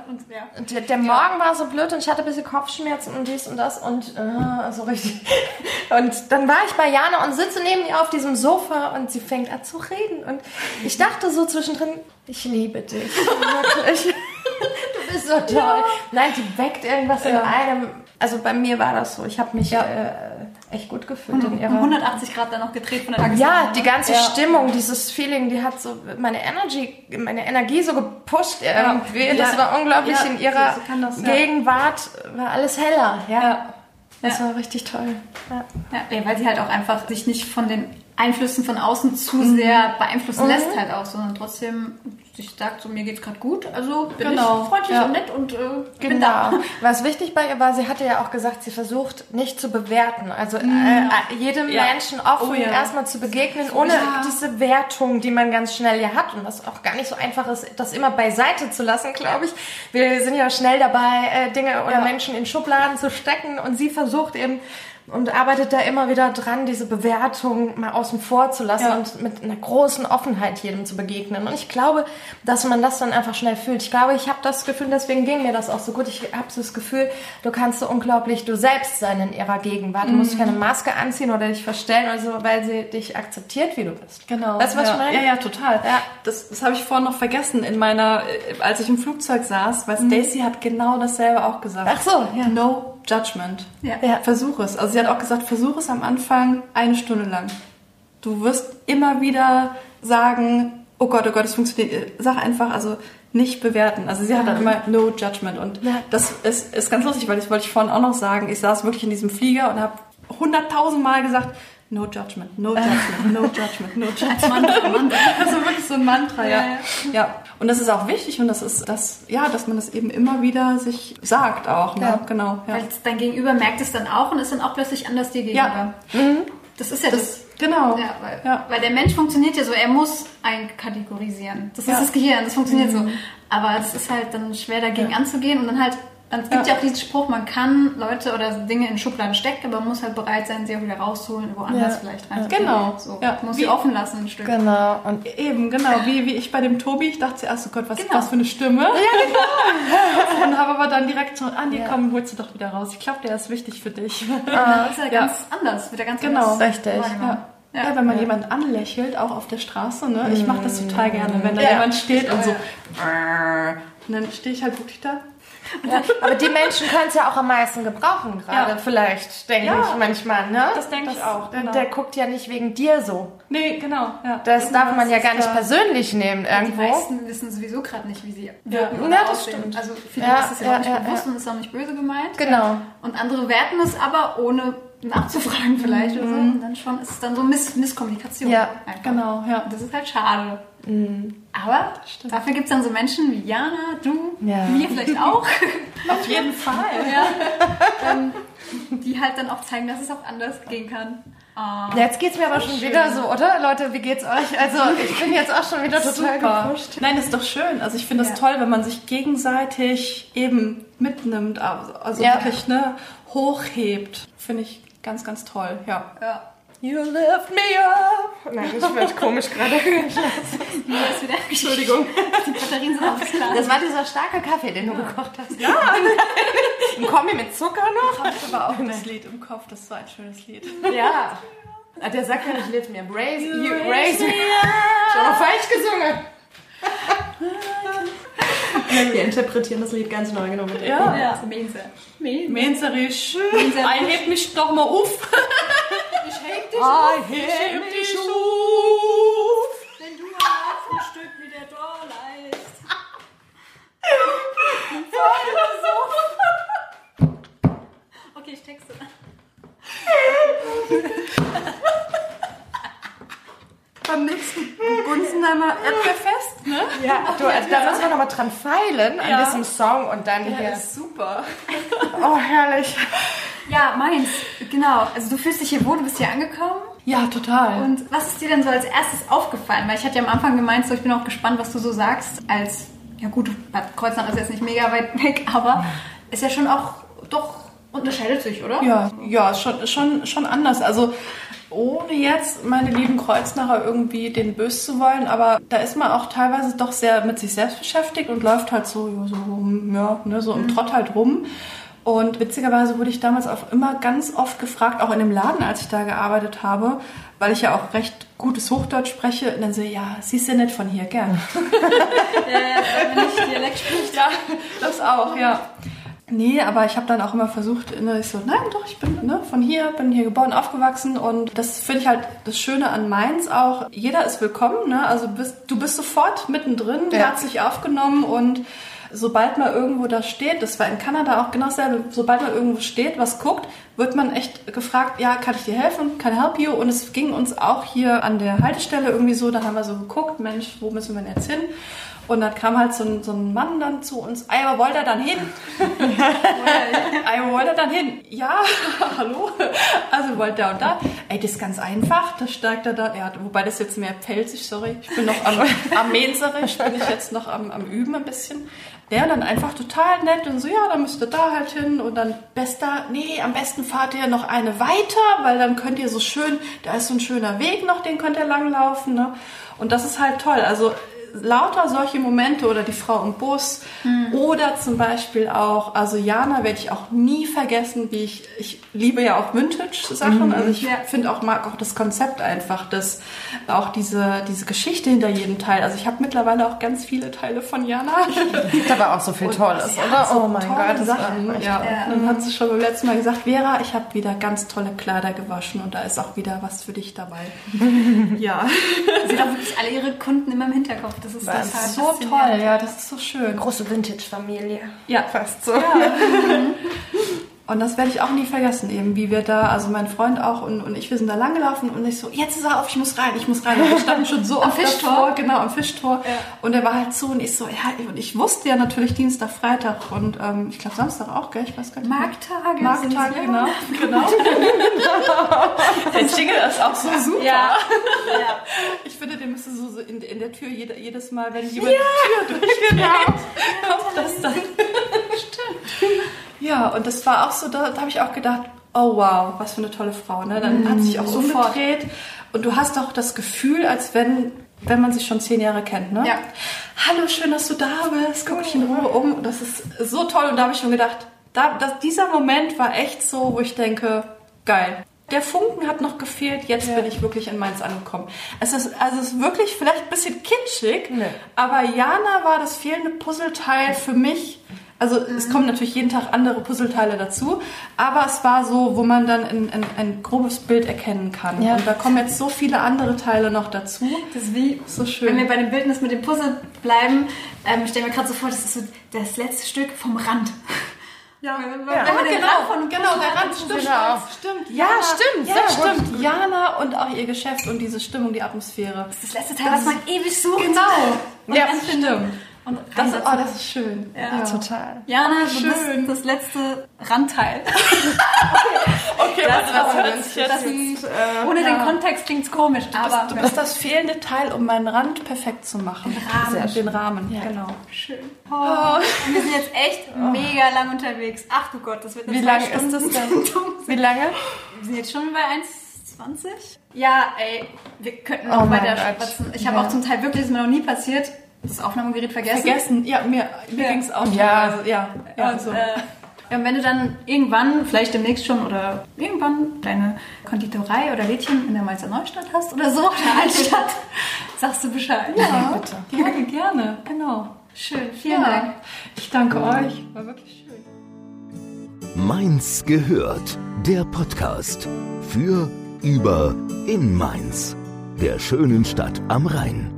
Speaker 4: Und
Speaker 3: der, der Morgen war so blöd und ich hatte ein bisschen Kopfschmerzen und dies und das und äh, so richtig. [LAUGHS] Und dann war ich bei bei Jana und sitze neben ihr auf diesem Sofa und sie fängt an zu reden. Und ich dachte so zwischendrin, ich liebe dich. [LAUGHS] Wirklich. Du bist so toll. Ja. Nein, die weckt irgendwas ja. in einem. Also bei mir war das so. Ich habe mich ja. äh, echt gut gefühlt
Speaker 4: in ihrer. 180 Grad dann noch gedreht von der
Speaker 3: Tagesform. Ja, die ganze Stimmung, dieses Feeling, die hat so meine Energy, meine Energie so gepusht irgendwie. Das war unglaublich in ihrer das, Gegenwart. War alles heller. Ja. Das war richtig toll.
Speaker 4: Ja. weil sie halt auch einfach sich nicht von den Einflüssen von außen zu mhm. sehr beeinflussen mhm. lässt halt auch, sondern trotzdem sich sagt, so mir geht's gerade gut, also bin genau. ich freundlich ja. und nett und äh, genau. bin da. [LAUGHS]
Speaker 3: Was wichtig bei ihr war, sie hatte ja auch gesagt, sie versucht nicht zu bewerten, also mhm. äh, jedem ja. Menschen offen oh, ja. erstmal zu begegnen, ohne diese Wertung, die man ganz schnell ja hat und was auch gar nicht so einfach ist, das immer beiseite zu lassen, glaube ich. Wir sind ja schnell dabei, äh, Dinge oder Menschen in Schubladen zu stecken und sie versucht eben und arbeitet da immer wieder dran, diese Bewertung mal außen vor zu lassen ja. und mit einer großen Offenheit jedem zu begegnen. Und ich glaube, dass man das dann einfach schnell fühlt. Ich glaube, ich habe das Gefühl, deswegen ging mir das auch so gut. Ich habe so das Gefühl, du kannst so unglaublich du selbst sein in ihrer Gegenwart. Du mhm. musst keine Maske anziehen oder dich verstellen, also weil sie dich akzeptiert, wie du bist.
Speaker 1: Genau. Weißt du, was ja. ich meine? Ja, ja, total. Ja. Das, das habe ich vorhin noch vergessen in meiner, äh, als ich im Flugzeug saß, weil mhm. Stacy hat genau dasselbe auch gesagt.
Speaker 3: Ach so,
Speaker 1: ja. No Judgment. Ja. ja. Versuch es. Also sie hat auch gesagt, versuch es am Anfang eine Stunde lang. Du wirst immer wieder sagen, oh Gott, oh Gott, es funktioniert. Sag einfach, also nicht bewerten. Also sie hat dann immer no judgment. Und ja. das ist, ist ganz lustig, weil das wollte ich vorhin auch noch sagen. Ich saß wirklich in diesem Flieger und habe hunderttausend Mal gesagt, No judgment, no judgment, no judgment, no judgment. Als Mantra, Mantra. Das [LAUGHS] ist wirklich so ein Mantra, ja. ja. ja. Und das ist auch wichtig und das ist das, ja, dass man das eben immer wieder sich sagt auch, ne? Ja. Genau.
Speaker 4: Ja. Weil dein Gegenüber merkt es dann auch und ist dann auch plötzlich anders dir gegenüber. Ja. Mhm. Das ist ja das. das
Speaker 1: genau.
Speaker 4: Ja, weil, ja. weil der Mensch funktioniert ja so, er muss einkategorisieren. Das ist das Gehirn, das funktioniert mhm. so. Aber es ist halt dann schwer dagegen anzugehen und dann halt es gibt ja. ja auch diesen Spruch, man kann Leute oder Dinge in Schubladen stecken, aber man muss halt bereit sein, sie auch wieder rausholen, woanders ja. vielleicht rein.
Speaker 1: Genau.
Speaker 4: So, ja. Man muss wie, sie offen lassen ein Stück.
Speaker 1: Genau. Und eben, genau. Wie, wie ich bei dem Tobi, ich dachte zuerst, oh Gott, was, genau. was für eine Stimme. Ja, genau. [LAUGHS] und habe aber dann direkt so, nee, ja. komm, holst du doch wieder raus. Ich glaube, der ist wichtig für dich.
Speaker 4: Ah, [LAUGHS] das ist ja, ganz anders. Wird ja ganz
Speaker 1: genau. anders. Richtig. Ja. Wenn man ja. jemanden anlächelt, auch auf der Straße, ne? Ich mache das total gerne, wenn da ja. jemand steht und so. Und dann stehe ich halt wirklich da [LAUGHS]
Speaker 3: ja, aber die Menschen können es ja auch am meisten gebrauchen gerade, ja. vielleicht, denke ja, ich manchmal. Ne?
Speaker 1: Das denke ich auch.
Speaker 3: Genau. Der guckt ja nicht wegen dir so.
Speaker 1: Nee, genau.
Speaker 3: Ja. Das Irgendwas darf man ja gar nicht persönlich nehmen irgendwo.
Speaker 4: Die meisten wissen sowieso gerade nicht, wie sie
Speaker 3: wirken ja. ja, das stimmt.
Speaker 4: Also viele ja, ist es ja, auch nicht bewusst und ist auch nicht böse gemeint.
Speaker 3: Genau.
Speaker 4: Und andere werten es aber, ohne nachzufragen [LAUGHS] vielleicht mhm. oder so. Mhm. Und dann schon ist es dann so Miss Misskommunikation.
Speaker 3: Ja, einfach. genau. Ja.
Speaker 4: Und das ist halt schade. Mhm. Aber dafür gibt es dann so Menschen wie Jana, du, ja. mir vielleicht auch. [LAUGHS]
Speaker 1: Auf jeden Fall.
Speaker 4: Ja. Ähm, die halt dann auch zeigen, dass es auch anders gehen kann.
Speaker 3: Oh, jetzt geht's mir aber schon schön. wieder so, oder? Leute, wie geht's euch? Also [LAUGHS] ich bin jetzt auch schon wieder total gepusht.
Speaker 1: Nein, ist doch schön. Also ich finde es ja. toll, wenn man sich gegenseitig eben mitnimmt, also, also ja. wirklich ne, hochhebt. Finde ich ganz, ganz toll. Ja. ja.
Speaker 3: You lift me up. Nein, das wird komisch gerade.
Speaker 4: Entschuldigung. Die Batterien sind aufgeladen.
Speaker 3: Das war dieser starke Kaffee, den du gekocht hast.
Speaker 1: Ja.
Speaker 3: Ein Kombi mit Zucker noch.
Speaker 1: Ich habe aber auch das Lied im Kopf. Das war ein schönes Lied.
Speaker 3: Ja. Der sagt ja nicht lift me up. Raise, you, raise me up. Ich habe falsch gesungen. Wir interpretieren das Lied ganz neu genommen.
Speaker 1: Ja, ja. Mensa. Menserisch. Einheb mich doch mal auf.
Speaker 4: Ich heb dich auf. Ich heb dich auf. Wenn du ein Stück wie der Dorn leist. Okay, ich texte.
Speaker 1: beim nächsten Gunzenheimer Erdbeerfest, ne?
Speaker 3: Ja, du, also da müssen wir nochmal dran feilen an ja. diesem Song und dann
Speaker 1: ja, hier. ist super.
Speaker 3: oh, herrlich.
Speaker 4: Ja, meins, genau. Also du fühlst dich hier wohl, du bist hier angekommen.
Speaker 1: Ja, total.
Speaker 4: Und was ist dir denn so als erstes aufgefallen? Weil ich hatte ja am Anfang gemeint, so, ich bin auch gespannt, was du so sagst. Als, ja gut, Bad Kreuznach ist jetzt nicht mega weit [LAUGHS] weg, aber ist ja schon auch, doch unterscheidet sich, oder?
Speaker 1: Ja, ja, schon, schon, schon anders. Also ohne jetzt meine lieben Kreuznacher irgendwie den böse zu wollen, aber da ist man auch teilweise doch sehr mit sich selbst beschäftigt und läuft halt so, so rum, ja, ne, so im mhm. Trott halt rum. Und witzigerweise wurde ich damals auch immer ganz oft gefragt, auch in dem Laden, als ich da gearbeitet habe, weil ich ja auch recht gutes Hochdeutsch spreche. Und dann so, ja, siehst du nicht von hier, gern.
Speaker 4: ja, ja, wenn ich Dialekt spricht.
Speaker 1: Ja, das auch, ja. Nee, aber ich habe dann auch immer versucht, ne, ich so, nein, doch, ich bin ne, von hier, bin hier geboren, aufgewachsen und das finde ich halt das Schöne an Mainz auch. Jeder ist willkommen, ne? Also bist, du bist sofort mittendrin, ja. herzlich aufgenommen und sobald man irgendwo da steht, das war in Kanada auch genau dasselbe, sobald man irgendwo steht, was guckt, wird man echt gefragt, ja, kann ich dir helfen? Kann I help you? Und es ging uns auch hier an der Haltestelle irgendwie so, da haben wir so geguckt, Mensch, wo müssen wir denn jetzt hin? Und dann kam halt so ein, so ein Mann dann zu uns, Ey, aber wollt ihr dann hin? [LAUGHS] Ey, wollt ihr dann hin? Ja, [LAUGHS] hallo? Also wollt ihr und da? Ey, das ist ganz einfach, da steigt er da, ja, wobei das jetzt mehr pelzig, sorry, ich bin noch am, [LAUGHS] am Menserisch, bin ich jetzt noch am, am Üben ein bisschen. Der dann einfach total nett und so, ja, dann müsst ihr da halt hin und dann bester, nee, am besten fahrt ihr noch eine weiter, weil dann könnt ihr so schön, da ist so ein schöner Weg noch, den könnt ihr langlaufen, ne? Und das ist halt toll. Also lauter solche Momente oder die Frau im Bus mhm. oder zum Beispiel auch, also Jana werde ich auch nie vergessen, wie ich, ich liebe ja auch Vintage-Sachen, mhm. also ich finde auch, mag auch das Konzept einfach, dass auch diese, diese Geschichte hinter jedem Teil, also ich habe mittlerweile auch ganz viele Teile von Jana.
Speaker 3: Gibt aber auch so viel [LAUGHS] Tolles, oder?
Speaker 1: So oh mein Gott. Sachen. Ja. ja. Dann hat sie schon beim letzten Mal gesagt, Vera, ich habe wieder ganz tolle Kleider gewaschen und da ist auch wieder was für dich dabei. [LAUGHS]
Speaker 4: ja. Sie hat auch wirklich alle ihre Kunden immer im Hinterkopf. Das ist
Speaker 1: das ist so toll, ja, das ist so schön.
Speaker 3: Große Vintage-Familie.
Speaker 1: Ja, fast so. Ja. [LAUGHS] [LAUGHS] Und das werde ich auch nie vergessen, eben wie wir da, also mein Freund auch und, und ich, wir sind da langgelaufen und ich so, jetzt ist er auf, ich muss rein, ich muss rein. Und wir standen schon so am Fischtor, davor, genau, am Fischtor. Ja. Und er war halt so und ich so, ja, und ich wusste ja natürlich Dienstag, Freitag und ähm, ich glaube Samstag auch, gell, ich weiß gar nicht.
Speaker 4: Markttage.
Speaker 1: Markttage, genau. genau. [LAUGHS] der Jingle ist auch so super. Ja. ja. Ich finde, der müsste so, so in, in der Tür jede, jedes Mal, wenn jemand ja. die Tür [LAUGHS] durchgeht, genau. kommt das dann. [LAUGHS] Stimmt. Ja, und das war auch so, da, da habe ich auch gedacht, oh wow, was für eine tolle Frau. Ne? Dann mm, hat sich auch sofort. umgedreht und du hast auch das Gefühl, als wenn wenn man sich schon zehn Jahre kennt, ne? Ja. Hallo, schön, dass du da bist. Guck dich in Ruhe um. Das ist so toll. Und da habe ich schon gedacht, da, das, dieser Moment war echt so, wo ich denke, geil. Der Funken hat noch gefehlt, jetzt ja. bin ich wirklich in Mainz angekommen. Es ist, also es ist wirklich vielleicht ein bisschen kitschig, nee. aber Jana war das fehlende Puzzleteil für mich, also mhm. es kommen natürlich jeden Tag andere Puzzleteile dazu, aber es war so, wo man dann ein, ein, ein grobes Bild erkennen kann. Ja. Und da kommen jetzt so viele andere Teile noch dazu.
Speaker 4: Das ist wie, so schön. wenn wir bei dem Bildnis mit dem Puzzle bleiben, ähm, ich stelle mir gerade so vor, das ist so das letzte Stück vom Rand.
Speaker 1: Ja, ja. Wenn ja genau, von genau, der Rand stimmt, genau. stimmt. Ja, stimmt, ja, stimmt. Jana und auch ihr Geschäft und diese Stimmung, die Atmosphäre.
Speaker 4: Das ist das letzte Teil, das was man ewig sucht.
Speaker 1: Genau.
Speaker 4: Und ja, stimmt.
Speaker 1: Und das, oh, das ist schön.
Speaker 3: Ja, ja. total.
Speaker 4: Jana, oh, du bist das letzte Randteil. [LAUGHS]
Speaker 1: okay, okay das, was, was hört sich
Speaker 4: jetzt... Sind, äh, ohne ja. den Kontext klingt es komisch,
Speaker 1: du
Speaker 4: aber...
Speaker 1: Bist, du bist das fehlende Teil, um meinen Rand perfekt zu machen.
Speaker 4: Den Rahmen.
Speaker 1: Den Rahmen,
Speaker 4: ja. genau. Schön. Oh. oh. wir sind jetzt echt oh. mega lang unterwegs. Ach du Gott, das wird
Speaker 1: eine Wie lange ist das denn? [LAUGHS] Wie lange?
Speaker 4: Wir sind jetzt schon bei 1,20. Ja, ey, wir könnten noch oh weiter spatzen. Ich habe auch zum Teil wirklich, das ist mir noch nie passiert, das Aufnahmegerät vergessen?
Speaker 1: Vergessen, ja, mir, mir ja. ging es auch.
Speaker 3: Ja, also, ja,
Speaker 4: ja. Und, so. äh, ja, wenn du dann irgendwann, vielleicht demnächst schon oder irgendwann deine Konditorei oder Lädchen in der Mainzer Neustadt hast oder so, oder Altstadt, sagst du Bescheid.
Speaker 1: Ja, ja bitte. Gerne, gerne, genau.
Speaker 4: Schön, vielen ja. Dank.
Speaker 1: Ich danke euch, war wirklich schön.
Speaker 2: Mainz gehört, der Podcast für, über, in Mainz, der schönen Stadt am Rhein.